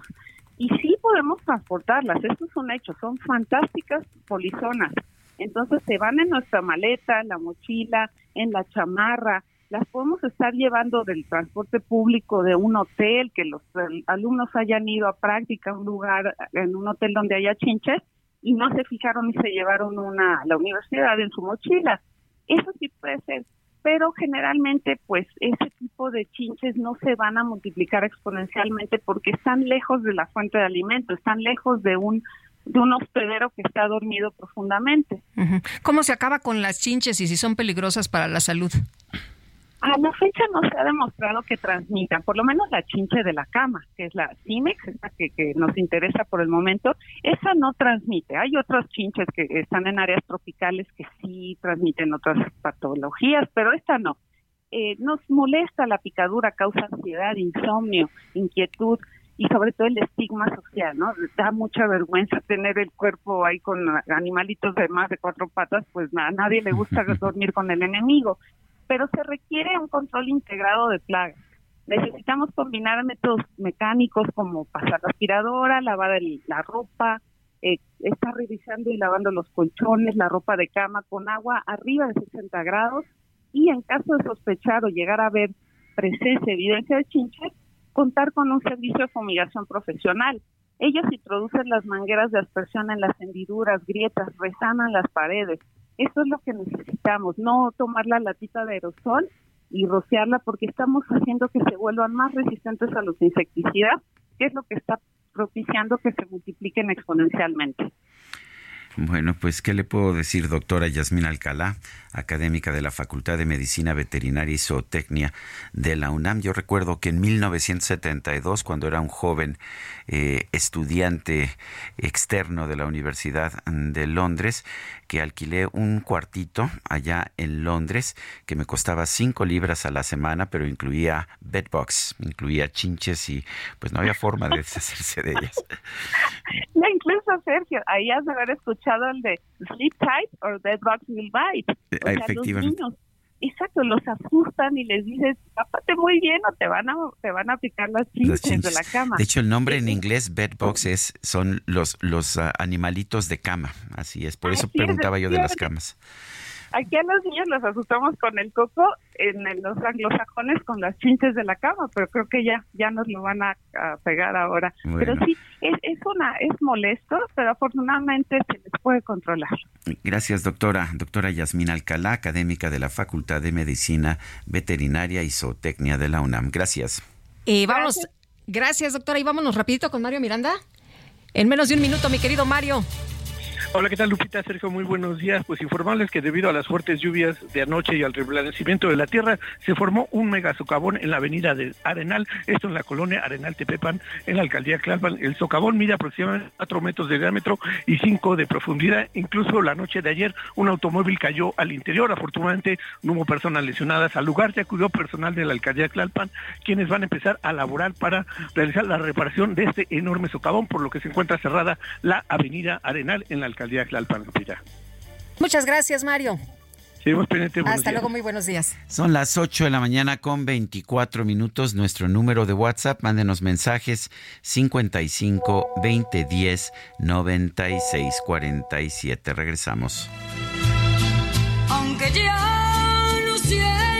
y sí podemos transportarlas, esto es un hecho, son fantásticas polizonas. Entonces se van en nuestra maleta, en la mochila, en la chamarra, las podemos estar llevando del transporte público de un hotel, que los alumnos hayan ido a práctica un lugar, en un hotel donde haya chinches, y no se fijaron y se llevaron una la universidad en su mochila. Eso sí puede ser pero generalmente pues ese tipo de chinches no se van a multiplicar exponencialmente porque están lejos de la fuente de alimento, están lejos de un de un hospedero que está dormido profundamente. ¿Cómo se acaba con las chinches y si son peligrosas para la salud? A la fecha no se ha demostrado que transmitan, por lo menos la chinche de la cama, que es la Cimex, que, que nos interesa por el momento, esa no transmite. Hay otras chinches que están en áreas tropicales que sí transmiten otras patologías, pero esta no. Eh, nos molesta la picadura, causa ansiedad, insomnio, inquietud y sobre todo el estigma social, ¿no? Da mucha vergüenza tener el cuerpo ahí con animalitos de más de cuatro patas, pues a nadie le gusta dormir con el enemigo pero se requiere un control integrado de plagas. Necesitamos combinar métodos mecánicos como pasar la aspiradora, lavar la ropa, eh, estar revisando y lavando los colchones, la ropa de cama con agua arriba de 60 grados y en caso de sospechar o llegar a ver presencia, evidencia de chinches, contar con un servicio de fumigación profesional. Ellos introducen las mangueras de aspersión en las hendiduras, grietas, resanan las paredes, eso es lo que necesitamos, no tomar la latita de aerosol y rociarla porque estamos haciendo que se vuelvan más resistentes a los insecticidas, que es lo que está propiciando que se multipliquen exponencialmente. Bueno, pues, ¿qué le puedo decir, doctora Yasmín Alcalá, académica de la Facultad de Medicina Veterinaria y Zootecnia de la UNAM? Yo recuerdo que en 1972, cuando era un joven eh, estudiante externo de la Universidad de Londres, que alquilé un cuartito allá en Londres que me costaba cinco libras a la semana, pero incluía bedbox, incluía chinches y pues no había forma de deshacerse de ellas. No, incluso Sergio, ahí has de haber escuchado el de Sleep Tight or Bedbugs Will Bite. O sea, Efectivamente. Los niños, exacto, los asustan y les dices, tápate muy bien o te van a, te van a picar las chinches de la cama. De hecho, el nombre en inglés bedbox es son los los ah, animalitos de cama, así es. Por eso Así es, preguntaba yo de las camas. Aquí a los niños los asustamos con el coco, en el- los anglosajones con las chinches de la cama, pero creo que ya ya nos lo van a, a pegar ahora. Pero sí, es, es una es molesto, pero afortunadamente se les puede controlar. Gracias, doctora. Doctora Yasmín Alcalá, académica de la Facultad de Medicina Veterinaria y Zootecnia de la UNAM. Gracias. Y vamos, gracias doctora, y vámonos rapidito con Mario Miranda. En menos de un minuto, mi querido Mario. Hola, ¿qué tal Lupita? Sergio, muy buenos días. Pues informarles que debido a las fuertes lluvias de anoche y al reblanecimiento de la tierra, se formó un mega socavón en la avenida de Arenal, esto en la colonia Arenal Tepepan, en la alcaldía Tlalpan. El socavón mide aproximadamente 4 metros de diámetro y 5 de profundidad. Incluso la noche de ayer un automóvil cayó al interior. Afortunadamente no hubo personas lesionadas. Al lugar se acudió personal de la alcaldía Tlalpan, quienes van a empezar a laborar para realizar la reparación de este enorme socavón, por lo que se encuentra cerrada la avenida Arenal en la alcaldía Tlalpan. Lupita. Muchas gracias, Mario. Seguimos pendientes. Hasta días. luego, muy buenos días. Son las 8 de la mañana con 24 minutos. Nuestro número de WhatsApp, mándenos mensajes 55 20 10 96 47. Regresamos. Aunque ya no sientas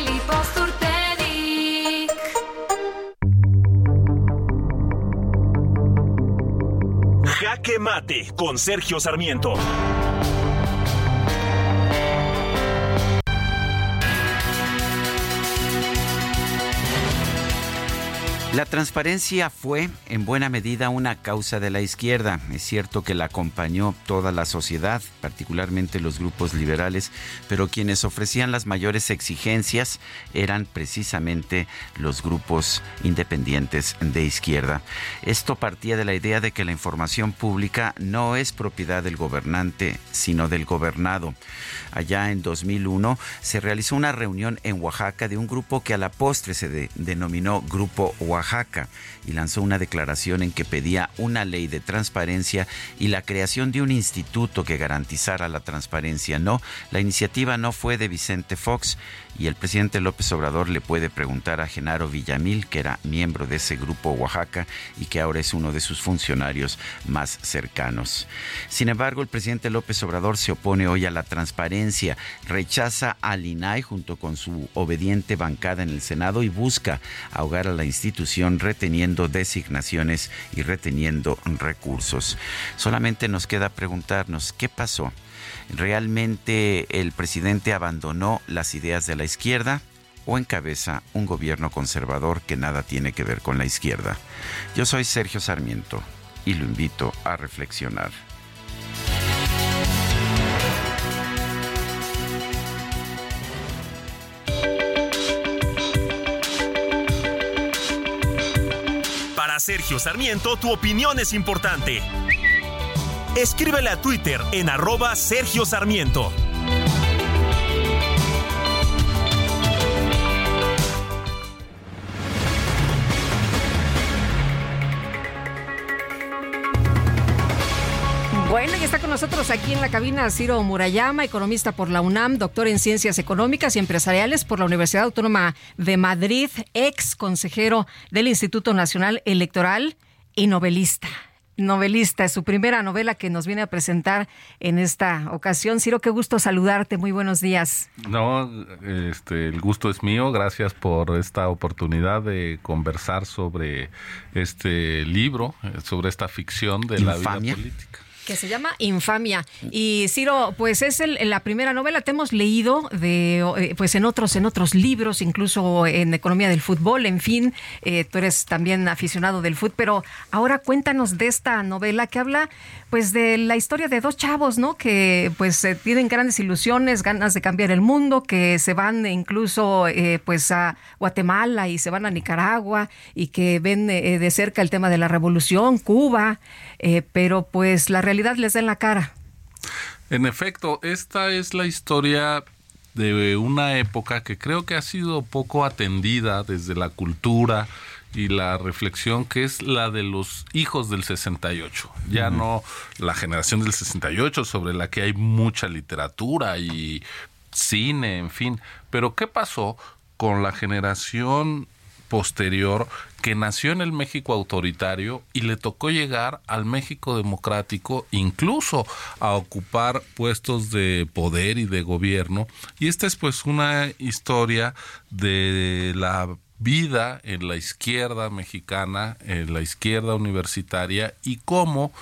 Mate con Sergio Sarmiento. La transparencia fue en buena medida una causa de la izquierda. Es cierto que la acompañó toda la sociedad, particularmente los grupos liberales, pero quienes ofrecían las mayores exigencias eran precisamente los grupos independientes de izquierda. Esto partía de la idea de que la información pública no es propiedad del gobernante, sino del gobernado. Allá en 2001 se realizó una reunión en Oaxaca de un grupo que a la postre se de- denominó Grupo Oaxaca y lanzó una declaración en que pedía una ley de transparencia y la creación de un instituto que garantizara la transparencia. No, la iniciativa no fue de Vicente Fox y el presidente López Obrador le puede preguntar a Genaro Villamil, que era miembro de ese grupo Oaxaca y que ahora es uno de sus funcionarios más cercanos. Sin embargo, el presidente López Obrador se opone hoy a la transparencia, rechaza al INAI junto con su obediente bancada en el Senado y busca ahogar a la institución reteniendo designaciones y reteniendo recursos. Solamente nos queda preguntarnos qué pasó. ¿Realmente el presidente abandonó las ideas de la izquierda? o encabeza un gobierno conservador que nada tiene que ver con la izquierda. Yo soy Sergio Sarmiento y lo invito a reflexionar. Para Sergio Sarmiento, tu opinión es importante Escríbele a Twitter en arroba Sergio Sarmiento. Bueno, y está con nosotros aquí en la cabina Ciro Murayama, economista por la UNAM, doctor en Ciencias Económicas y Empresariales por la Universidad Autónoma de Madrid, ex consejero del Instituto Nacional Electoral y novelista novelista. Es su primera novela que nos viene a presentar en esta ocasión. Ciro, qué gusto saludarte. Muy buenos días. No, este, el gusto es mío. Gracias por esta oportunidad de conversar sobre este libro, sobre esta ficción de la vida política que se llama Infamia. Y Ciro, pues es el, la primera novela, te hemos leído de eh, pues en otros, en otros libros, incluso en Economía del Fútbol, en fin, eh, tú eres también aficionado del fútbol, pero ahora cuéntanos de esta novela que habla pues de la historia de dos chavos, ¿no? Que pues eh, tienen grandes ilusiones, ganas de cambiar el mundo, que se van incluso pues a Guatemala y se van a Nicaragua y que ven de cerca el tema de la revolución, Cuba, pero pues la realidad les da en la cara. En efecto, esta es la historia de una época que creo que ha sido poco atendida desde la cultura y la reflexión que es la de los hijos del 68, ya no la generación del 68 sobre la que hay mucha literatura y cine, en fin, pero ¿qué pasó con la generación posterior que nació en el México autoritario y le tocó llegar al México democrático, incluso a ocupar puestos de poder y de gobierno. Y esta es pues una historia de la vida en la izquierda mexicana, en la izquierda universitaria y cómo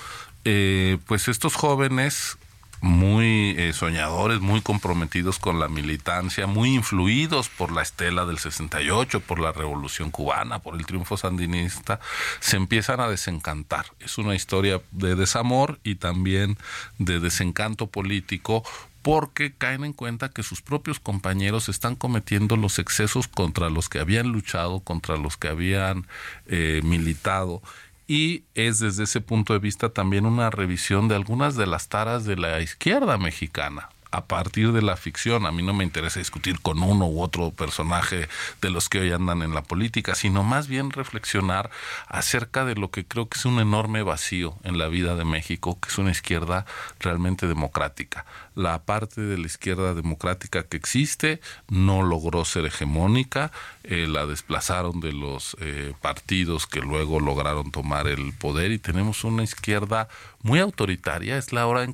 eh, pues estos jóvenes muy eh, soñadores, muy comprometidos con la militancia, muy influidos por la estela del 68, por la revolución cubana, por el triunfo sandinista, se empiezan a desencantar. Es una historia de desamor y también de desencanto político porque caen en cuenta que sus propios compañeros están cometiendo los excesos contra los que habían luchado, contra los que habían eh, militado y es desde ese punto de vista también una revisión de algunas de las taras de la izquierda mexicana a partir de la ficción. A mí no me interesa discutir con uno u otro personaje de los que hoy andan en la política, sino más bien reflexionar acerca de lo que creo que es un enorme vacío en la vida de México, que es una izquierda realmente democrática. La parte de la izquierda democrática que existe no logró ser hegemónica, eh, la desplazaron de los eh, partidos que luego lograron tomar el poder y tenemos una izquierda muy autoritaria. Es la hora en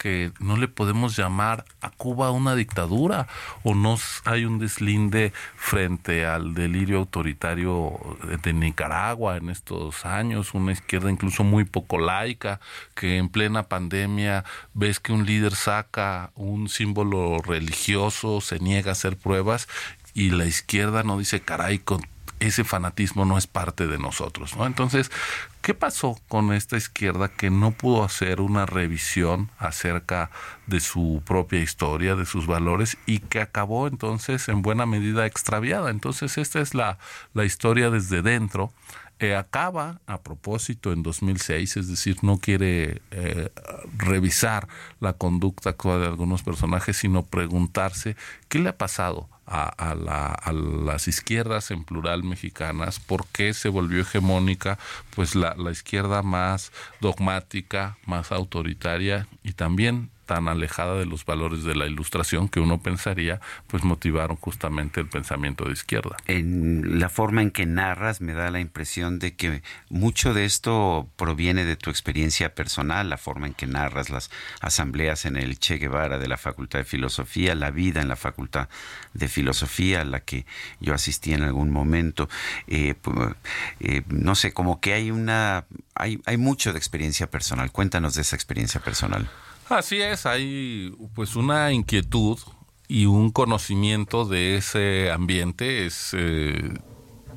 Que no le podemos llamar a Cuba una dictadura o no hay un deslinde frente al delirio autoritario de Nicaragua en estos años, una izquierda incluso muy poco laica, que en plena pandemia ves que un líder saca un símbolo religioso, se niega a hacer pruebas y la izquierda no dice caray con ese fanatismo no es parte de nosotros, ¿no? Entonces, ¿qué pasó con esta izquierda que no pudo hacer una revisión acerca de su propia historia, de sus valores y que acabó entonces en buena medida extraviada? Entonces, esta es la, la historia desde dentro. Eh, acaba a propósito en 2006, es decir, no quiere eh, revisar la conducta actual de algunos personajes, sino preguntarse qué le ha pasado a, las izquierdas en plural mexicanas, por qué se volvió hegemónica pues la, izquierda más dogmática, más autoritaria y también tan alejada de los valores de la ilustración que uno pensaría pues motivaron justamente el pensamiento de izquierda. En la forma en que narras me da la impresión de que mucho de esto proviene de tu experiencia personal, la forma en que narras las asambleas en el Che Guevara de la Facultad de Filosofía, la vida en la Facultad de Filosofía a la que yo asistí en algún momento. Eh, eh, no sé, como que hay una, hay, hay mucho de experiencia personal. Cuéntanos de esa experiencia personal. Así es, hay pues una inquietud y un conocimiento de ese ambiente. Es, eh,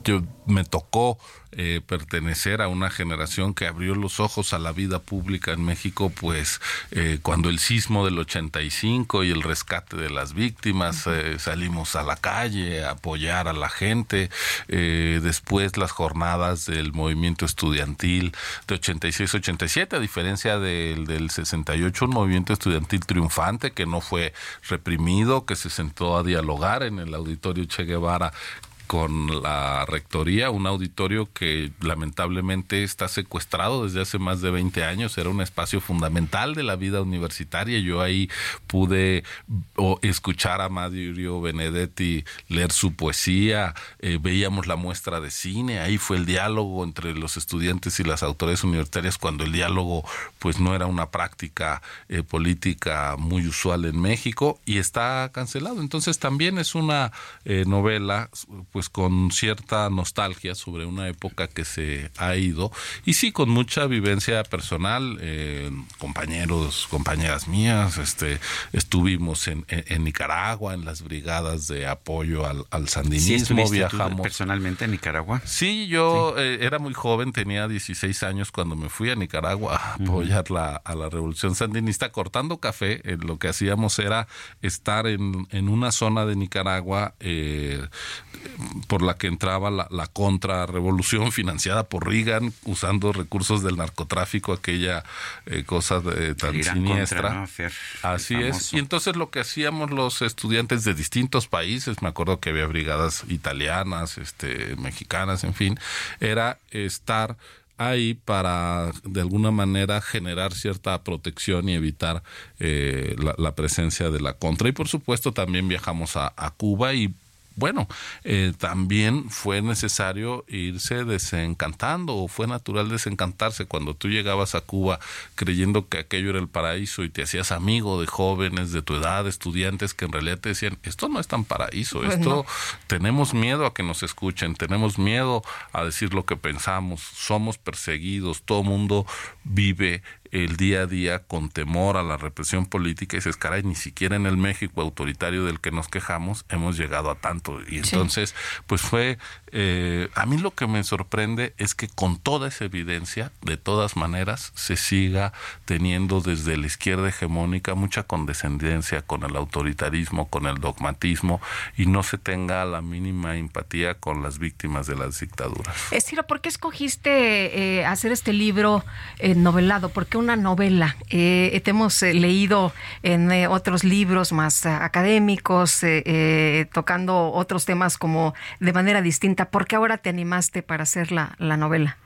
yo me tocó eh, pertenecer a una generación que abrió los ojos a la vida pública en México, pues eh, cuando el sismo del 85 y el rescate de las víctimas, eh, salimos a la calle a apoyar a la gente, después las jornadas del movimiento estudiantil de 86-87, a diferencia del, del 68, un movimiento estudiantil triunfante que no fue reprimido, que se sentó a dialogar en el auditorio Che Guevara con la rectoría, un auditorio que lamentablemente está secuestrado desde hace más de 20 años, era un espacio fundamental de la vida universitaria. Yo ahí pude escuchar a Mario Benedetti leer su poesía, eh, veíamos la muestra de cine, ahí fue el diálogo entre los estudiantes y las autoridades universitarias cuando el diálogo pues no era una práctica eh, política muy usual en México y está cancelado. Entonces también es una eh, novela pues con cierta nostalgia sobre una época que se ha ido. Y sí con mucha vivencia personal eh, compañeros compañeras mías este estuvimos en, en, Nicaragua en las brigadas de apoyo al, al sandinismo viajamos. personalmente en Nicaragua. Sí yo eh, era muy joven tenía 16 años cuando me fui a Nicaragua a apoyar la, a la revolución sandinista cortando café eh, lo que hacíamos era estar en, en una zona de Nicaragua eh, por la que entraba la, la contrarrevolución financiada por Reagan usando recursos del narcotráfico, aquella eh, cosa de, tan siniestra. Así es. Y entonces lo que hacíamos los estudiantes de distintos países, me acuerdo que había brigadas italianas, este, mexicanas, en fin, era estar ahí para de alguna manera generar cierta protección y evitar eh, la, presencia de la contra. Y por supuesto también viajamos a, a Cuba y bueno, eh, también fue necesario irse desencantando o fue natural desencantarse cuando tú llegabas a Cuba creyendo que aquello era el paraíso y te hacías amigo de jóvenes de tu edad, estudiantes que en realidad te decían, esto no es tan paraíso, esto tenemos miedo a que nos escuchen, tenemos miedo a decir lo que pensamos, somos perseguidos, todo mundo vive el día a día con temor a la represión política y dices, caray, ni siquiera en el México autoritario del que nos quejamos hemos llegado a tanto. Y entonces, pues fue, eh, a mí lo que me sorprende es que con toda esa evidencia, de todas maneras, se siga teniendo desde la izquierda hegemónica mucha condescendencia con el autoritarismo, con el dogmatismo y no se tenga la mínima empatía con las víctimas de las dictaduras. Estira, ¿por qué escogiste eh, hacer este libro eh, novelado? ¿Por qué una novela. Eh, te hemos eh, leído en eh, otros libros más académicos, tocando otros temas como de manera distinta. ¿Por qué ahora te animaste para hacer la, la novela?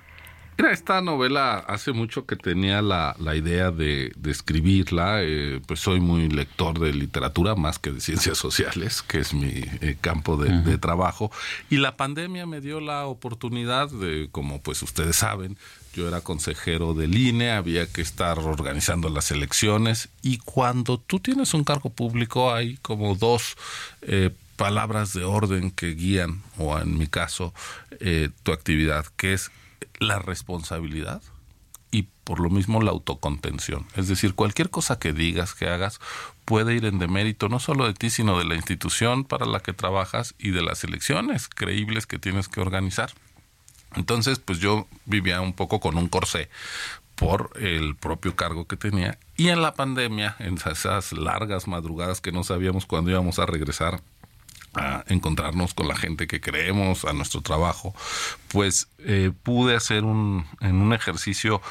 Mira, esta novela hace mucho que tenía la, la idea de, de escribirla, pues soy muy lector de literatura más que de ciencias sociales, que es mi campo de, de, trabajo, y la pandemia me dio la oportunidad de, como pues ustedes saben, yo era consejero del INE, había que estar organizando las elecciones y cuando tú tienes un cargo público hay como dos eh, palabras de orden que guían, o en mi caso, eh, tu actividad, que es la responsabilidad y por lo mismo la autocontención. Es decir, cualquier cosa que digas, que hagas, puede ir en demérito no solo de ti, sino de la institución para la que trabajas y de las elecciones creíbles que tienes que organizar. Entonces, pues yo vivía un poco con un corsé por el propio cargo que tenía. Y en la pandemia, en esas largas madrugadas que no sabíamos cuándo íbamos a regresar a encontrarnos con la gente que creemos, a nuestro trabajo, pues eh, pude hacer un, en un ejercicio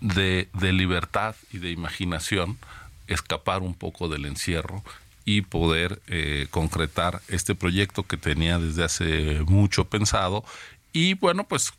de, de libertad y de imaginación, escapar un poco del encierro y poder eh, concretar este proyecto que tenía desde hace mucho pensado y bueno, pues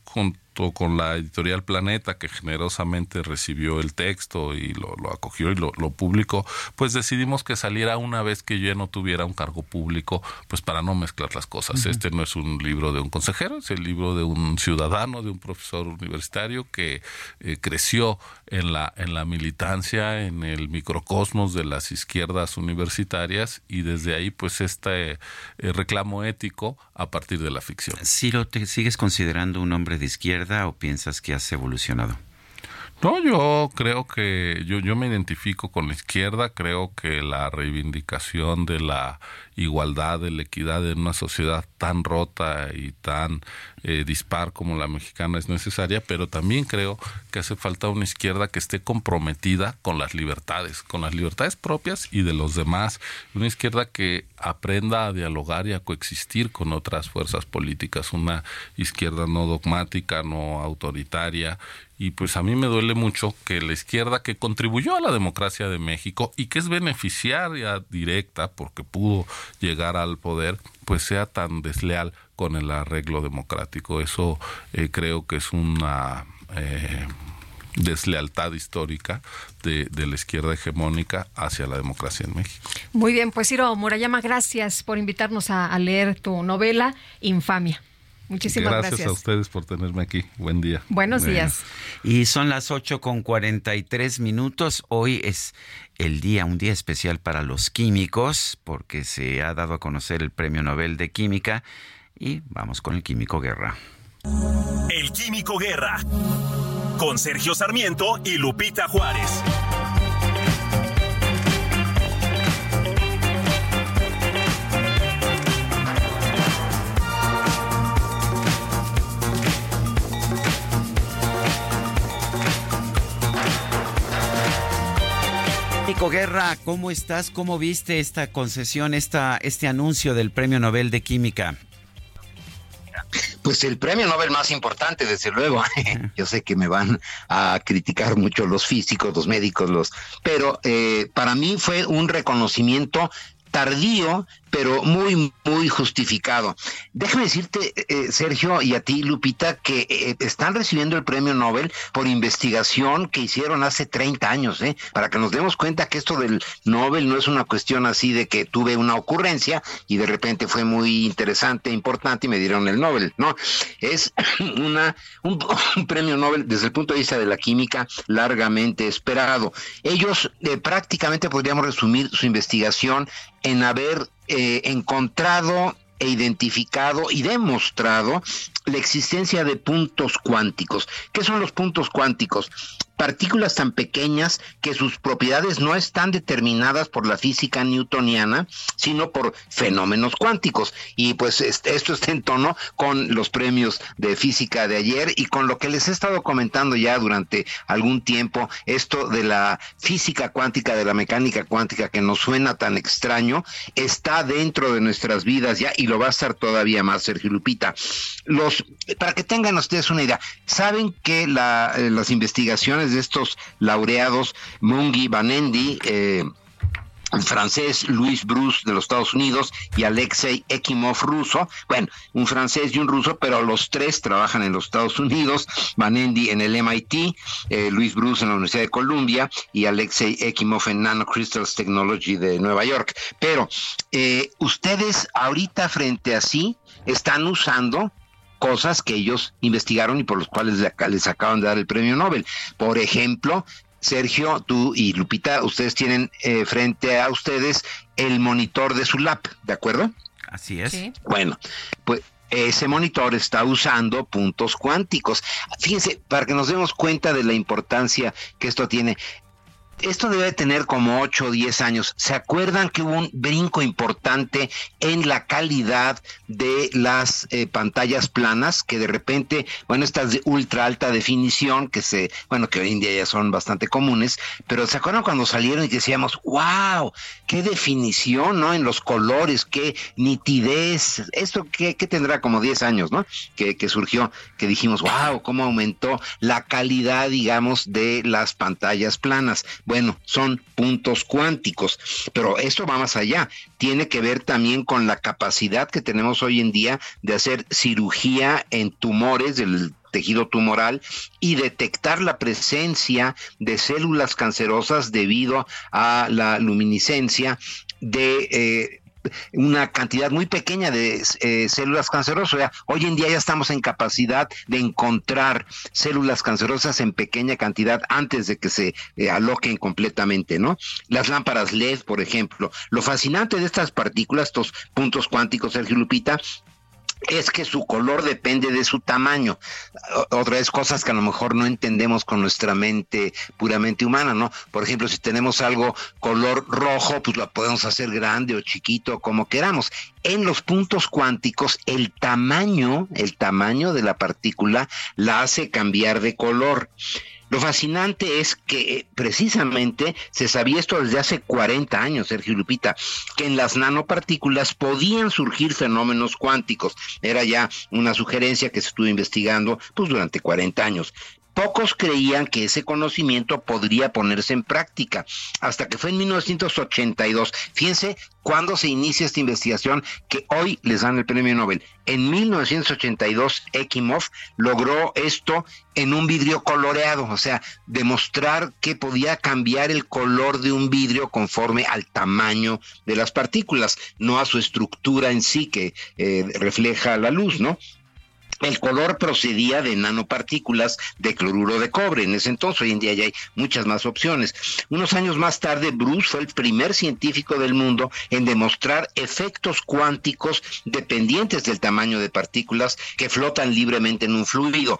junto con la editorial Planeta, que generosamente recibió el texto y lo, acogió y lo, publicó, pues decidimos que saliera una vez que yo ya no tuviera un cargo público, pues para no mezclar las cosas. Este no es un libro de un consejero, es el libro de un ciudadano, de un profesor universitario que eh, creció en la, en la militancia, en el microcosmos de las izquierdas universitarias y desde ahí pues este eh, reclamo ético a partir de la ficción. Ciro, ¿te sigues considerando un hombre de izquierda o piensas que has evolucionado? No, yo creo que yo, yo me identifico con la izquierda, creo que la reivindicación de la igualdad, de la equidad en una sociedad tan rota y tan eh, dispar como la mexicana es necesaria, pero también creo que hace falta una izquierda que esté comprometida con las libertades, con las libertades propias y de los demás, una izquierda que aprenda a dialogar y a coexistir con otras fuerzas políticas, una izquierda no dogmática, no autoritaria, y pues a mí me duele mucho que la izquierda que contribuyó a la democracia de México y que es beneficiaria directa porque pudo llegar al poder, pues sea tan desleal con el arreglo democrático. Eso eh, creo que es una eh, deslealtad histórica de, de, la izquierda hegemónica hacia la democracia en México. Muy bien, pues Ciro Murayama, gracias por invitarnos a leer tu novela Infamia. Muchísimas gracias. Gracias a ustedes por tenerme aquí. Buen día. Buenos días. Y son las 8 con 43 minutos. Hoy es el día, un día especial para los químicos, porque se ha dado a conocer el Premio Nobel de Química. Y vamos con el Químico Guerra. El Químico Guerra. Con Sergio Sarmiento y Lupita Juárez. Nico Guerra, ¿cómo estás? ¿Cómo viste esta concesión, esta, este anuncio del Premio Nobel de Química? Pues el premio Nobel más importante, desde luego. Yo sé que me van a criticar mucho los físicos, los médicos, los, pero eh, para mí fue un reconocimiento tardío, pero muy, muy justificado. Déjame decirte, eh, Sergio, y a ti, Lupita, que eh, están recibiendo el premio Nobel por investigación que hicieron hace 30 años, ¿eh? para que nos demos cuenta que esto del Nobel no es una cuestión así de que tuve una ocurrencia y de repente fue muy interesante, importante y me dieron el Nobel, no, es una, un, premio Nobel desde el punto de vista de la química largamente esperado. Ellos eh, prácticamente podríamos resumir su investigación en haber eh, encontrado e identificado y demostrado la existencia de puntos cuánticos. ¿Qué son los puntos cuánticos? Partículas tan pequeñas que sus propiedades no están determinadas por la física newtoniana, sino por fenómenos cuánticos. Y pues esto está en tono con los premios de física de ayer y con lo que les he estado comentando ya durante algún tiempo, esto de la física cuántica, de la mecánica cuántica que nos suena tan extraño, está dentro de nuestras vidas ya y lo va a estar todavía más, Sergio Lupita. Los, para que tengan ustedes una idea, saben que eh, las investigaciones de estos laureados, Mungi Banendi, eh, francés Luis Bruce de los Estados Unidos y Alexei Ekimov ruso. Bueno, un francés y un ruso, pero los tres trabajan en los Estados Unidos. Banendi en el MIT, eh, Luis Bruce en la Universidad de Columbia y Alexei Ekimov en Nanocrystals Technology de Nueva York. Pero eh, ustedes ahorita frente a sí están usando cosas que ellos investigaron y por los cuales les acaban de dar el premio Nobel. Por ejemplo, Sergio, tú y Lupita, ustedes tienen eh, frente a ustedes el monitor de su lab, ¿de acuerdo? Así es. Bueno, pues ese monitor está usando puntos cuánticos. Fíjense, para que nos demos cuenta de la importancia que esto tiene esto debe tener como 8 o 10 años. ¿Se acuerdan que hubo un brinco importante en la calidad de las eh, pantallas planas? Que de repente, bueno, estas de ultra alta definición, que se, bueno, que hoy en día ya son bastante comunes, pero ¿se acuerdan cuando salieron y decíamos, wow, qué definición, ¿no? En los colores, qué nitidez. Esto que, tendrá como 10 años, ¿no? Que, que surgió, que dijimos, wow, cómo aumentó la calidad, digamos, de las pantallas planas bueno, son puntos cuánticos, pero esto va más allá. Tiene que ver también con la capacidad que tenemos hoy en día de hacer cirugía en tumores del tejido tumoral y detectar la presencia de células cancerosas debido a la luminiscencia de eh, una cantidad muy pequeña de eh, células cancerosas. O sea, hoy en día ya estamos en capacidad de encontrar células cancerosas en pequeña cantidad antes de que se eh, aloquen completamente, ¿no? Las lámparas LED, por ejemplo. Lo fascinante de estas partículas, estos puntos cuánticos, Sergio Lupita, es que su color depende de su tamaño. Otra vez cosas que a lo mejor no entendemos con nuestra mente puramente humana, ¿no? Por ejemplo, si tenemos algo color rojo, pues lo podemos hacer grande o chiquito, como queramos. En los puntos cuánticos, el tamaño, el tamaño de la partícula la hace cambiar de color. Lo fascinante es que eh, precisamente se sabía esto desde hace 40 años, Sergio Lupita, que en las nanopartículas podían surgir fenómenos cuánticos. Era ya una sugerencia que se estuvo investigando pues durante 40 años. Pocos creían que ese conocimiento podría ponerse en práctica, hasta que fue en 1982. Fíjense cuándo se inicia esta investigación que hoy les dan el premio Nobel. En 1982, Ekimov logró esto en un vidrio coloreado, o sea, demostrar que podía cambiar el color de un vidrio conforme al tamaño de las partículas, no a su estructura en sí que eh, refleja la luz, ¿no? El color procedía de nanopartículas de cloruro de cobre. En ese entonces, hoy en día ya hay muchas más opciones. Unos años más tarde, Bruce fue el primer científico del mundo en demostrar efectos cuánticos dependientes del tamaño de partículas que flotan libremente en un fluido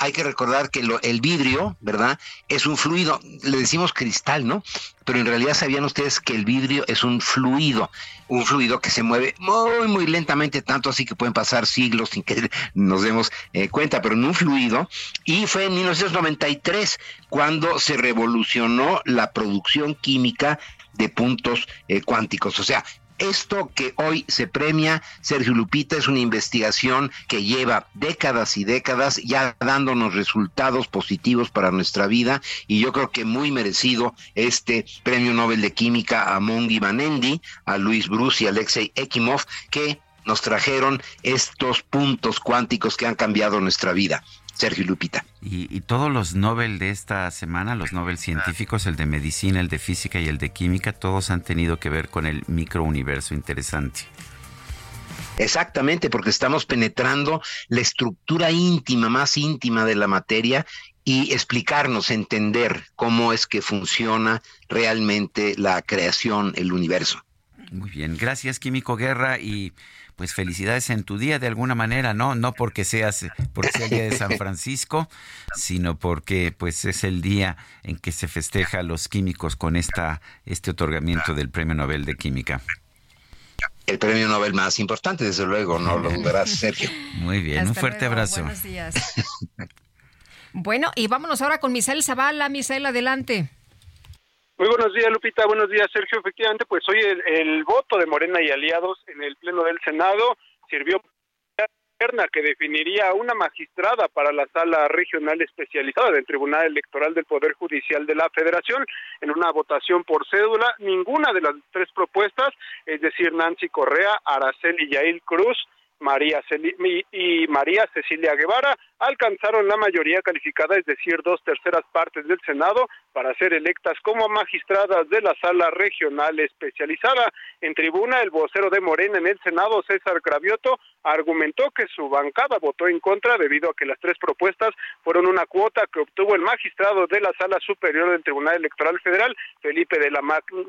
hay que recordar que el vidrio, ¿verdad? Es un fluido, le decimos cristal, ¿no? Pero en realidad sabían ustedes que el vidrio es un fluido, un fluido que se mueve muy, muy lentamente, tanto así que pueden pasar siglos sin que nos demos eh, cuenta, pero en un fluido. Y fue en 1993 cuando se revolucionó la producción química de puntos eh, cuánticos. O sea, esto que hoy se premia, Sergio Lupita, es una investigación que lleva décadas y décadas ya dándonos resultados positivos para nuestra vida y yo creo que muy merecido este premio Nobel de Química a Mongi Banendi, a Luis Bruce y Alexei Ekimov, que nos trajeron estos puntos cuánticos que han cambiado nuestra vida. Sergio Lupita. Y, todos los Nobel de esta semana, los Nobel científicos, el de medicina, el de física y el de química, todos han tenido que ver con el microuniverso interesante. Exactamente, porque estamos penetrando la estructura íntima, más íntima de la materia y explicarnos, entender cómo es que funciona realmente la creación, el universo. Muy bien, gracias Químico Guerra y pues felicidades en tu día de alguna manera, ¿no? No porque seas, porque sea el día de San Francisco, sino porque pues es el día en que se festeja a los químicos con esta, este otorgamiento del Premio Nobel de Química. El premio Nobel más importante, desde luego, no lo verás, Sergio. Muy bien, un fuerte abrazo. Buenos días. bueno, y vámonos ahora con Misael Zavala. Misael, adelante. Muy buenos días, Lupita. Buenos días, Sergio. Efectivamente, pues hoy el, voto de Morena y aliados en el Pleno del Senado sirvió que definiría una magistrada para la sala regional especializada del Tribunal Electoral del Poder Judicial de la Federación en una votación por cédula. Ninguna de las tres propuestas, es decir, Nancy Correa, Araceli Yail Cruz, María y María Cecilia Guevara alcanzaron la mayoría calificada, es decir, dos terceras partes del Senado, para ser electas como magistradas de la sala regional especializada. En tribuna, el vocero de Morena en el Senado, César Cravioto, argumentó que su bancada votó en contra debido a que las tres propuestas fueron una cuota que obtuvo el magistrado de la sala superior del Tribunal Electoral Federal, Felipe de la,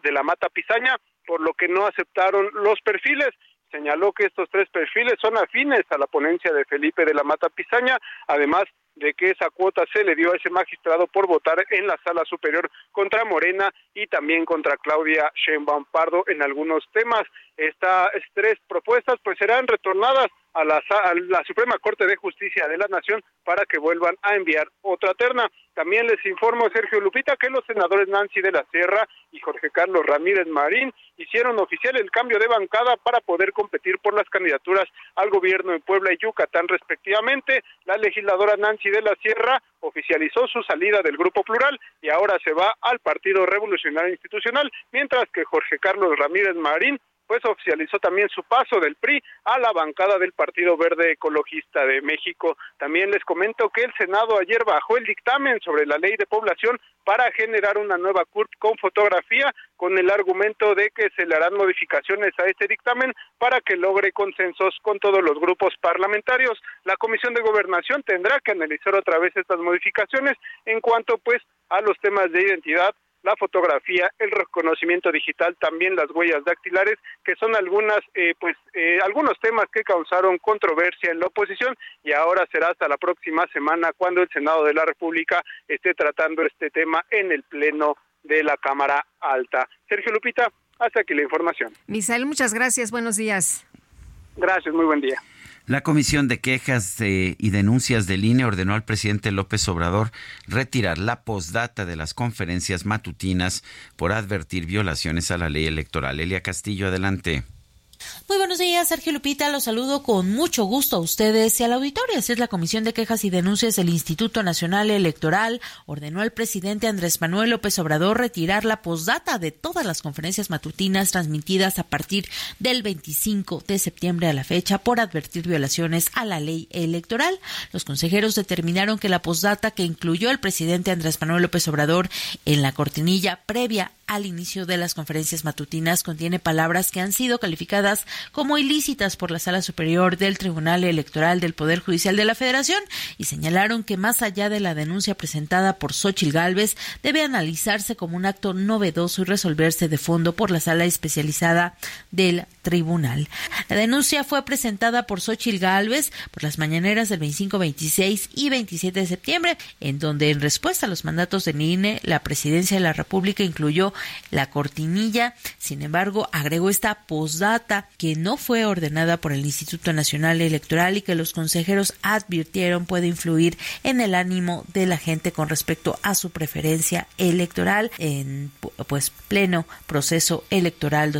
de la Mata Pizaña, por lo que no aceptaron los perfiles señaló que estos tres perfiles son afines a la ponencia de Felipe de la Mata Pizaña, además de que esa cuota se le dio a ese magistrado por votar en la sala superior contra Morena y también contra Claudia Sheinbaum Pardo en algunos temas. Estas tres propuestas pues serán retornadas a la, a la Suprema Corte de Justicia de la Nación para que vuelvan a enviar otra terna. También les informo, Sergio Lupita, que los senadores Nancy de la Sierra y Jorge Carlos Ramírez Marín hicieron oficial el cambio de bancada para poder competir por las candidaturas al gobierno en Puebla y Yucatán respectivamente. La legisladora Nancy de la Sierra oficializó su salida del Grupo Plural y ahora se va al Partido Revolucionario Institucional, mientras que Jorge Carlos Ramírez Marín pues oficializó también su paso del PRI a la bancada del Partido Verde Ecologista de México. También les comento que el Senado ayer bajó el dictamen sobre la ley de población para generar una nueva CURP con fotografía con el argumento de que se le harán modificaciones a este dictamen para que logre consensos con todos los grupos parlamentarios. La Comisión de Gobernación tendrá que analizar otra vez estas modificaciones en cuanto pues a los temas de identidad, la fotografía, el reconocimiento digital, también las huellas dactilares, que son algunas, eh, pues, eh, algunos temas que causaron controversia en la oposición y ahora será hasta la próxima semana cuando el Senado de la República esté tratando este tema en el Pleno de la Cámara Alta. Sergio Lupita, hasta aquí la información. Misael, muchas gracias. Buenos días. Gracias, muy buen día. La Comisión de Quejas y Denuncias del INE ordenó al presidente López Obrador retirar la postdata de las conferencias matutinas por advertir violaciones a la ley electoral. Elia Castillo, adelante. Muy buenos días, Sergio Lupita. Los saludo con mucho gusto a ustedes y al auditorio. Así es la Comisión de Quejas y Denuncias del Instituto Nacional Electoral. Ordenó al presidente Andrés Manuel López Obrador retirar la postdata de todas las conferencias matutinas transmitidas a partir del 25 de septiembre a la fecha por advertir violaciones a la ley electoral. Los consejeros determinaron que la postdata que incluyó el presidente Andrés Manuel López Obrador en la cortinilla previa al inicio de las conferencias matutinas contiene palabras que han sido calificadas como ilícitas por la Sala Superior del Tribunal Electoral del Poder Judicial de la Federación y señalaron que más allá de la denuncia presentada por Xochil Gálvez, debe analizarse como un acto novedoso y resolverse de fondo por la Sala Especializada del Tribunal. La denuncia fue presentada por Xochil Gálvez por las mañaneras del 25, 26 y 27 de septiembre, en donde en respuesta a los mandatos del INE, la Presidencia de la República incluyó la cortinilla. Sin embargo, agregó esta postdata que no fue ordenada por el Instituto Nacional Electoral y que los consejeros advirtieron puede influir en el ánimo de la gente con respecto a su preferencia electoral en pues pleno proceso electoral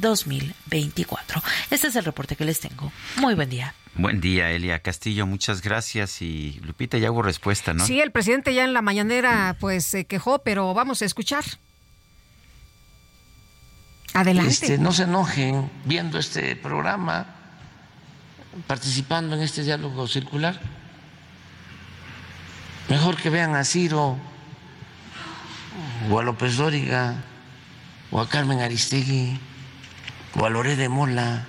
2023-2024. Este es el reporte que les tengo. Muy buen día. Buen día, Elia Castillo. Muchas gracias. Y Lupita, ya hubo respuesta, ¿no? Sí, el presidente ya en la mañanera pues se quejó, pero vamos a escuchar. Adelante. Este, no se enojen viendo este programa, participando en este diálogo circular. Mejor que vean a Ciro o a López Dóriga o a Carmen Aristegui o a Loré de Mola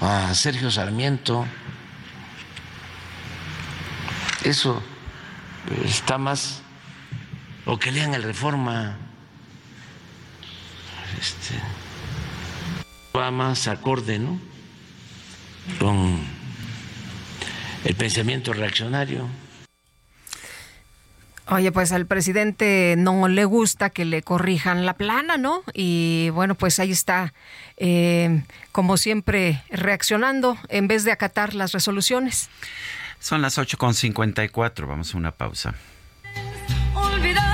a Sergio Sarmiento. Eso está más, o que lean el Reforma, este, va más acorde, ¿no? Con el pensamiento reaccionario. Oye, pues al presidente no le gusta que le corrijan la plana, ¿no? Y bueno, pues ahí está, eh, como siempre, reaccionando en vez de acatar las resoluciones. Son las 8.54, vamos a una pausa. siempre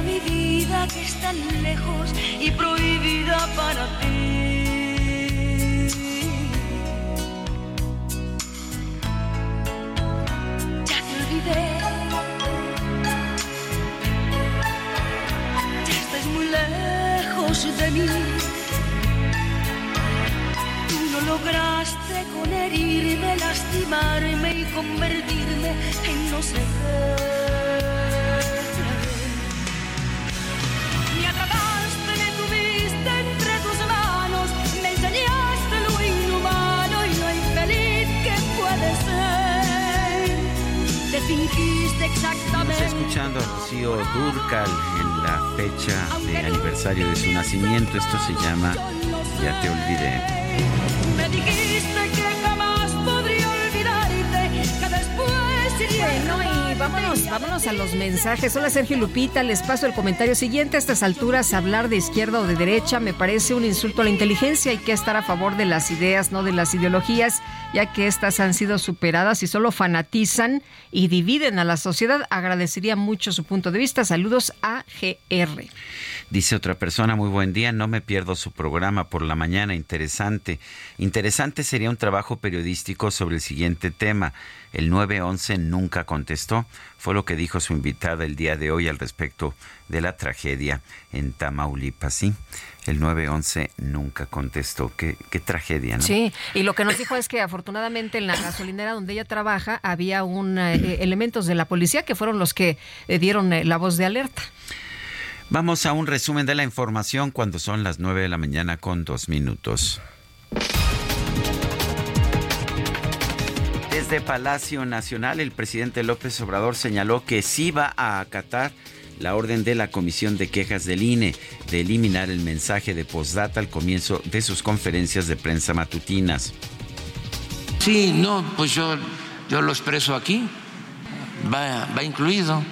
Mi vida que es tan lejos y prohibida para ti. Ya te olvidé. Ya estás muy lejos de mí. Tú no lograste con herirme, lastimarme y convertirme en no sé qué. Fingiste exactamente. Estamos escuchando a Rocío Durcal en la fecha de aniversario de su nacimiento. Esto se llama Ya te olvidé. Me dijiste que jamás podría olvidarte, que después iría Bueno, y vámonos, vámonos a los mensajes. Hola Sergio Lupita, les paso el comentario siguiente. A estas alturas, hablar de izquierda o de derecha me parece un insulto a la inteligencia. Hay que estar a favor de las ideas, no de las ideologías, ya que estas han sido superadas y solo fanatizan y dividen a la sociedad. Agradecería mucho su punto de vista. Saludos a GR. Dice otra persona, muy buen día, no me pierdo su programa por la mañana, interesante. Interesante sería un trabajo periodístico sobre el siguiente tema. El 911 nunca contestó, fue lo que dijo su invitada el día de hoy al respecto de la tragedia en Tamaulipas. Sí, el 911 nunca contestó. Qué, qué tragedia, ¿no? Sí, y lo que nos dijo es que afortunadamente en la gasolinera donde ella trabaja había un, eh, elementos de la policía que fueron los que eh, dieron eh, la voz de alerta. Vamos a un resumen de la información cuando son las 9 de la mañana con dos minutos. Desde Palacio Nacional, el presidente López Obrador señaló que sí va a acatar la orden de la Comisión de Quejas del INE de eliminar el mensaje de postdata al comienzo de sus conferencias de prensa matutinas. Sí, no, pues yo, yo lo expreso aquí, va, va incluido.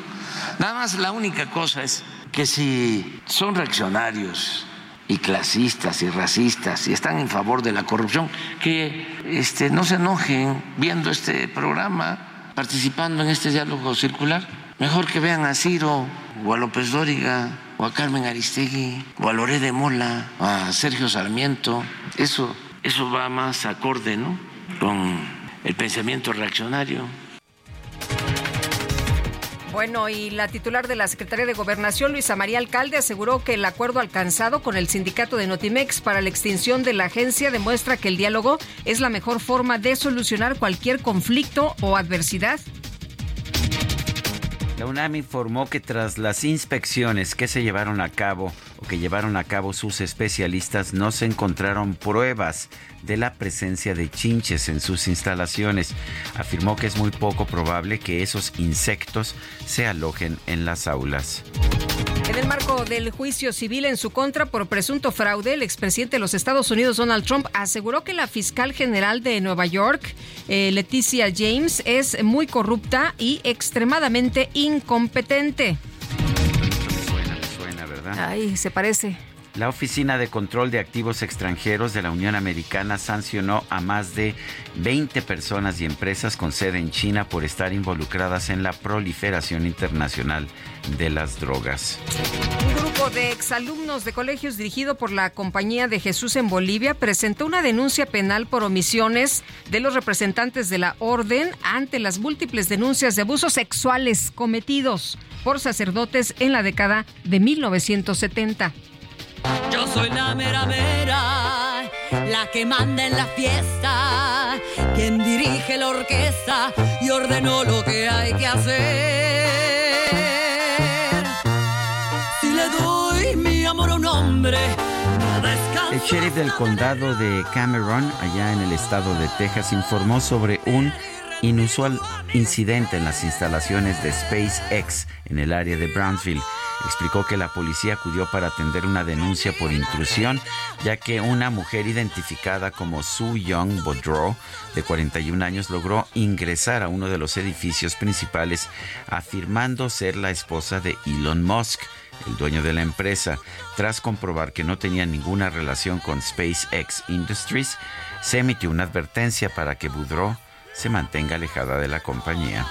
Nada más la única cosa es que si son reaccionarios y clasistas y racistas y están en favor de la corrupción, que este, no se enojen viendo este programa, participando en este diálogo circular. Mejor que vean a Ciro o a López Dóriga o a Carmen Aristegui o a Loré de Mola o a Sergio Sarmiento. Eso, eso va más acorde ¿no? con el pensamiento reaccionario. Bueno, y la titular de la Secretaría de Gobernación, Luisa María Alcalde, aseguró que el acuerdo alcanzado con el sindicato de Notimex para la extinción de la agencia demuestra que el diálogo es la mejor forma de solucionar cualquier conflicto o adversidad. La UNAM informó que tras las inspecciones que se llevaron a cabo o que llevaron a cabo sus especialistas no se encontraron pruebas de la presencia de chinches en sus instalaciones. Afirmó que es muy poco probable que esos insectos se alojen en las aulas. En el marco del juicio civil en su contra por presunto fraude, el expresidente de los Estados Unidos, Donald Trump, aseguró que la fiscal general de Nueva York, eh, Leticia James, es muy corrupta y extremadamente incompetente. Suena, suena, ¿verdad? Ay, se parece. La Oficina de Control de Activos Extranjeros de la Unión Americana sancionó a más de 20 personas y empresas con sede en China por estar involucradas en la proliferación internacional de las drogas. Un grupo de exalumnos de colegios dirigido por la Compañía de Jesús en Bolivia presentó una denuncia penal por omisiones de los representantes de la orden ante las múltiples denuncias de abusos sexuales cometidos por sacerdotes en la década de 1970. Yo soy la mera mera, la que manda en la fiesta, quien dirige la orquesta y ordenó lo que hay que hacer. El sheriff del condado de Cameron, allá en el estado de Texas, informó sobre un inusual incidente en las instalaciones de SpaceX en el área de Brownsville. Explicó que la policía acudió para atender una denuncia por intrusión, ya que una mujer identificada como Sue Young Bodrow, de 41 años, logró ingresar a uno de los edificios principales afirmando ser la esposa de Elon Musk el dueño de la empresa, tras comprobar que no tenía ninguna relación con SpaceX Industries, se emitió una advertencia para que Boudreau se mantenga alejada de la compañía.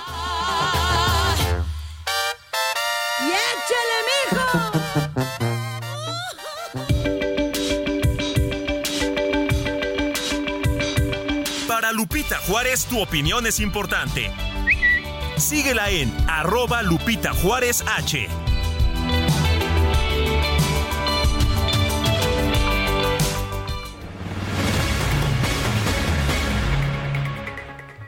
¡Y échale, mijo! Para Lupita Juárez, tu opinión es importante. Síguela en arroba Lupita Juárez H.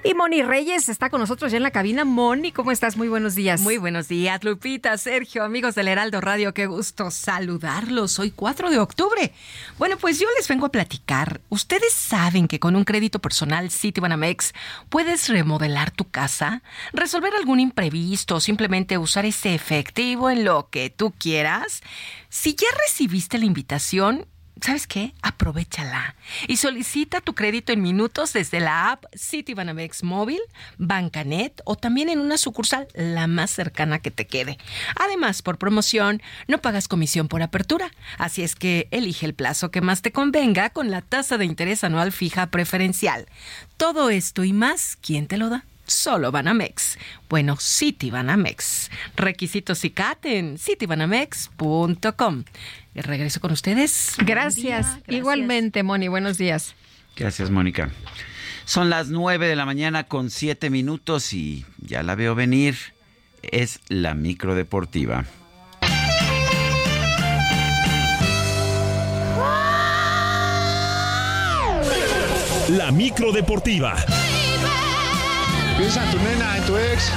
Y Moni Reyes está con nosotros ya en la cabina. Moni, ¿cómo estás? Muy buenos días. Muy buenos días, Lupita, Sergio, amigos del Heraldo Radio. Qué gusto saludarlos. Hoy 4 de octubre. Bueno, pues yo les vengo a platicar. Ustedes saben que con un crédito personal Citibanamex puedes remodelar tu casa, resolver algún imprevisto o simplemente usar ese efectivo en lo que tú quieras. Si ya recibiste la invitación, ¿sabes qué? Aprovechala y solicita tu crédito en minutos desde la app Citibanamex Móvil, Bancanet o también en una sucursal la más cercana que te quede. Además, por promoción, no pagas comisión por apertura, así es que elige el plazo que más te convenga con la tasa de interés anual fija preferencial. Todo esto y más, ¿quién te lo da? Solo Banamex. Bueno, Citibanamex. Requisitos CICAT en citibanamex.com. Regreso con ustedes. Gracias. Igualmente, Moni. Buenos días. Gracias, Mónica. Son las nueve de la mañana con siete minutos y ya la veo venir. Es la micro deportiva. La micro deportiva. Piensa en tu nena, en tu ex.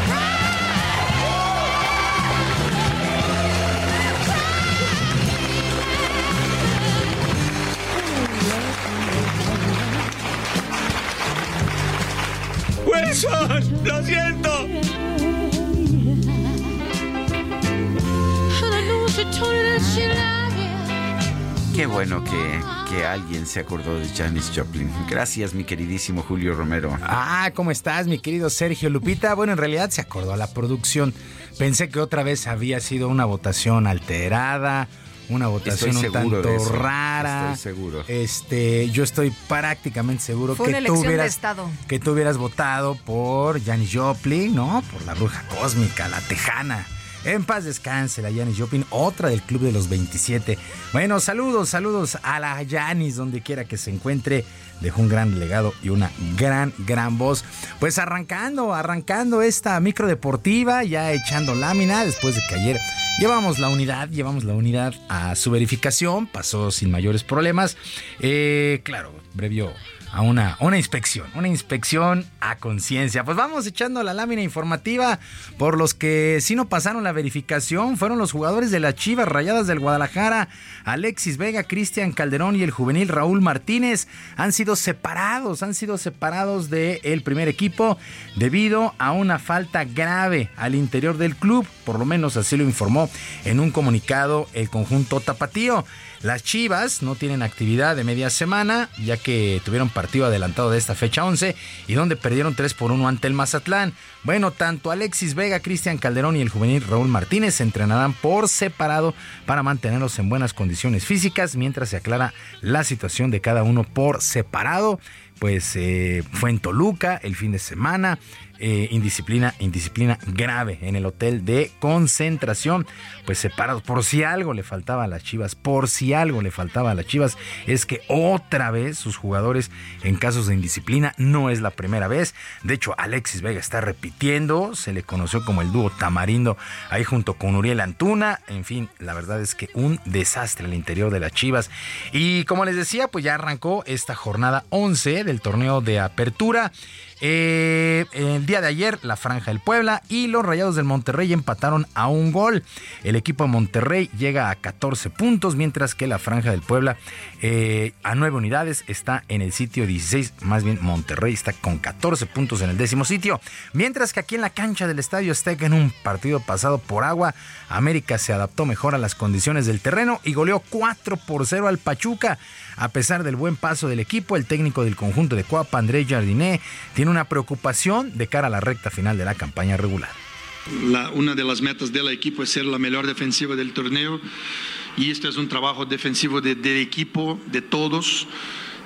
Lo siento. Qué bueno que, que alguien se acordó de Janis Joplin. Gracias, mi queridísimo Julio Romero. Ah, ¿cómo estás, mi querido Sergio Lupita? Bueno, en realidad se acordó a la producción. Pensé que otra vez había sido una votación alterada, una votación Estoy un tanto de eso. rara. Estoy seguro. Este, yo estoy prácticamente seguro Fue una que tú hubieras Estado. que tú hubieras votado por Janis Joplin, ¿no? Por la bruja cósmica, la tejana. En paz descanse la Janis Joplin, otra del Club de los 27. Bueno, saludos, saludos a la Janis, donde quiera que se encuentre. Dejó un gran legado y una gran, gran voz. Pues arrancando, arrancando esta micro deportiva, ya echando lámina, después de que ayer llevamos la unidad, llevamos la unidad a su verificación, pasó sin mayores problemas. Eh, claro, previo a una, una inspección, una inspección a conciencia. Pues vamos echando la lámina informativa por los que si no pasaron la verificación fueron los jugadores de las Chivas Rayadas del Guadalajara, Alexis Vega, Cristian Calderón y el juvenil Raúl Martínez han sido separados, han sido separados del primer equipo debido a una falta grave al interior del club, por lo menos así lo informó en un comunicado el conjunto tapatío. Las Chivas no tienen actividad de media semana, ya que tuvieron partido adelantado de esta fecha 11 y donde perdieron 3 por 1 ante el Mazatlán. Bueno, tanto Alexis Vega, Cristian Calderón y el juvenil Raúl Martínez se entrenarán por separado para mantenerlos en buenas condiciones físicas mientras se aclara la situación de cada uno por separado. Pues eh, fue en Toluca el fin de semana. Eh, indisciplina, indisciplina grave en el hotel de concentración, pues separados. Por si algo le faltaba a las Chivas, por si algo le faltaba a las Chivas, es que otra vez sus jugadores en casos de indisciplina no es la primera vez. De hecho, Alexis Vega está repitiendo, se le conoció como el dúo Tamarindo ahí junto con Uriel Antuna. En fin, la verdad es que un desastre al interior de las Chivas. Y como les decía, pues ya arrancó esta jornada 11 del torneo de apertura. Eh, el día de ayer, la Franja del Puebla y los Rayados del Monterrey empataron a un gol. El equipo de Monterrey llega a 14 puntos, mientras que la Franja del Puebla eh, a 9 unidades está en el sitio 16. Más bien, Monterrey está con 14 puntos en el décimo sitio. Mientras que aquí en la cancha del Estadio Azteca, en un partido pasado por agua, América se adaptó mejor a las condiciones del terreno y goleó 4 por 0 al Pachuca. A pesar del buen paso del equipo, el técnico del conjunto de Coapa, André Jardiné, tiene una preocupación de cara a la recta final de la campaña regular. La- una de las metas del equipo es ser la mejor defensiva del torneo y esto es un trabajo defensivo de- del equipo, de todos.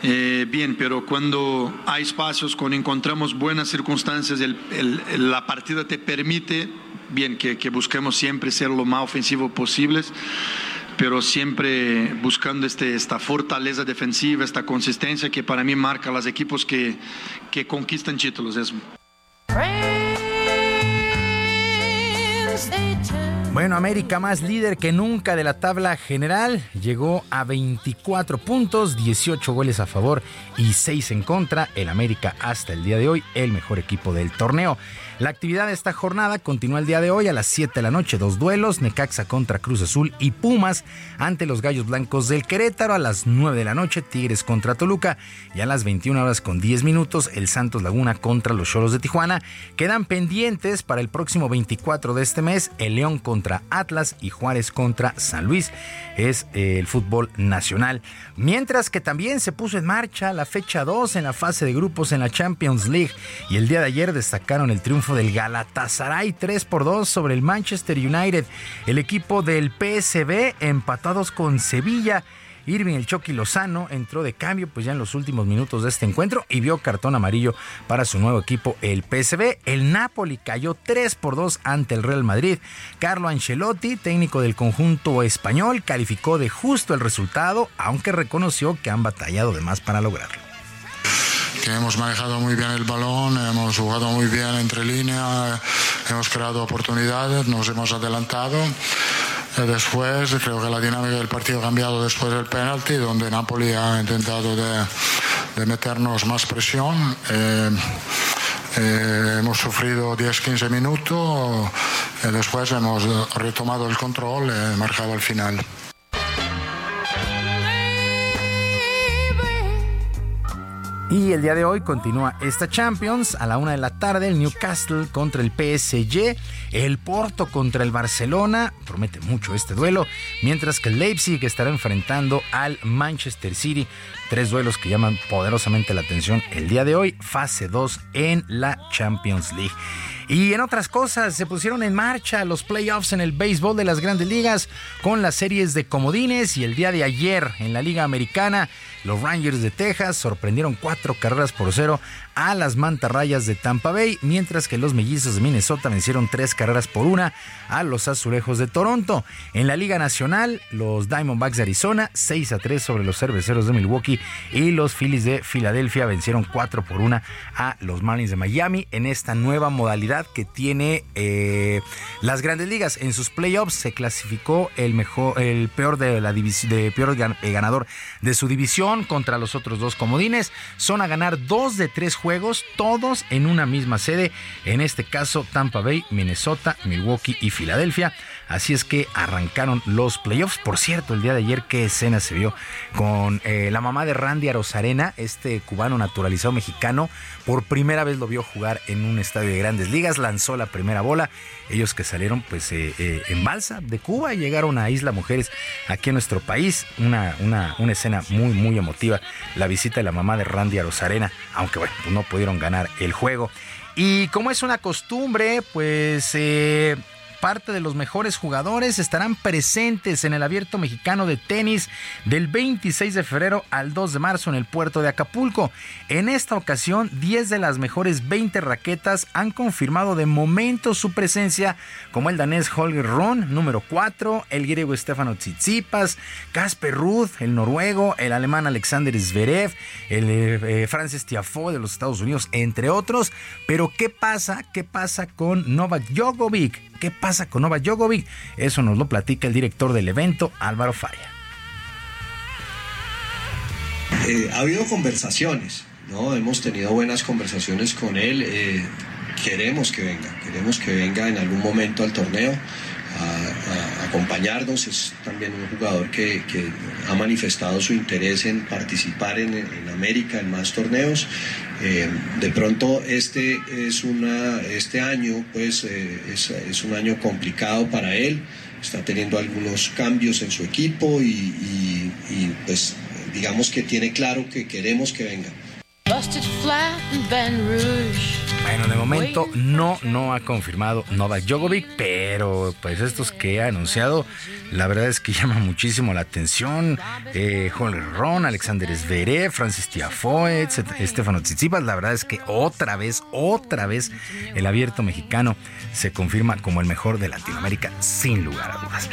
Eh, bien, pero cuando hay espacios, cuando encontramos buenas circunstancias, la partida te permite, bien, que, que busquemos siempre ser lo más ofensivo posibles, pero siempre buscando este, esta fortaleza defensiva, esta consistencia que para mí marca a los equipos que, que conquistan títulos. Bueno, América más líder que nunca de la tabla general. Llegó a 24 puntos, 18 goles a favor y 6 en contra. El América hasta el día de hoy, el mejor equipo del torneo. La actividad de esta jornada continúa el día de hoy a las 7 de la noche. Dos duelos, Necaxa contra Cruz Azul y Pumas ante los Gallos Blancos del Querétaro. A las 9 de la noche, Tigres contra Toluca. Y a las 21 horas con 10 minutos, el Santos Laguna contra los Cholos de Tijuana. Quedan pendientes para el próximo 24 de este mes, el León contra Atlas y Juárez contra San Luis. Es eh, el fútbol nacional. Mientras que también se puso en marcha la fecha 2 en la fase de grupos en la Champions League. Y el día de ayer destacaron el triunfo del Galatasaray 3 por 2 sobre el Manchester United. El equipo del PSB empatados con Sevilla. Irving el Chucky Lozano entró de cambio pues ya en los últimos minutos de este encuentro y vio cartón amarillo para su nuevo equipo el PSV. El Napoli cayó 3 por 2 ante el Real Madrid. Carlo Ancelotti, técnico del conjunto español, calificó de justo el resultado, aunque reconoció que han batallado de más para lograrlo que hemos manejado muy bien el balón, hemos jugado muy bien entre líneas, hemos creado oportunidades, nos hemos adelantado. Eh, después creo que la dinámica del partido ha cambiado después del penalti, donde Napoli ha intentado de, meternos más presión. Eh, eh, hemos sufrido 10-15 minutos, y después hemos retomado el control y marcado al final. Y el día de hoy continúa esta Champions. A la una de la tarde, el Newcastle contra el PSG, el Porto contra el Barcelona, promete mucho este duelo, mientras que Leipzig estará enfrentando al Manchester City, tres duelos que llaman poderosamente la atención el día de hoy, fase 2 en la Champions League. Y en otras cosas, se pusieron en marcha los playoffs en el béisbol de las grandes ligas con las series de comodines y el día de ayer en la Liga Americana los Rangers de Texas sorprendieron cuatro carreras por cero a las mantarrayas de Tampa Bay, mientras que los mellizos de Minnesota vencieron tres carreras por una a los azulejos de Toronto. En la Liga Nacional, los Diamondbacks de Arizona, 6 a 3 sobre los cerveceros de Milwaukee y los Phillies de Filadelfia vencieron 4 por una a los Marlins de Miami en esta nueva modalidad que tiene eh, las grandes ligas. En sus playoffs se clasificó el mejor, el peor de la división, de peor eh, ganador de su división contra los otros dos comodines. Son a ganar dos de tres juegos, todos en una misma sede, en este caso Tampa Bay, Minnesota, Milwaukee y Filadelfia. Así es que arrancaron los playoffs. Por cierto, el día de ayer, qué escena se vio con eh, la mamá de Randy Arozarena, este cubano naturalizado mexicano. Por primera vez lo vio jugar en un estadio de grandes ligas, lanzó la primera bola. Ellos que salieron pues eh, eh, en balsa de Cuba y llegaron a Isla Mujeres aquí en nuestro país. Una, una, una escena muy, muy emotiva. La visita de la mamá de Randy Arozarena, aunque bueno, pues no pudieron ganar el juego. Y como es una costumbre, pues parte de los mejores jugadores estarán presentes en el Abierto Mexicano de Tenis del 26 de febrero al 2 de marzo en el puerto de Acapulco. En esta ocasión, 10 de las mejores 20 raquetas han confirmado de momento su presencia, como el danés Holger Ron, número 4, el griego Stefano Tsitsipas, Casper Ruth, el noruego, el alemán Alexander Zverev, el eh, Francis Tiafoe de los Estados Unidos, entre otros. Pero ¿qué pasa? ¿Qué pasa con Novak Djokovic? ¿Qué pasa con Novak Djokovic? Eso nos lo platica el director del evento, Álvaro Faria. Eh, ha habido conversaciones, ¿no? Hemos tenido buenas conversaciones con él. Eh, queremos que venga, queremos que venga en algún momento al torneo a, acompañarnos. Es también un jugador que, ha manifestado su interés en participar en, América en más torneos. Eh, de pronto este es una este año pues eh, es, un año complicado para él. Está teniendo algunos cambios en su equipo y pues digamos que tiene claro que queremos que venga. Bueno, de momento no, no ha confirmado Novak Djokovic, pero pues estos que ha anunciado, la verdad es que llama muchísimo la atención. Eh, Ron, Alexander Zverev, Francis Tiafoe, Estefano Tsitsipas, la verdad es que otra vez, otra vez el abierto mexicano se confirma como el mejor de Latinoamérica, sin lugar a dudas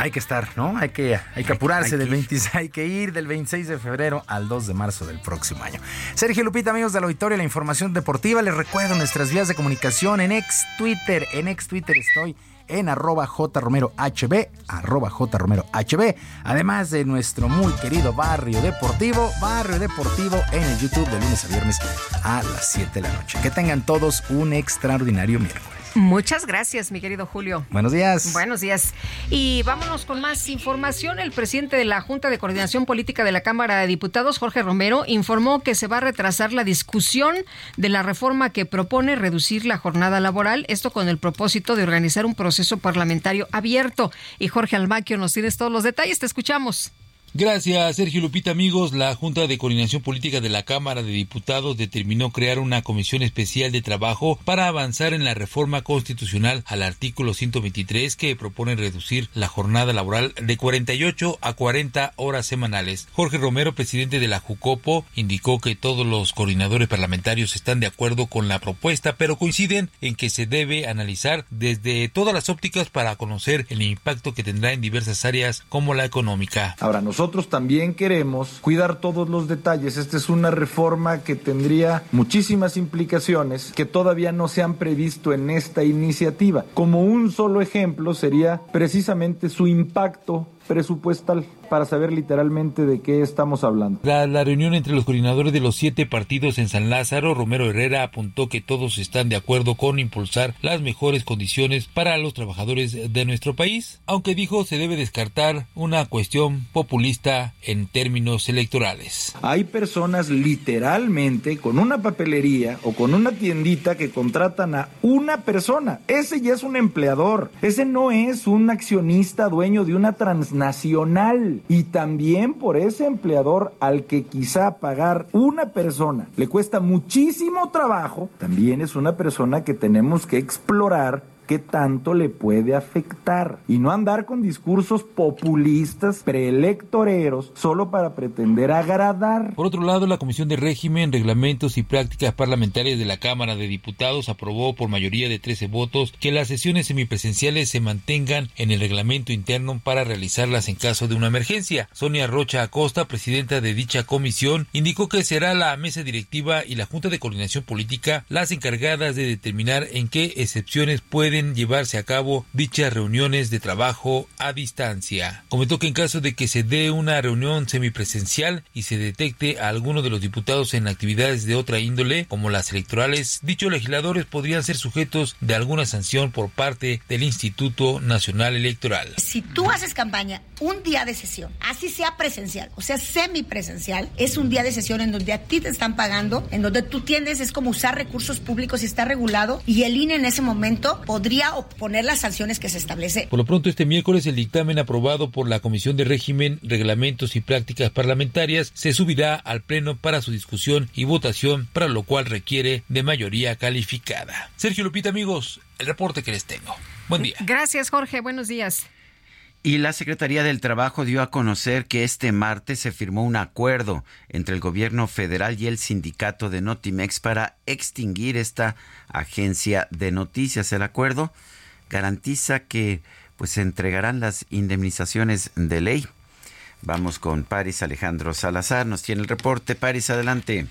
hay que estar, ¿no? Hay que, hay que apurarse del 26, hay que ir del 26 de febrero al 2 de marzo del próximo año. Sergio Lupita, amigos del auditorio, la información deportiva. Les recuerdo nuestras vías de comunicación en ex Twitter. En ex Twitter estoy en arroba jromerohb, arroba jromerohb, además de nuestro muy querido Barrio Deportivo, Barrio Deportivo en el YouTube de lunes a viernes a las 7 de la noche. Que tengan todos un extraordinario miércoles. Muchas gracias, mi querido Julio. Buenos días. Buenos días. Y vámonos con más información. El presidente de la Junta de Coordinación Política de la Cámara de Diputados, Jorge Romero, informó que se va a retrasar la discusión de la reforma que propone reducir la jornada laboral, esto con el propósito de organizar un proceso parlamentario abierto. Y Jorge Almaquio nos tienes todos los detalles. Te escuchamos. Gracias, Sergio Lupita. Amigos, la Junta de Coordinación Política de la Cámara de Diputados determinó crear una comisión especial de trabajo para avanzar en la reforma constitucional al artículo 123 que propone reducir la jornada laboral de 48 a 40 horas semanales. Jorge Romero, presidente de la JUCOPO, indicó que todos los coordinadores parlamentarios están de acuerdo con la propuesta, pero coinciden en que se debe analizar desde todas las ópticas para conocer el impacto que tendrá en diversas áreas como la económica. Ahora, nosotros también queremos cuidar todos los detalles. Esta es una reforma que tendría muchísimas implicaciones que todavía no se han previsto en esta iniciativa. Como un solo ejemplo sería precisamente su impacto presupuestal para saber literalmente de qué estamos hablando. La reunión entre los coordinadores de los siete partidos en San Lázaro, Romero Herrera apuntó que todos están de acuerdo con impulsar las mejores condiciones para los trabajadores de nuestro país, aunque dijo se debe descartar una cuestión populista en términos electorales. Hay personas literalmente con una papelería o con una tiendita que contratan a una persona. Ese ya es un empleador. Ese no es un accionista dueño de una transnacional. Y también por ese empleador al que quizá pagar una persona le cuesta muchísimo trabajo, también es una persona que tenemos que explorar qué tanto le puede afectar y no andar con discursos populistas, preelectoreros, solo para pretender agradar. Por otro lado, la Comisión de Régimen, Reglamentos y Prácticas Parlamentarias de la Cámara de Diputados aprobó por mayoría de 13 votos que las sesiones semipresenciales se mantengan en el reglamento interno para realizarlas en caso de una emergencia. Sonia Rocha Acosta, presidenta de dicha comisión, indicó que será la mesa directiva y la Junta de Coordinación Política las encargadas de determinar en qué excepciones pueden llevarse a cabo dichas reuniones de trabajo a distancia. Comentó que en caso de que se dé una reunión semipresencial y se detecte a alguno de los diputados en actividades de otra índole, como las electorales, dichos legisladores podrían ser sujetos de alguna sanción por parte del Instituto Nacional Electoral. Si tú haces campaña un día de sesión, así sea presencial, o sea, semipresencial, es un día de sesión en donde a ti te están pagando, en donde tú tienes, es como usar recursos públicos y está regulado, y el INE en ese momento podría oponer las sanciones que se establece. Por lo pronto, este miércoles el dictamen aprobado por la Comisión de Régimen, Reglamentos y Prácticas Parlamentarias se subirá al Pleno para su discusión y votación, para lo cual requiere de mayoría calificada. Sergio Lupita, amigos, el reporte que les tengo. Buen día. Gracias, Jorge. Buenos días. Y la Secretaría del Trabajo dio a conocer que este martes se firmó un acuerdo entre el gobierno federal y el sindicato de Notimex para extinguir esta agencia de noticias. El acuerdo garantiza que pues se entregarán las indemnizaciones de ley. Vamos con Paris Alejandro Salazar, nos tiene el reporte. Paris, adelante.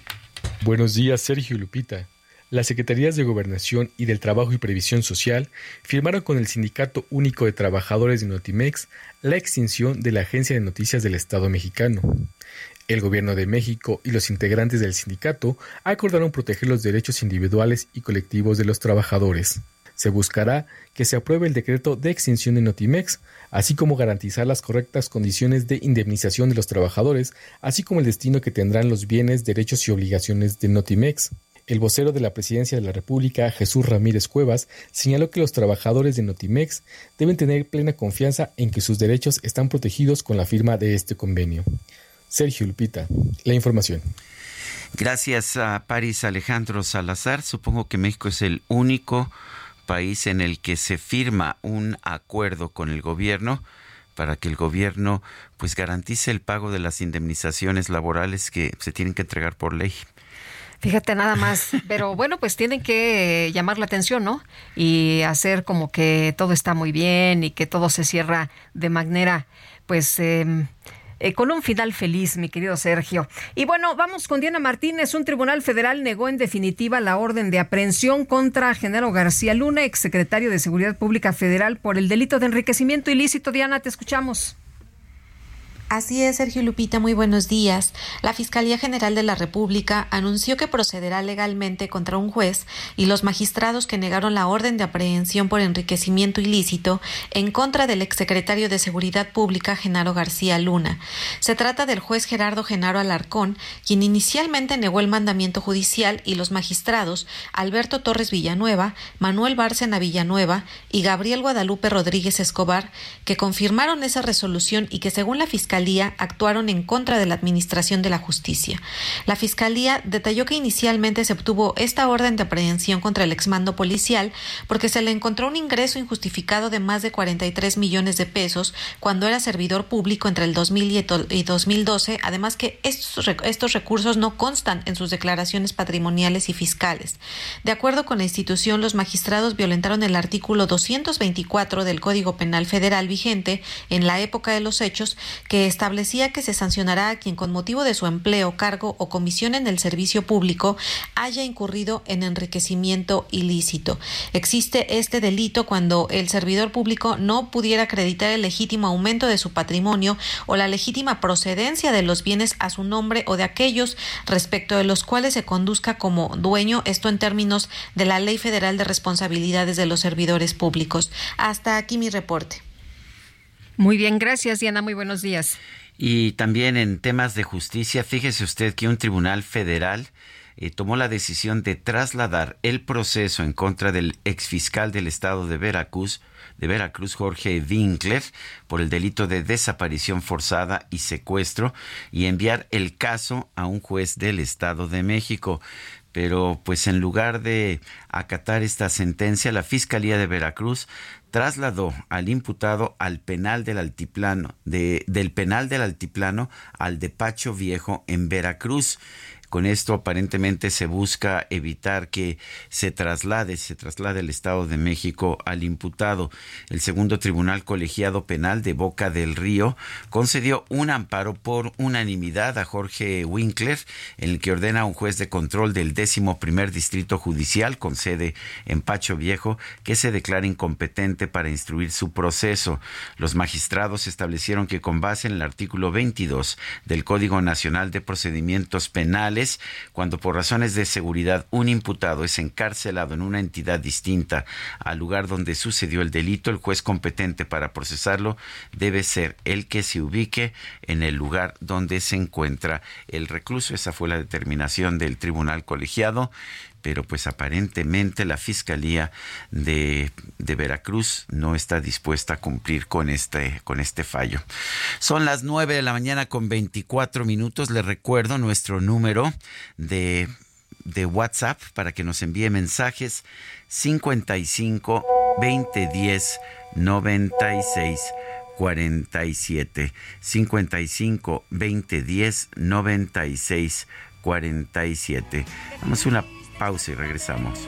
Buenos días, Sergio Lupita las Secretarías de Gobernación y del Trabajo y Previsión Social firmaron con el Sindicato Único de Trabajadores de Notimex la extinción de la Agencia de Noticias del Estado mexicano. El Gobierno de México y los integrantes del sindicato acordaron proteger los derechos individuales y colectivos de los trabajadores. Se buscará que se apruebe el decreto de extinción de Notimex, así como garantizar las correctas condiciones de indemnización de los trabajadores, así como el destino que tendrán los bienes, derechos y obligaciones de Notimex. El vocero de la Presidencia de la República, Jesús Ramírez Cuevas, señaló que los trabajadores de Notimex deben tener plena confianza en que sus derechos están protegidos con la firma de este convenio. Sergio Lupita, la información. Gracias a París Alejandro Salazar. Supongo que México es el único país en el que se firma un acuerdo con el gobierno para que el gobierno pues garantice el pago de las indemnizaciones laborales que se tienen que entregar por ley. Fíjate nada más, pero bueno, pues tienen que llamar la atención, ¿no? Y hacer como que todo está muy bien y que todo se cierra de manera, pues, em, eh, con un final feliz, mi querido Sergio. Y bueno, vamos con Diana Martínez. Un tribunal federal negó en definitiva la orden de aprehensión contra Genaro García Luna, exsecretario de Seguridad Pública Federal, por el delito de enriquecimiento ilícito. Diana, te escuchamos. Así es, Sergio Lupita, muy buenos días. La Fiscalía General de la República anunció que procederá legalmente contra un juez y los magistrados que negaron la orden de aprehensión por enriquecimiento ilícito en contra del exsecretario de Seguridad Pública Genaro García Luna. Se trata del juez Gerardo Genaro Alarcón, quien inicialmente negó el mandamiento judicial y los magistrados Alberto Torres Villanueva, Manuel Bárcena Villanueva y Gabriel Guadalupe Rodríguez Escobar, que confirmaron esa resolución y que según la Fiscalía actuaron en contra de la Administración de la Justicia. La Fiscalía detalló que inicialmente se obtuvo esta orden de aprehensión contra el exmando policial porque se le encontró un ingreso injustificado de más de 43 millones de pesos cuando era servidor público entre el 2000 y 2012, además que estos, estos recursos no constan en sus declaraciones patrimoniales y fiscales. De acuerdo con la institución, los magistrados violentaron el artículo 224 del Código Penal Federal vigente en la época de los hechos que establecía que se sancionará a quien con motivo de su empleo, cargo o comisión en el servicio público haya incurrido en enriquecimiento ilícito. Existe este delito cuando el servidor público no pudiera acreditar el legítimo aumento de su patrimonio o la legítima procedencia de los bienes a su nombre o de aquellos respecto de los cuales se conduzca como dueño, esto en términos de la Ley Federal de Responsabilidades de los Servidores Públicos. Hasta aquí mi reporte. Muy bien, gracias Diana, muy buenos días. Y también en temas de justicia, fíjese usted que un tribunal federal eh, tomó la decisión de trasladar el proceso en contra del exfiscal del estado de Veracruz, de Veracruz, Jorge Winkler, por el delito de desaparición forzada y secuestro, y enviar el caso a un juez del Estado de México pero pues en lugar de acatar esta sentencia, la Fiscalía de Veracruz trasladó al imputado al penal del altiplano, de, del penal del altiplano al de Pacho Viejo en Veracruz. Con esto aparentemente se busca evitar que se traslade, se traslade el Estado de México al imputado. El segundo tribunal colegiado penal de Boca del Río concedió un amparo por unanimidad a Jorge Winkler, en el que ordena a un juez de control del décimo primer distrito judicial con sede en Pacho Viejo que se declare incompetente para instruir su proceso. Los magistrados establecieron que con base en el artículo 22 del Código Nacional de Procedimientos Penales cuando por razones de seguridad un imputado es encarcelado en una entidad distinta al lugar donde sucedió el delito, el juez competente para procesarlo debe ser el que se ubique en el lugar donde se encuentra el recluso. Esa fue la determinación del tribunal colegiado pero pues aparentemente la Fiscalía de, de, Veracruz no está dispuesta a cumplir con este, con este fallo. Son las 9 de la mañana con 24 minutos. Les recuerdo nuestro número de, de WhatsApp para que nos envíe mensajes 55 2010 96 47 55 2010 96 47. Vamos a una pausa y regresamos.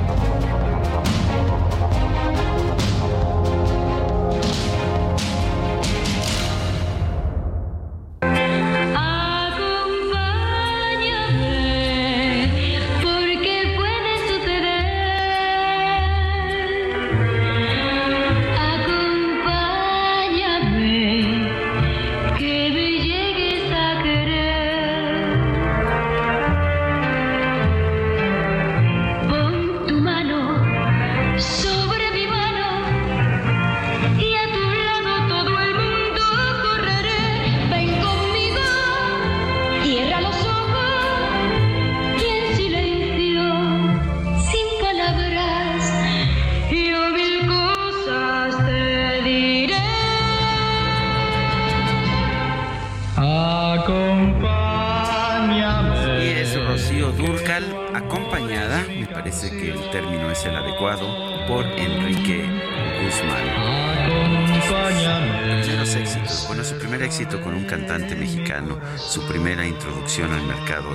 Introducción al mercado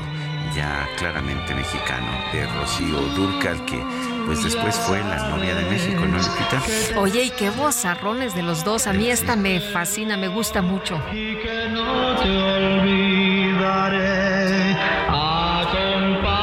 ya claramente mexicano de Rocío Durcal, que pues después fue la novia de México, ¿no, Lupita? Oye, y qué vozarrones de los dos. A mí esta me fascina, me gusta mucho. no te olvidaré. Acompáñame.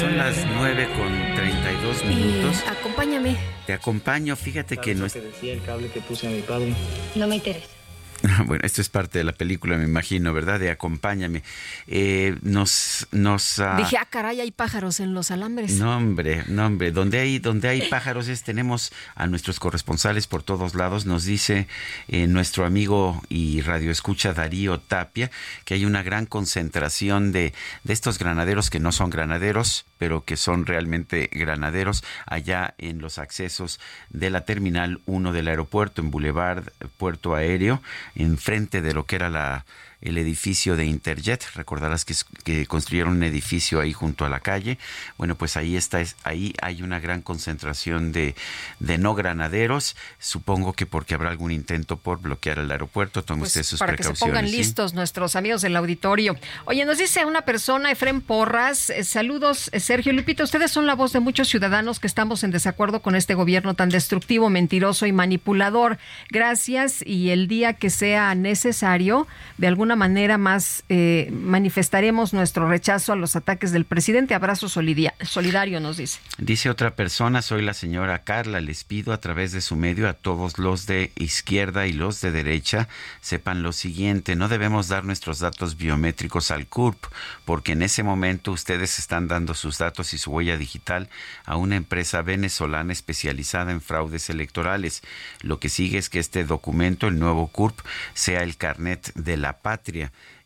Son las 9 con 32 minutos. acompáñame. Te acompaño, fíjate que no es... que decía el cable que puse a mi padre? No me interesa. Bueno, esto es parte de la película, me imagino, ¿verdad? De Acompáñame. Eh, nos... nos ah, Dije, ah, caray, hay pájaros en los alambres. No, hombre, no, hombre. Donde hay, donde hay pájaros es, tenemos a nuestros corresponsales por todos lados. Nos dice eh, nuestro amigo y radioescucha Darío Tapia que hay una gran concentración de, de estos granaderos que no son granaderos, pero que son realmente granaderos allá en los accesos de la Terminal 1 del aeropuerto, en Boulevard Puerto Aéreo, enfrente de lo que era la el edificio de Interjet. Recordarás que, que, construyeron un edificio ahí junto a la calle. Bueno, pues ahí está, ahí hay una gran concentración de, de no granaderos. Supongo que porque habrá algún intento por bloquear el aeropuerto. Tome pues usted sus para precauciones. que se pongan listos nuestros amigos del auditorio. Oye, nos dice una persona, Efren Porras, eh, saludos, eh, Sergio Lupita. Ustedes son la voz de muchos ciudadanos que estamos en desacuerdo con este gobierno tan destructivo, mentiroso y manipulador. Gracias y el día que sea necesario, de alguna manera más eh, manifestaremos nuestro rechazo a los ataques del presidente. Abrazo solidario, nos dice. Dice otra persona, soy la señora Carla, les pido a través de su medio a todos los de izquierda y los de derecha, sepan lo siguiente, no debemos dar nuestros datos biométricos al CURP, porque en ese momento ustedes están dando sus datos y su huella digital a una empresa venezolana especializada en fraudes electorales. Lo que sigue es que este documento, el nuevo CURP, sea el carnet de la patria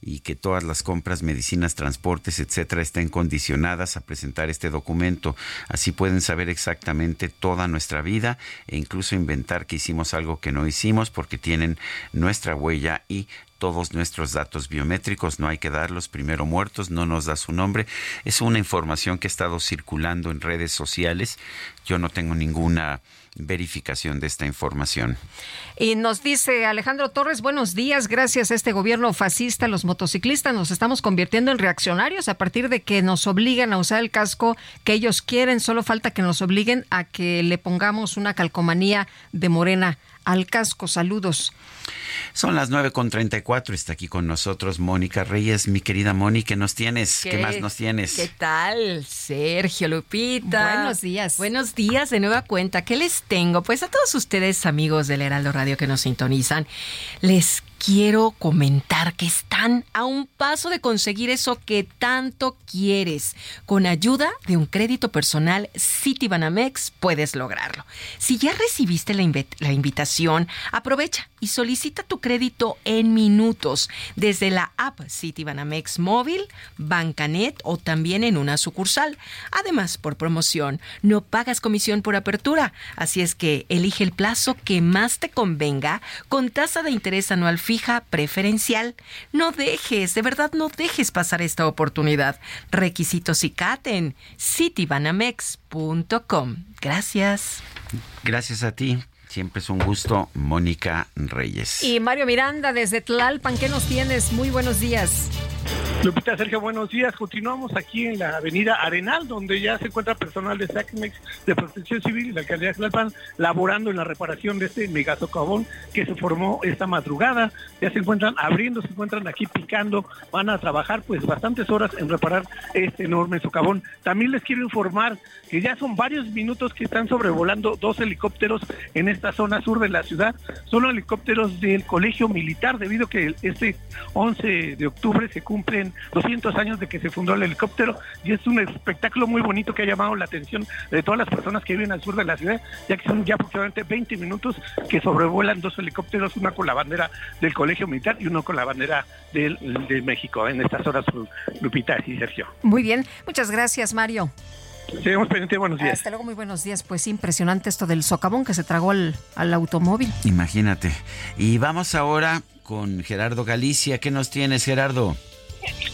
y que todas las compras, medicinas, transportes, etcétera, estén condicionadas a presentar este documento. Así pueden saber exactamente toda nuestra vida e incluso inventar que hicimos algo que no hicimos porque tienen nuestra huella y todos nuestros datos biométricos, no hay que darlos primero muertos, no nos da su nombre. Es una información que ha estado circulando en redes sociales. Yo no tengo ninguna verificación de esta información. Y nos dice Alejandro Torres, buenos días, gracias a este gobierno fascista, los motociclistas nos estamos convirtiendo en reaccionarios a partir de que nos obligan a usar el casco que ellos quieren, solo falta que nos obliguen a que le pongamos una calcomanía de morena al casco. Saludos. Son las 9.34, está aquí con nosotros Mónica Reyes. Mi querida Mónica, ¿qué nos tienes? ¿Qué, ¿Qué, más nos tienes? ¿Qué tal? Sergio Lupita. Buenos días. Buenos días de nueva cuenta. ¿Qué les tengo? Pues a todos ustedes, amigos del Heraldo Radio que nos sintonizan, les quiero comentar que están a un paso de conseguir eso que tanto quieres. Con ayuda de un crédito personal Citibanamex puedes lograrlo. Si ya recibiste la, inv la, invitación, aprovecha y solicita tu crédito en minutos desde la app Citibanamex móvil, Bancanet o también en una sucursal. Además, por promoción, no pagas comisión por apertura, así es que elige el plazo que más te convenga con tasa de interés anual fija preferencial. No dejes, de verdad no dejes pasar esta oportunidad. Requisitos y CATEN, citibanamex.com. Gracias. Gracias a ti. Siempre es un gusto, Mónica Reyes. Y Mario Miranda desde Tlalpan, ¿qué nos tienes? Muy buenos días. Lupita, Sergio, buenos días. Continuamos aquí en la avenida Arenal, donde ya se encuentra personal de SACMEX, de Protección Civil y la alcaldía de Tlalpan, laborando en la reparación de este megasocavón que se formó esta madrugada. Ya se encuentran abriendo, se encuentran aquí picando, van a trabajar pues bastantes horas en reparar este enorme socavón. También les quiero informar que ya son varios minutos que están sobrevolando dos helicópteros en esta zona sur de la ciudad. Son helicópteros del Colegio Militar, debido que este 11 de octubre se cumplen 200 años de que se fundó el helicóptero y es un espectáculo muy bonito que ha llamado la atención de todas las personas que viven al sur de la ciudad, ya que son ya aproximadamente 20 minutos que sobrevuelan dos helicópteros, una con la bandera del Colegio Militar y uno con la bandera del, de México en estas horas, Lupita y Sergio. Muy bien, muchas gracias Mario. Seguimos pendiente, buenos días. Hasta luego, muy buenos días. Pues impresionante esto del socavón que se tragó al, al automóvil. Imagínate. Y vamos ahora con Gerardo Galicia. ¿Qué nos tienes, Gerardo?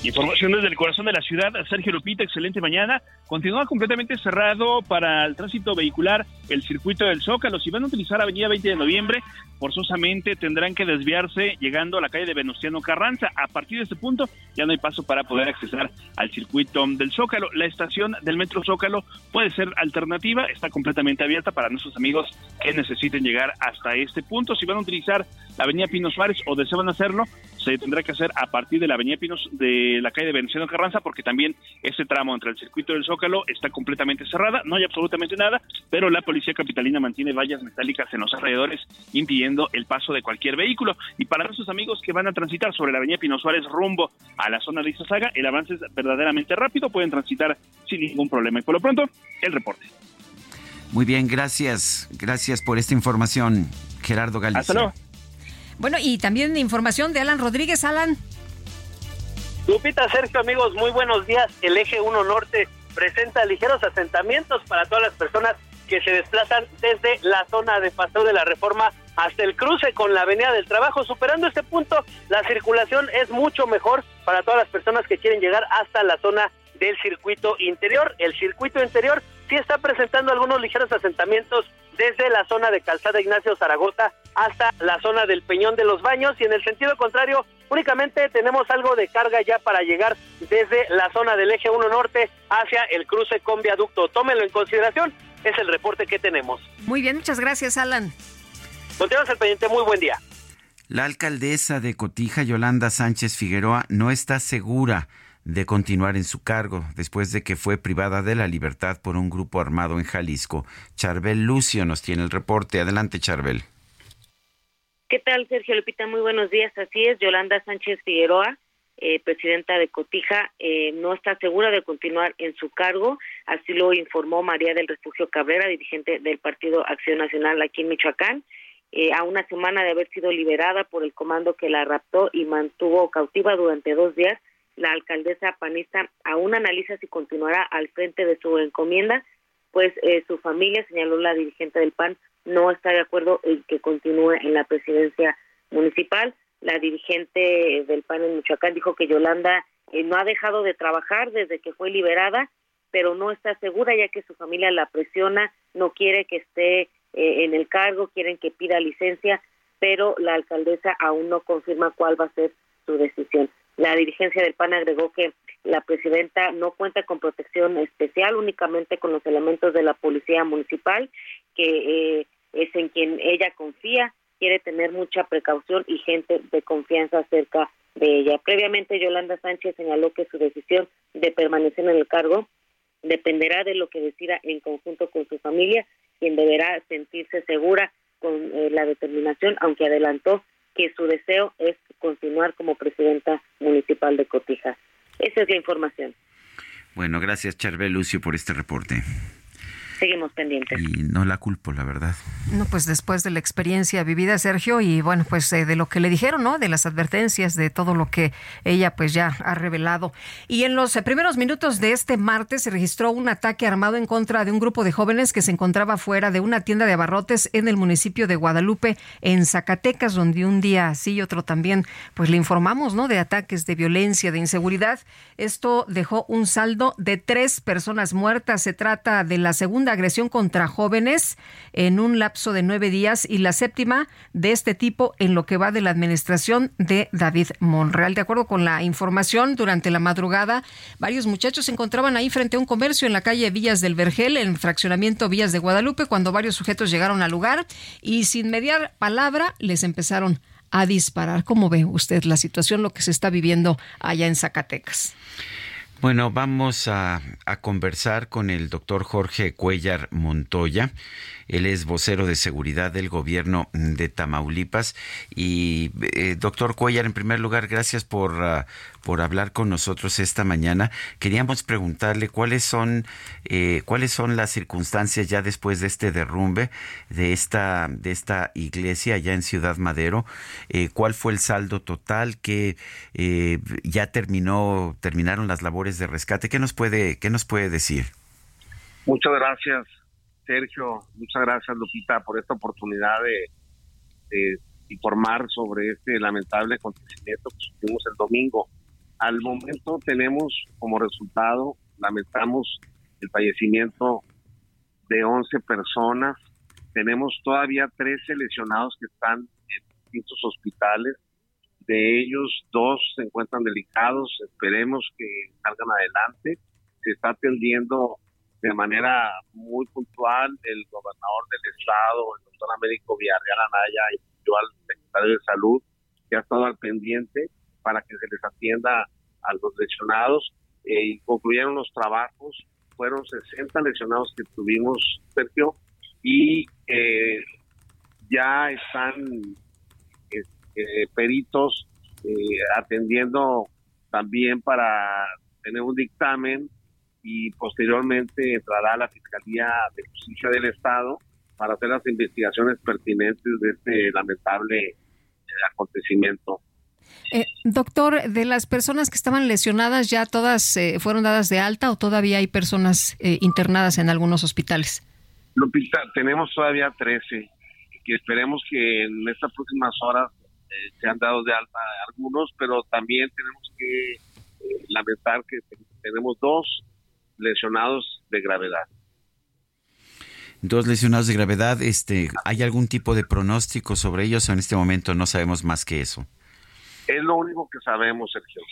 Información desde el corazón de la ciudad, Sergio Lupita, excelente mañana. Continúa completamente cerrado para el tránsito vehicular el circuito del Zócalo. Si van a utilizar Avenida 20 de Noviembre, forzosamente tendrán que desviarse llegando a la calle de Venustiano Carranza. A partir de este punto ya no hay paso para poder accesar al circuito del Zócalo. La estación del Metro Zócalo puede ser alternativa, está completamente abierta para nuestros amigos que necesiten llegar hasta este punto. Si van a utilizar la Avenida Pino Suárez o desean hacerlo, se tendrá que hacer a partir de la Avenida Pinos de la calle de Venustiano Carranza, porque también ese tramo entre el circuito del Zócalo está completamente cerrada, no hay absolutamente nada, pero la policía capitalina mantiene vallas metálicas en los alrededores impidiendo el paso de cualquier vehículo. Y para nuestros amigos que van a transitar sobre la Avenida Pino Suárez rumbo a la zona de Izazaga, el avance es verdaderamente rápido, pueden transitar sin ningún problema. Y por lo pronto, el reporte. Muy bien, gracias. Gracias por esta información, Gerardo Galicia. Hasta luego. Bueno, y también información de Alan Rodríguez. Alan. Lupita, Sergio, amigos, muy buenos días. El eje 1 Norte presenta ligeros asentamientos para todas las personas que se desplazan desde la zona de Paseo de la Reforma hasta el cruce con la Avenida del Trabajo. Superando este punto, la circulación es mucho mejor para todas las personas que quieren llegar hasta la zona del circuito interior. El circuito interior sí está presentando algunos ligeros asentamientos desde la zona de Calzada Ignacio Zaragoza hasta la zona del Peñón de los Baños y en el sentido contrario únicamente tenemos algo de carga ya para llegar desde la zona del eje 1 norte hacia el cruce con viaducto. Tómenlo en consideración, es el reporte que tenemos. Muy bien, muchas gracias Alan. Continuamos al pendiente, muy buen día. La alcaldesa de Cotija, Yolanda Sánchez Figueroa, no está segura de continuar en su cargo después de que fue privada de la libertad por un grupo armado en Jalisco. Charbel Lucio nos tiene el reporte. Adelante, Charbel. ¿Qué tal, Sergio Lupita? Muy buenos días. Así es, Yolanda Sánchez Figueroa, eh, presidenta de Cotija, eh, no está segura de continuar en su cargo. Así lo informó María del Refugio Cabrera, dirigente del Partido Acción Nacional aquí en Michoacán. Eh, a una semana de haber sido liberada por el comando que la raptó y mantuvo cautiva durante dos días, la alcaldesa panista aún analiza si continuará al frente de su encomienda, pues eh, su familia, señaló la dirigente del PAN, no está de acuerdo en que continúe en la presidencia municipal. La dirigente del PAN en Michoacán dijo que Yolanda eh, no ha dejado de trabajar desde que fue liberada, pero no está segura ya que su familia la presiona, no quiere que esté eh, en el cargo, quieren que pida licencia, pero la alcaldesa aún no confirma cuál va a ser su decisión. La dirigencia del PAN agregó que la presidenta no cuenta con protección especial, únicamente con los elementos de la policía municipal, que eh, es en quien ella confía, quiere tener mucha precaución y gente de confianza cerca de ella. Previamente, Yolanda Sánchez señaló que su decisión de permanecer en el cargo dependerá de lo que decida en conjunto con su familia, quien deberá sentirse segura con eh, la determinación, aunque adelantó que su deseo es continuar como presidenta municipal de Cotija. Esa es la información. Bueno, gracias Charbel Lucio por este reporte seguimos pendientes. Y no la culpo, la verdad. No, pues después de la experiencia vivida, Sergio, y bueno, pues eh, de lo que le dijeron, ¿no? De las advertencias, de todo lo que ella pues ya ha revelado. Y en los eh, primeros minutos de este martes se registró un ataque armado en contra de un grupo de jóvenes que se encontraba fuera de una tienda de abarrotes en el municipio de Guadalupe, en Zacatecas, donde un día sí y otro también, pues le informamos, ¿no? De ataques, de violencia, de inseguridad. Esto dejó un saldo de tres personas muertas. Se trata de la segunda agresión contra jóvenes en un lapso de nueve días y la séptima de este tipo en lo que va de la administración de David Monreal. De acuerdo con la información, durante la madrugada, varios muchachos se encontraban ahí frente a un comercio en la calle Villas del Vergel, en fraccionamiento Villas de Guadalupe, cuando varios sujetos llegaron al lugar y sin mediar palabra les empezaron a disparar. ¿Cómo ve usted la situación, lo que se está viviendo allá en Zacatecas? Bueno, vamos a, conversar con el doctor Jorge Cuellar Montoya. Él es vocero de seguridad del gobierno de Tamaulipas. Y, eh, doctor Cuellar, en primer lugar, gracias por, ah, por hablar con nosotros esta mañana. Queríamos preguntarle cuáles son, eh, cuáles son las circunstancias ya después de este derrumbe de esta, de esta iglesia allá en Ciudad Madero. Eh, ¿Cuál fue el saldo total? que ya terminó, terminaron las labores de rescate? ¿Qué nos puede, qué nos puede decir? Muchas gracias Sergio, muchas gracias Lupita por esta oportunidad de, informar sobre este lamentable acontecimiento que sufrimos el domingo. Al momento tenemos como resultado, lamentamos el fallecimiento de 11 personas. Tenemos todavía 13 lesionados que están en distintos hospitales. De ellos, dos se encuentran delicados. Esperemos que salgan adelante. Se está atendiendo de manera muy puntual el gobernador del estado, el doctor Américo Villarreal Anaya, y yo al secretario de salud, que ha estado al pendiente para que se les atienda a los lesionados eh, y concluyeron los trabajos. Fueron 60 lesionados que tuvimos, Sergio, y eh, ya están eh, peritos atendiendo también para tener un dictamen y posteriormente entrará a la Fiscalía de Justicia del Estado para hacer las investigaciones pertinentes de este lamentable acontecimiento. Eh, doctor, de las personas que estaban lesionadas, ¿ya todas eh, fueron dadas de alta o todavía hay personas eh, internadas en algunos hospitales? Lupita, tenemos todavía 13, que esperemos que en estas próximas horas se han dado de alta algunos, pero también tenemos que lamentar que tenemos dos lesionados de gravedad. Dos lesionados de gravedad, este, ¿hay algún tipo de pronóstico sobre ellos? En este momento no sabemos más que eso. Es lo único que sabemos, Sergio.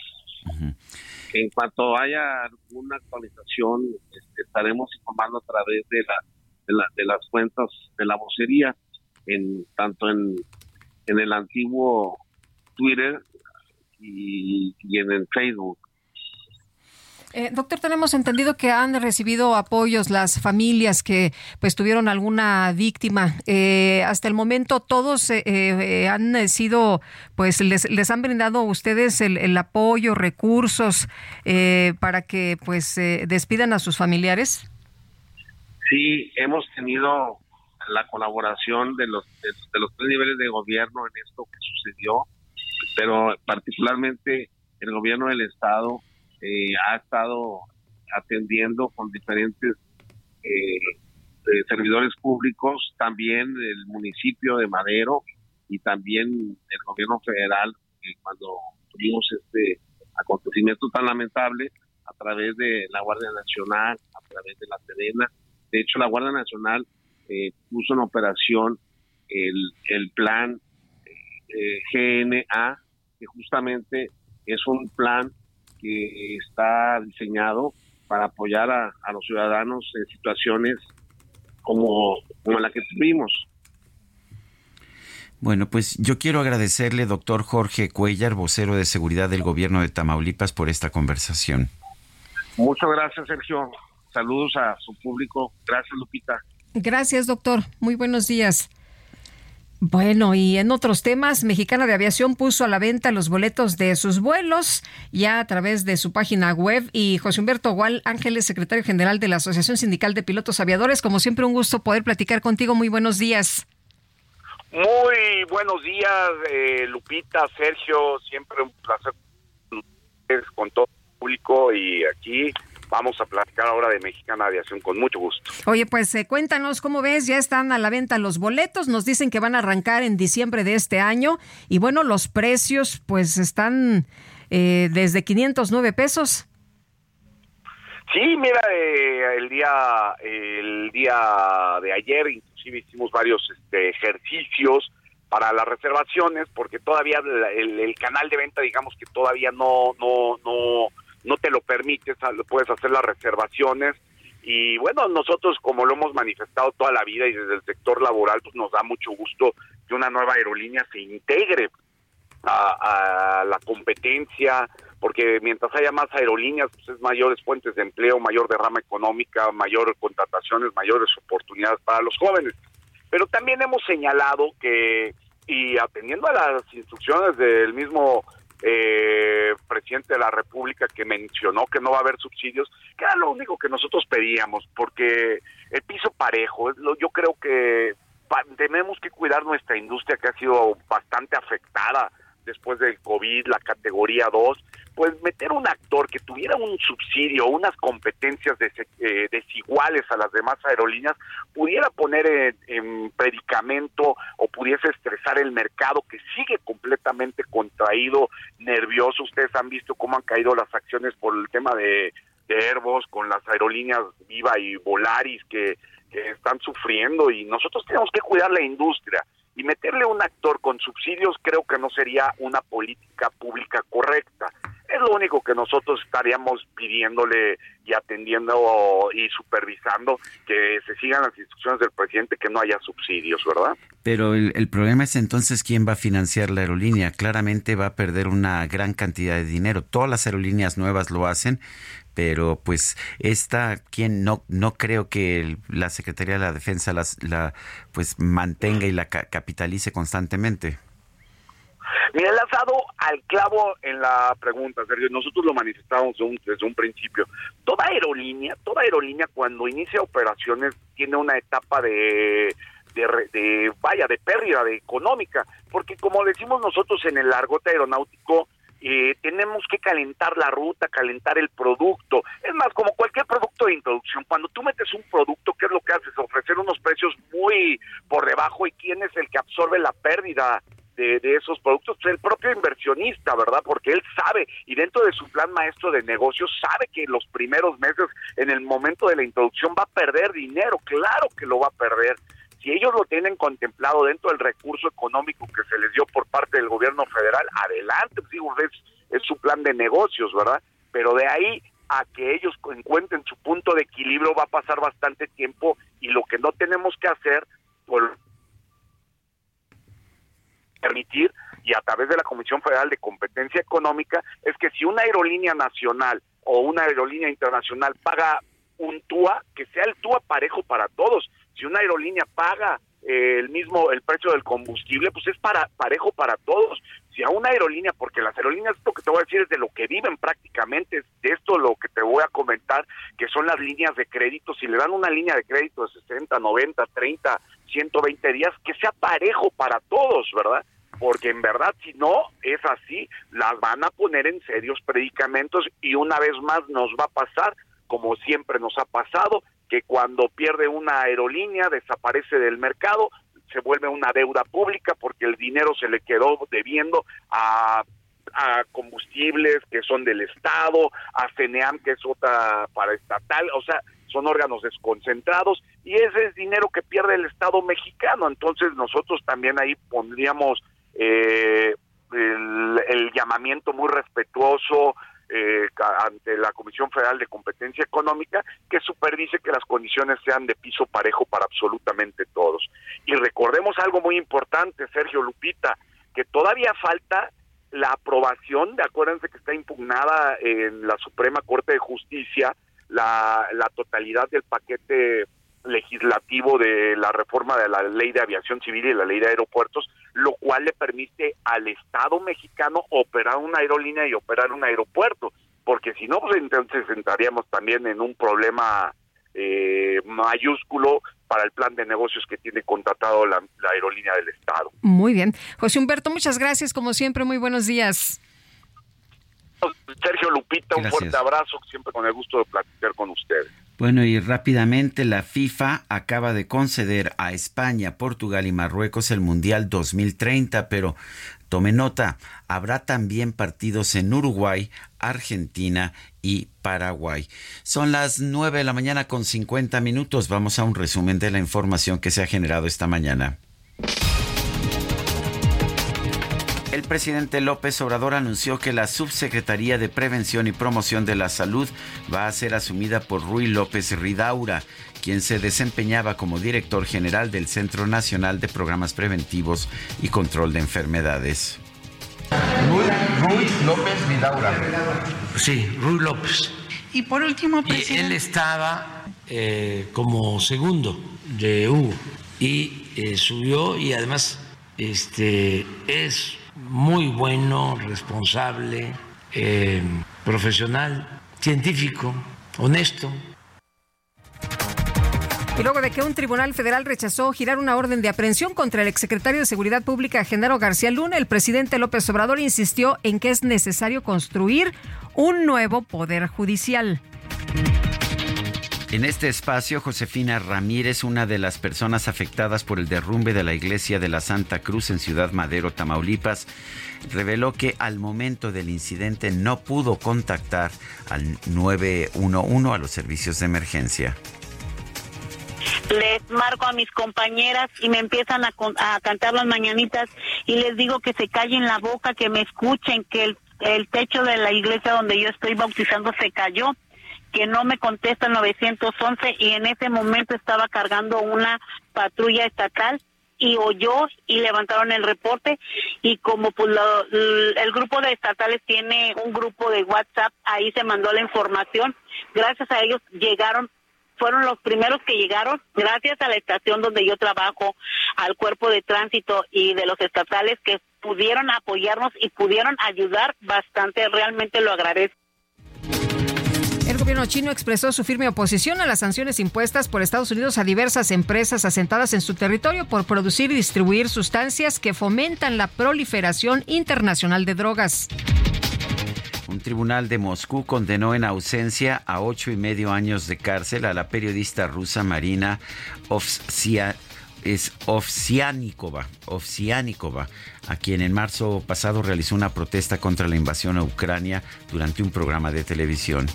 En cuanto haya alguna actualización, este, estaremos informando a través de, la, de, las cuentas de la vocería, en, tanto en, en el antiguo Twitter y, y en el Facebook. Eh, doctor, tenemos entendido que han recibido apoyos las familias que pues tuvieron alguna víctima. Eh, hasta el momento todos eh, han sido, pues les, les han brindado a ustedes el, apoyo, recursos para que pues despidan a sus familiares. Sí, hemos tenido la colaboración de los de los tres niveles de gobierno en esto que sucedió, pero particularmente el gobierno del estado eh, ha estado atendiendo con diferentes eh, eh, servidores públicos, también el municipio de Madero y también el gobierno federal, cuando tuvimos este acontecimiento tan lamentable, a través de la Guardia Nacional, a través de la Serena. De hecho, la Guardia Nacional puso en operación el, el plan GNA, que justamente es un plan que está diseñado para apoyar a, los ciudadanos en situaciones como, como la que tuvimos. Bueno, pues yo quiero agradecerle, doctor Jorge Cuellar, vocero de seguridad del gobierno de Tamaulipas, por esta conversación. Muchas gracias, Sergio. Saludos a su público. Gracias, Lupita. Gracias, doctor. Muy buenos días. Bueno, y en otros temas, Mexicana de Aviación puso a la venta los boletos de sus vuelos ya a través de su página web y José Humberto Gual Ángeles, secretario general de la Asociación Sindical de Pilotos Aviadores, como siempre un gusto poder platicar contigo. Muy buenos días. Muy buenos días, eh, Lupita, Sergio, siempre un placer con todo el público y aquí vamos a platicar ahora de Mexicana Aviación con mucho gusto. Oye, pues eh, cuéntanos cómo ves, ya están a la venta los boletos, nos dicen que van a arrancar en diciembre de este año y bueno, los precios pues están eh, desde 509 pesos. Sí, mira, eh, el día el día de ayer inclusive hicimos varios este, ejercicios para las reservaciones porque todavía el, el canal de venta digamos que todavía no no no no te lo permite, puedes hacer las reservaciones y bueno, nosotros como lo hemos manifestado toda la vida y desde el sector laboral, pues nos da mucho gusto que una nueva aerolínea se integre a, la competencia, porque mientras haya más aerolíneas, pues es mayores fuentes de empleo, mayor derrama económica, mayor contrataciones, mayores oportunidades para los jóvenes. Pero también hemos señalado que, y atendiendo a las instrucciones del mismo eh, presidente de la República que mencionó que no va a haber subsidios, que era lo único que nosotros pedíamos, porque el piso parejo, yo creo que tenemos que cuidar nuestra industria que ha sido bastante afectada después del COVID, la categoría 2, pues meter un actor que tuviera un subsidio, unas competencias eh, desiguales a las demás aerolíneas, pudiera poner en, predicamento o pudiese estresar el mercado que sigue completamente contraído, nervioso. Ustedes han visto cómo han caído las acciones por el tema de, de Airbus con las aerolíneas Viva y Volaris que, que están sufriendo y nosotros tenemos que cuidar la industria y meterle un actor con subsidios creo que no sería una política pública correcta. Es lo único que nosotros estaríamos pidiéndole y atendiendo y supervisando que se sigan las instrucciones del presidente, que no haya subsidios, ¿verdad? Pero el, el, problema es entonces quién va a financiar la aerolínea. Claramente va a perder una gran cantidad de dinero. Todas las aerolíneas nuevas lo hacen, pero pues esta quien no no creo que la Secretaría de la Defensa la pues mantenga y la ca capitalice constantemente. Mira, has dado al clavo en la pregunta, Sergio. Nosotros lo manifestamos desde un, principio. Toda aerolínea, toda aerolínea cuando inicia operaciones tiene una etapa de de, vaya, de pérdida de económica, porque como decimos nosotros en el argote aeronáutico, eh, tenemos que calentar la ruta, calentar el producto. Es más, como cualquier producto de introducción, cuando tú metes un producto, ¿qué es lo que haces? Ofrecer unos precios muy por debajo y quién es el que absorbe la pérdida de, de, esos productos, pues el propio inversionista, ¿verdad? Porque él sabe y dentro de su plan maestro de negocios sabe que los primeros meses, en el momento de la introducción, va a perder dinero, claro que lo va a perder. Si ellos lo tienen contemplado dentro del recurso económico que se les dio por parte del gobierno federal, adelante, pues digo, es, es su plan de negocios, ¿verdad? Pero de ahí a que ellos encuentren su punto de equilibrio va a pasar bastante tiempo y lo que no tenemos que hacer por permitir y a través de la Comisión Federal de Competencia Económica es que si una aerolínea nacional o una aerolínea internacional paga un TUA, que sea el TUA parejo para todos. Si una aerolínea paga eh, el mismo el precio del combustible, pues es para parejo para todos. Si a una aerolínea, porque las aerolíneas, esto que te voy a decir es de lo que viven prácticamente, de esto lo que te voy a comentar, que son las líneas de crédito, si le dan una línea de crédito de 60, 90, 30, 120 días, que sea parejo para todos, ¿verdad? porque en verdad si no es así, las van a poner en serios predicamentos y una vez más nos va a pasar, como siempre nos ha pasado, que cuando pierde una aerolínea desaparece del mercado, se vuelve una deuda pública porque el dinero se le quedó debiendo a combustibles que son del Estado, a CENEAM que es otra paraestatal, o sea, son órganos desconcentrados y ese es dinero que pierde el Estado mexicano. Entonces nosotros también ahí pondríamos eh, el, llamamiento muy respetuoso eh, ante la Comisión Federal de Competencia Económica que supervise que las condiciones sean de piso parejo para absolutamente todos. Y recordemos algo muy importante, Sergio Lupita, que todavía falta la aprobación, de acuérdense que está impugnada en la Suprema Corte de Justicia la, la totalidad del paquete legislativo de la reforma de la ley de aviación civil y la ley de aeropuertos, lo cual le permite al Estado mexicano operar una aerolínea y operar un aeropuerto, porque si no, pues entonces entraríamos también en un problema eh, mayúsculo para el plan de negocios que tiene contratado la, la aerolínea del Estado. Muy bien. José Humberto, muchas gracias, como siempre, muy buenos días. Sergio Lupita, Gracias. un fuerte abrazo, siempre con el gusto de platicar con ustedes. Bueno, y rápidamente la FIFA acaba de conceder a España, Portugal y Marruecos el Mundial 2030, pero tome nota, habrá también partidos en Uruguay, Argentina y Paraguay. Son las 9 de la mañana con 50 minutos. Vamos a un resumen de la información que se ha generado esta mañana. El presidente López Obrador anunció que la Subsecretaría de Prevención y Promoción de la Salud va a ser asumida por Rui López Ridaura, quien se desempeñaba como director general del Centro Nacional de Programas Preventivos y Control de Enfermedades. Rui, Rui López Ridaura. Sí, Rui López. Y por último, presidente. Y él estaba eh, como segundo de Hugo y eh, subió y además este, es muy bueno, responsable, eh, profesional, científico, honesto. Y luego de que un tribunal federal rechazó girar una orden de aprehensión contra el exsecretario de Seguridad Pública, Genaro García Luna, el presidente López Obrador insistió en que es necesario construir un nuevo poder judicial. En este espacio, Josefina Ramírez, una de las personas afectadas por el derrumbe de la iglesia de la Santa Cruz en Ciudad Madero, Tamaulipas, reveló que al momento del incidente no pudo contactar al 911 a los servicios de emergencia. Les marco a mis compañeras y me empiezan a, cantar las mañanitas y les digo que se callen la boca, que me escuchen, que el techo de la iglesia donde yo estoy bautizando se cayó, que no me contesta el 911 y en ese momento estaba cargando una patrulla estatal y oyó y levantaron el reporte y como pues lo, el grupo de estatales tiene un grupo de WhatsApp, ahí se mandó la información. Gracias a ellos llegaron fueron los primeros que llegaron, gracias a la estación donde yo trabajo, al cuerpo de tránsito y de los estatales que pudieron apoyarnos y pudieron ayudar bastante, realmente lo agradezco. Gobierno chino expresó su firme oposición a las sanciones impuestas por Estados Unidos a diversas empresas asentadas en su territorio por producir y distribuir sustancias que fomentan la proliferación internacional de drogas. Un tribunal de Moscú condenó en ausencia a ocho y medio años de cárcel a la periodista rusa Marina Ovsianikova, a quien en marzo pasado realizó una protesta contra la invasión a Ucrania durante un programa de televisión.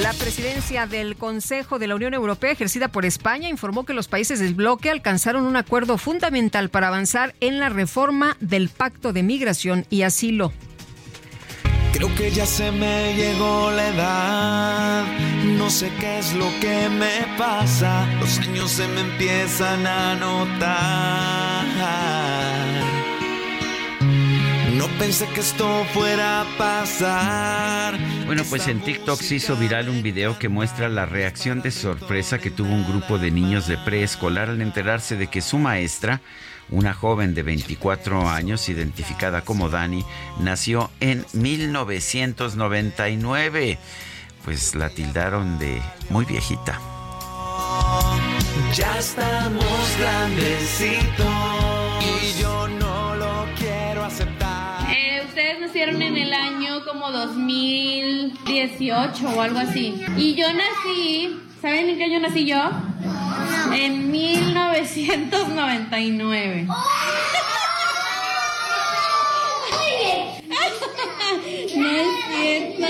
La presidencia del Consejo de la Unión Europea, ejercida por España, informó que los países del bloque alcanzaron un acuerdo fundamental para avanzar en la reforma del Pacto de Migración y Asilo. Creo que ya se me llegó la edad, no sé qué es lo que me pasa, los años se me empiezan a notar. No pensé que esto fuera a pasar. Bueno, pues en TikTok se hizo viral un video que muestra la reacción de sorpresa que tuvo un grupo de niños de preescolar al enterarse de que su maestra una joven de 24 años, identificada como Dani, nació en 1999. Pues la tildaron de muy viejita. Ya estamos grandecitos y yo año como 2018 o algo así. Y yo nací, ¿saben en qué año nací yo? En 1999. No es cierto.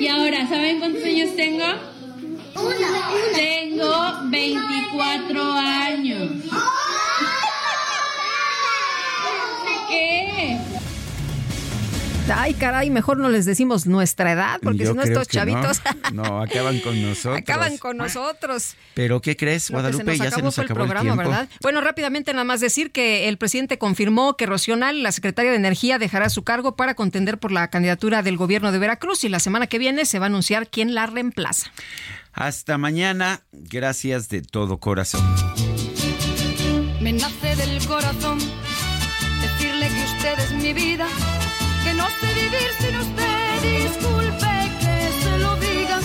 Y ahora, ¿saben cuántos años tengo? Tengo 24 años. ¿Qué? Ay, caray, mejor no les decimos nuestra edad, porque si no estos chavitos... No. acaban con nosotros. Acaban con nosotros. Pero ¿qué crees, Guadalupe? ya se nos acabó el, programa, ¿verdad? Bueno, rápidamente nada más decir que el presidente confirmó que Rocional, la secretaria de Energía, dejará su cargo para contender por la candidatura del gobierno de Veracruz y la semana que viene se va a anunciar quién la reemplaza. Hasta mañana. Gracias de todo corazón. Me nace del corazón decirle que usted es mi vida no sé vivir sin usted. Disculpe que se lo diga,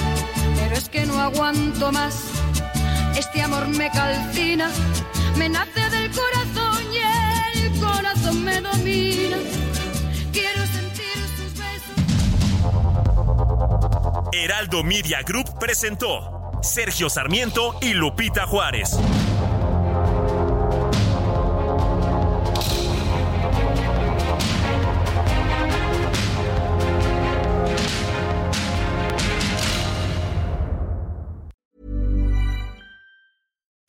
pero es que no aguanto más. Este amor me calcina, me nace del corazón y el corazón me domina. Quiero sentir sus besos. Heraldo Media Group presentó Sergio Sarmiento y Lupita Juárez.